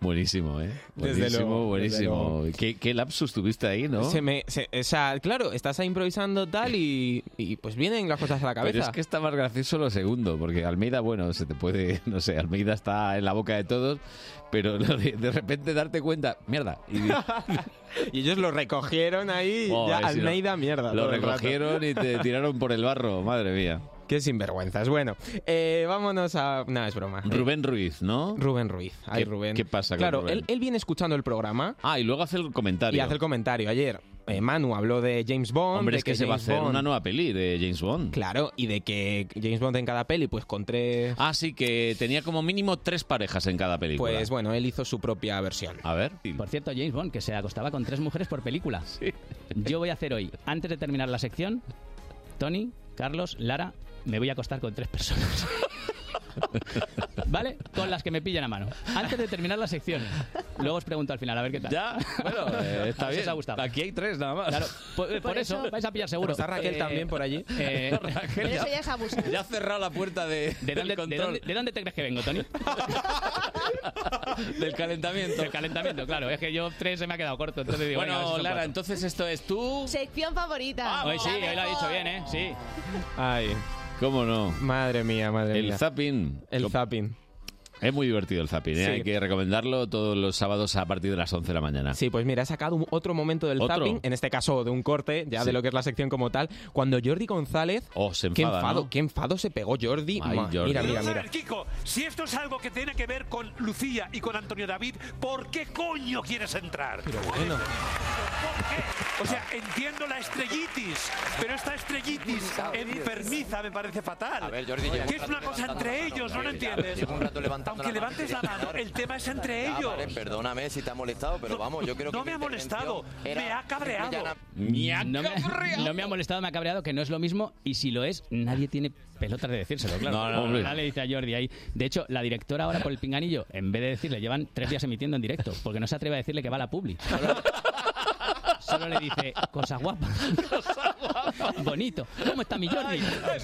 Buenísimo, ¿eh? Desde Buenísimo, luego, buenísimo. desde ¿Qué, qué lapsus tuviste ahí, ¿no? Se me, se- o sea, claro, estás ahí improvisando tal y, y pues vienen las cosas a la cabeza. Pero es que está más gracioso lo segundo, porque Almeida, bueno, se te puede, no sé, Almeida está en la boca de todos, pero de, de repente darte cuenta, mierda. Y, Y ellos lo recogieron ahí, Oh, ya si no. Almeida mierda. lo recogieron y te tiraron por el barro, madre mía. Qué sinvergüenzas. Bueno, eh, vámonos a... No, es broma. Rubén Ruiz, ¿no? Rubén Ruiz. Ay, ¿Qué- Rubén. qué pasa con Claro, Rubén? Él, él viene escuchando el programa. Ah, y luego hace el comentario. Y hace el comentario. Ayer eh, Manu habló de James Bond. Hombre, de es que, se va a James hacer Bond- una nueva peli de James Bond. Claro, y de que James Bond en cada peli, pues con tres... Ah, sí, que tenía como mínimo tres parejas en cada película. Pues bueno, él hizo su propia versión. A ver. Por cierto, James Bond, que se acostaba con tres mujeres por película. Yo voy a hacer hoy, antes de terminar la sección, Tony, Carlos, Lara, me voy a acostar con tres personas. ¿Vale? Con las que me pillan a mano. Antes de terminar la sección. Luego os pregunto al final, a ver qué tal. Ya, bueno, eh, está bien. os ha gustado. Aquí hay tres nada más. Claro, por, por Por eso, eso- vais a pillar seguro. ¿Está Raquel también por allí? eh, Raquel Pero eso ya es abuso. Ya ha cerrado la puerta de, ¿De del dónde, de, dónde, de dónde te crees que vengo, Tony? Del calentamiento. Del calentamiento, claro. Es que yo tres se me ha quedado corto. Entonces digo, Bueno, Lara, cuatro. entonces esto es tú. Sección favorita. Hoy sí, hoy lo ha dicho bien, ¿eh? Sí. Ay, ¿Cómo no? madre mía, madre El mía. zapping. El zapping. Es muy divertido el zapping, ¿eh? Sí. hay que recomendarlo todos los sábados a partir de las 11 de la mañana. Sí, pues mira, he sacado un- otro momento del ¿Otro? zapping, en este caso de un corte, ya Sí. de lo que es la sección como tal, cuando Jordi González... Oh, se qué enfada, enfado, ¿no? qué enfado se pegó Jordi. Ay, Ma- Jordi. Mira, mira, Vamos a mira. ver, Kiko, si esto es algo que tiene que ver con Lucía y con Antonio David, ¿por qué coño quieres entrar? Pero bueno. O sea, entiendo la estrellitis, pero esta estrellitis enfermiza me parece fatal. A ver, Jordi, llevo que es una cosa levantando entre mano. ellos, ¿no lo Jordi, entiendes? llevo un rato levantando Aunque la mano. levantes la mano, el tema es entre Ah, ellos. vale, perdóname si te ha molestado, pero vamos, yo creo no que me mi ha molestado, me ha cabreado. no, me, no me ha molestado, me ha cabreado, que no es lo mismo. Y si lo es, nadie tiene pelotas de decírselo, claro. No, no. Nada le dice a Jordi ahí. De hecho, la directora ahora por el pinganillo, en vez de decirle, llevan tres días emitiendo en directo, porque no se atreve a decirle que va a la publi. Solo, le dice, cosa guapa. Bonito. ¿Cómo está mi Jordi?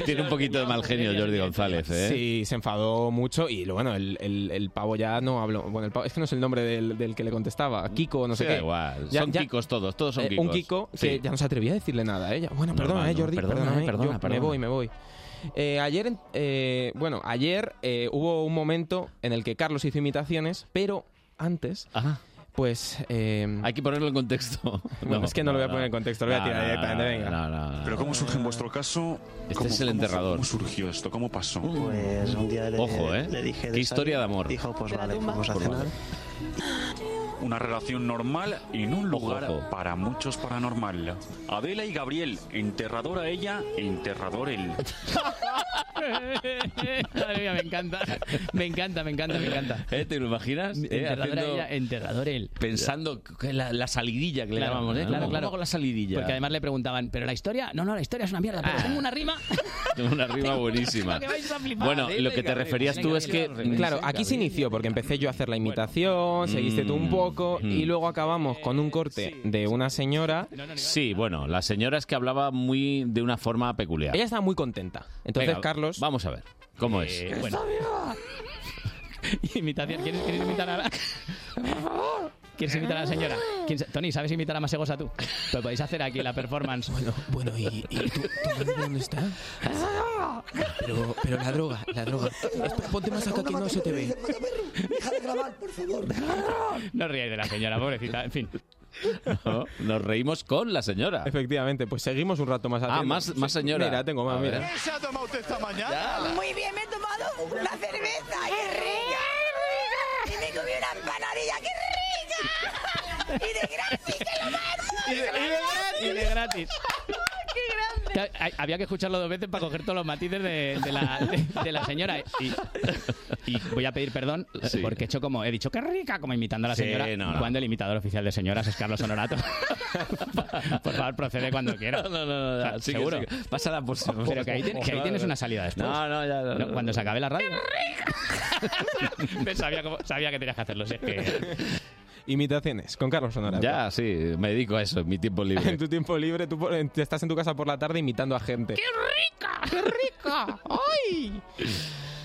Tiene un poquito de mal genio Jordi González, ¿eh? Sí, se enfadó mucho y lo- bueno, el, el- el pavo ya no habló. Bueno, el pavo- es que no es el nombre del, del que le contestaba. Kiko, no sé Sí, qué. da igual. Ya- Son ya- Kikos todos, todos son eh, Kikos. Un Kiko que ya no se atrevía a decirle nada a ella. Bueno, perdona, Normal, eh. Jordi. Perdona, perdóname, eh, perdona, yo perdona. Me voy, me voy. Eh, ayer, eh, bueno, ayer eh, hubo un momento en el que Carlos hizo imitaciones, pero antes, pues... eh, Hay que ponerlo en contexto. Bueno, es que no, lo voy a poner en contexto, lo voy a No, tirar no, directamente, no, venga. no, no, no. Pero ¿cómo surge en vuestro caso? Este ¿Cómo- es el enterrador. ¿Cómo surgió esto? ¿Cómo pasó? Pues un día le, Ojo, ¿eh? le dije... Qué historia de amor. Dijo, pues vale, tumba. vamos a cenar. Una relación normal en un lugar para muchos paranormal. Adela y Gabriel, enterrador a ella, enterrador él. Madre mía, me encanta. Me encanta, me encanta, me encanta. ¿Eh? ¿Te lo imaginas? Eh, Enterrador haciendo- ella, enterrador él. Pensando que la, la salidilla que le Claro, llamamos, ¿eh? claro, ¿Cómo claro. hago la salidilla? Porque además le preguntaban, ¿pero la historia? No, no, la historia es una mierda, pero tengo una rima. Tengo una rima buenísima. Bueno, lo que te referías tú es que... Claro, aquí se inició porque empecé yo a hacer la imitación, seguiste tú un poco Mm. y luego acabamos con un corte de una señora. Sí, bueno, la señora es que hablaba muy de una forma peculiar. Ella estaba muy contenta. Entonces, Venga, Carlos. Vamos a ver. ¿Cómo es? Eh, bueno. Imitación. ¿Quieres, quieres imitar a la... ¿Quieres imitar a la señora? ¿Quién sa- Tony, ¿sabes imitar a Masegosa tú? Pues podéis hacer aquí la performance. Bueno, bueno, ¿y, y tú, dónde está? Pero, pero la droga, la droga. Espera, ponte más acá que no se te ve. Deja de grabar, por favor. No ríais de la señora, pobrecita. En fin. No, nos reímos con la señora. Efectivamente, pues seguimos un rato más Ah, más, más señora. Mira, tengo más, mira. se ha tomado usted esta mañana? Muy bien, me he tomado una cerveza, qué rica. Y de gratis, que lo más. Y de, y de gratis. Y de gratis. ¡Qué grande! Había que escucharlo dos veces para coger todos los matices de, de la, de- de la señora. Y, y voy a pedir perdón Sí. porque he hecho como, he dicho qué rica, como imitando a la Sí, señora. no, no. Cuando el imitador oficial de señoras es Carlos Honorato. por favor, procede cuando quiera. No, no, no, sigue, seguro. sigue. Pásala por Pero que ahí, tien- que ahí tienes una salida después. No, no, ya. no, No, no. Cuando se acabe la radio. Sabía, cómo- sabía que tenías que hacerlo. si es que... Imitaciones con Carlos Honorato. Ya, sí, me dedico a eso en mi tiempo libre. En tu tiempo libre, tú estás en tu casa por la tarde imitando a gente. rica! ¡Qué rica! ¡Ay!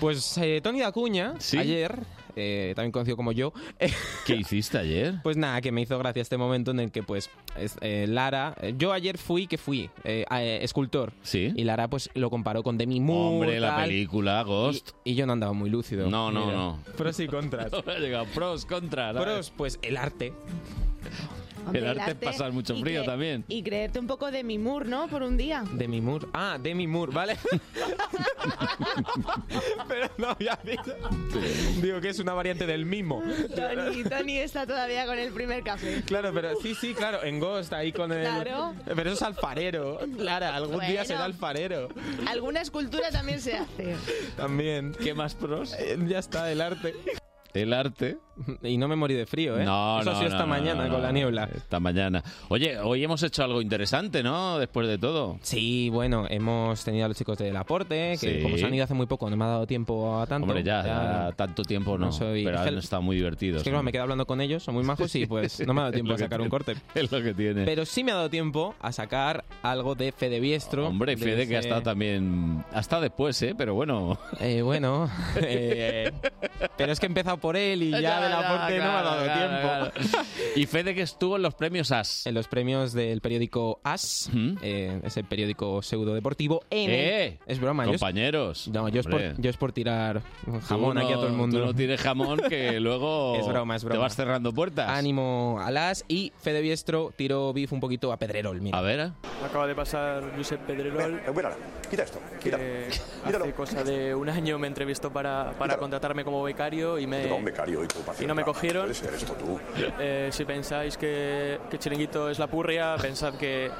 Pues eh, Tony Dacuña, ayer, eh, también conocido como yo, ¿Qué hiciste ayer? pues nada, que me hizo gracia este momento en el que pues es- eh, Lara, eh, yo ayer fui, que fui, eh, eh, escultor. Sí. Y Lara pues lo comparó con Demi Moore. Hombre, la tal, película, Ghost. Y, y yo no andaba muy lúcido. No, no, Mira. no. Pros y contras. Llegado pros, contras. Pros, pues el arte. El arte, pasa mucho y frío cre- también. Y creerte un poco de Mimur, ¿no? Por un día. Demi Moore. Ah, Demi Moore, ¿vale? Pero no había dicho. Digo que es una variante del mimo. Tony, Tony está todavía con el primer café. Claro, pero sí, sí, claro, en Ghost ahí con el. Claro. Pero eso es alfarero. Lara, algún día Bueno. será alfarero. Alguna escultura también se hace. También. ¿Qué más pros? Eh, ya está, el arte. El arte. Y no me morí de frío, ¿eh? No, Eso no, ha sido no, esta no, mañana con la niebla. Esta mañana. Oye, hoy hemos hecho algo interesante, ¿no? Después de todo. Sí, bueno, hemos tenido a los chicos del aporte, que Sí. como se han ido hace muy poco, no me ha dado tiempo a tanto. Hombre, ya, ya tanto tiempo no. soy- pero es han estado muy divertidos. Es que claro, me quedo hablando con ellos, son muy majos y pues no me ha dado tiempo a sacar un corte. Es lo que tiene. Pero sí me ha dado tiempo a sacar algo de Fede Biestro. Hombre, de Fede que ha ese- estado también... Ha estado después, ¿eh? Pero bueno... Eh, bueno, eh, pero es que he empezado por él y ya, del aporte no me ha dado claro, tiempo. claro. Y Fede que estuvo en los premios AS. En los premios del periódico AS, eh, ese periódico pseudo deportivo. El- ¡Eh! es broma, yo es- Compañeros. no, yo es, por, yo es por tirar jamón Tú aquí a todo el no- mundo. Tú no tienes jamón que luego Es broma, es te broma. vas cerrando puertas. Ánimo a las y Fede Biestro tiró beef un poquito a Pedrerol. Mira. A ver. Acaba de pasar Josep Pedrerol. Quita esto, que hace cosa de un año me entrevistó para, para contratarme como becario y me, Te un becario y tú, y no me cogieron. Esto tú. Eh, si pensáis que, que Chiringuito es la purria, pensad que,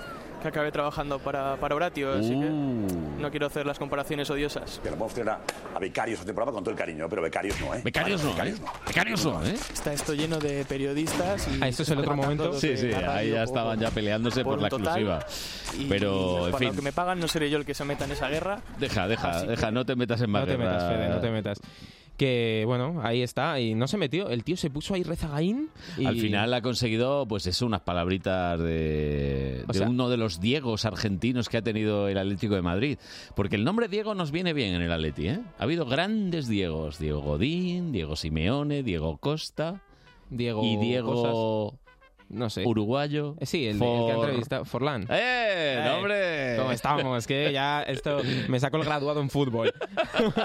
que acabé trabajando para, para Horatio, así que Uh. no quiero hacer las comparaciones odiosas. Vamos a tener a, a becarios este programa con todo el cariño, pero becarios no, ¿eh? Becarios no, becarios ¿eh? no. Becarios no, ¿eh? Está esto lleno de periodistas y... Ah, ¿esto es el otro momento? Sí, sí, ahí ya por- estaban ya peleándose por, un la total. exclusiva. Y Pero, en para fin. lo que me pagan no seré yo el que se meta en esa guerra. Deja, deja, Así deja, que- no te metas en más No te guerra. metas, Fede, no te metas. Que bueno, ahí está. Y no se metió. El tío se puso ahí rezagaín. Y... Al final ha conseguido, pues eso, unas palabritas de, de sea- uno de los Diegos argentinos que ha tenido el Atlético de Madrid. Porque el nombre Diego nos viene bien en el Atleti, ¿eh? Ha habido grandes Diegos. Diego Godín, Diego Simeone, Diego Costa. Diego Y Diego... No sé. Uruguayo. Eh, Sí, el, el que ha entrevistado. Forlán. ¡Eh! no, hombre! ¿Cómo estamos? Es que ya esto me saco el graduado en fútbol.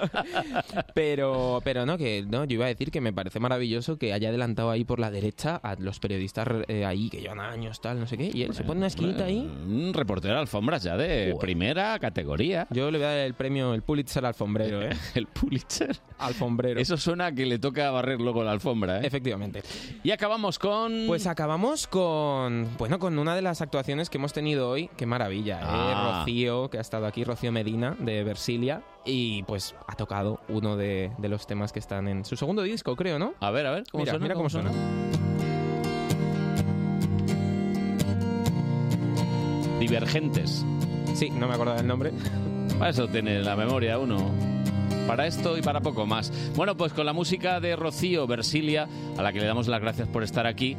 pero, pero no, que no, yo iba a decir que me parece maravilloso que haya adelantado ahí por la derecha a los periodistas eh, ahí que llevan años, tal, no sé qué, y él se pone una esquinita ahí. Un reportero de alfombras ya de primera categoría. Yo le voy a dar el premio, el Pulitzer alfombrero, ¿eh? el Pulitzer. Alfombrero. Eso suena a que le toca barrer luego la alfombra, ¿eh? Efectivamente. Y acabamos con... Pues acabamos con, bueno, con una de las actuaciones que hemos tenido hoy. Qué maravilla, ¿eh? Ah. Rocío, que ha estado aquí, Rocío Medina, de Versilia. Y pues ha tocado uno de, de los temas que están en su segundo disco, creo, ¿no? A ver, a ver, ¿cómo mira, suena? Mira cómo, suena. Divergentes. Sí, no me acuerdo del nombre. Para eso tiene la memoria uno. Para esto y para poco más. Bueno, pues con la música de Rocío Versilia, a la que le damos las gracias por estar aquí,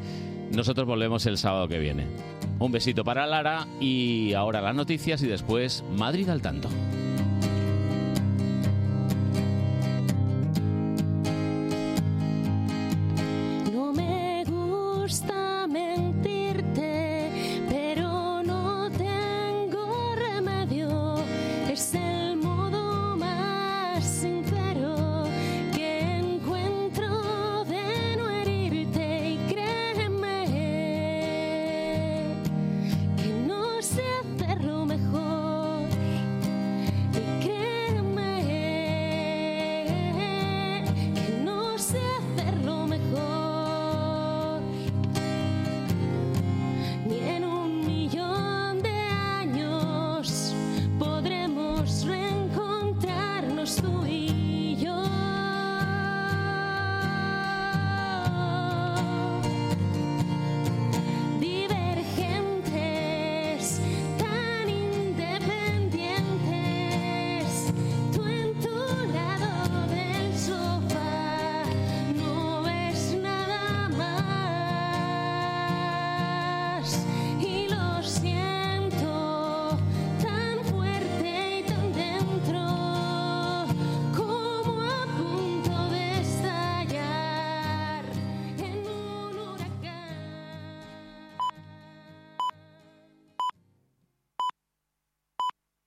nosotros volvemos el sábado que viene. Un besito para Lara y ahora las noticias y después Madrid al tanto.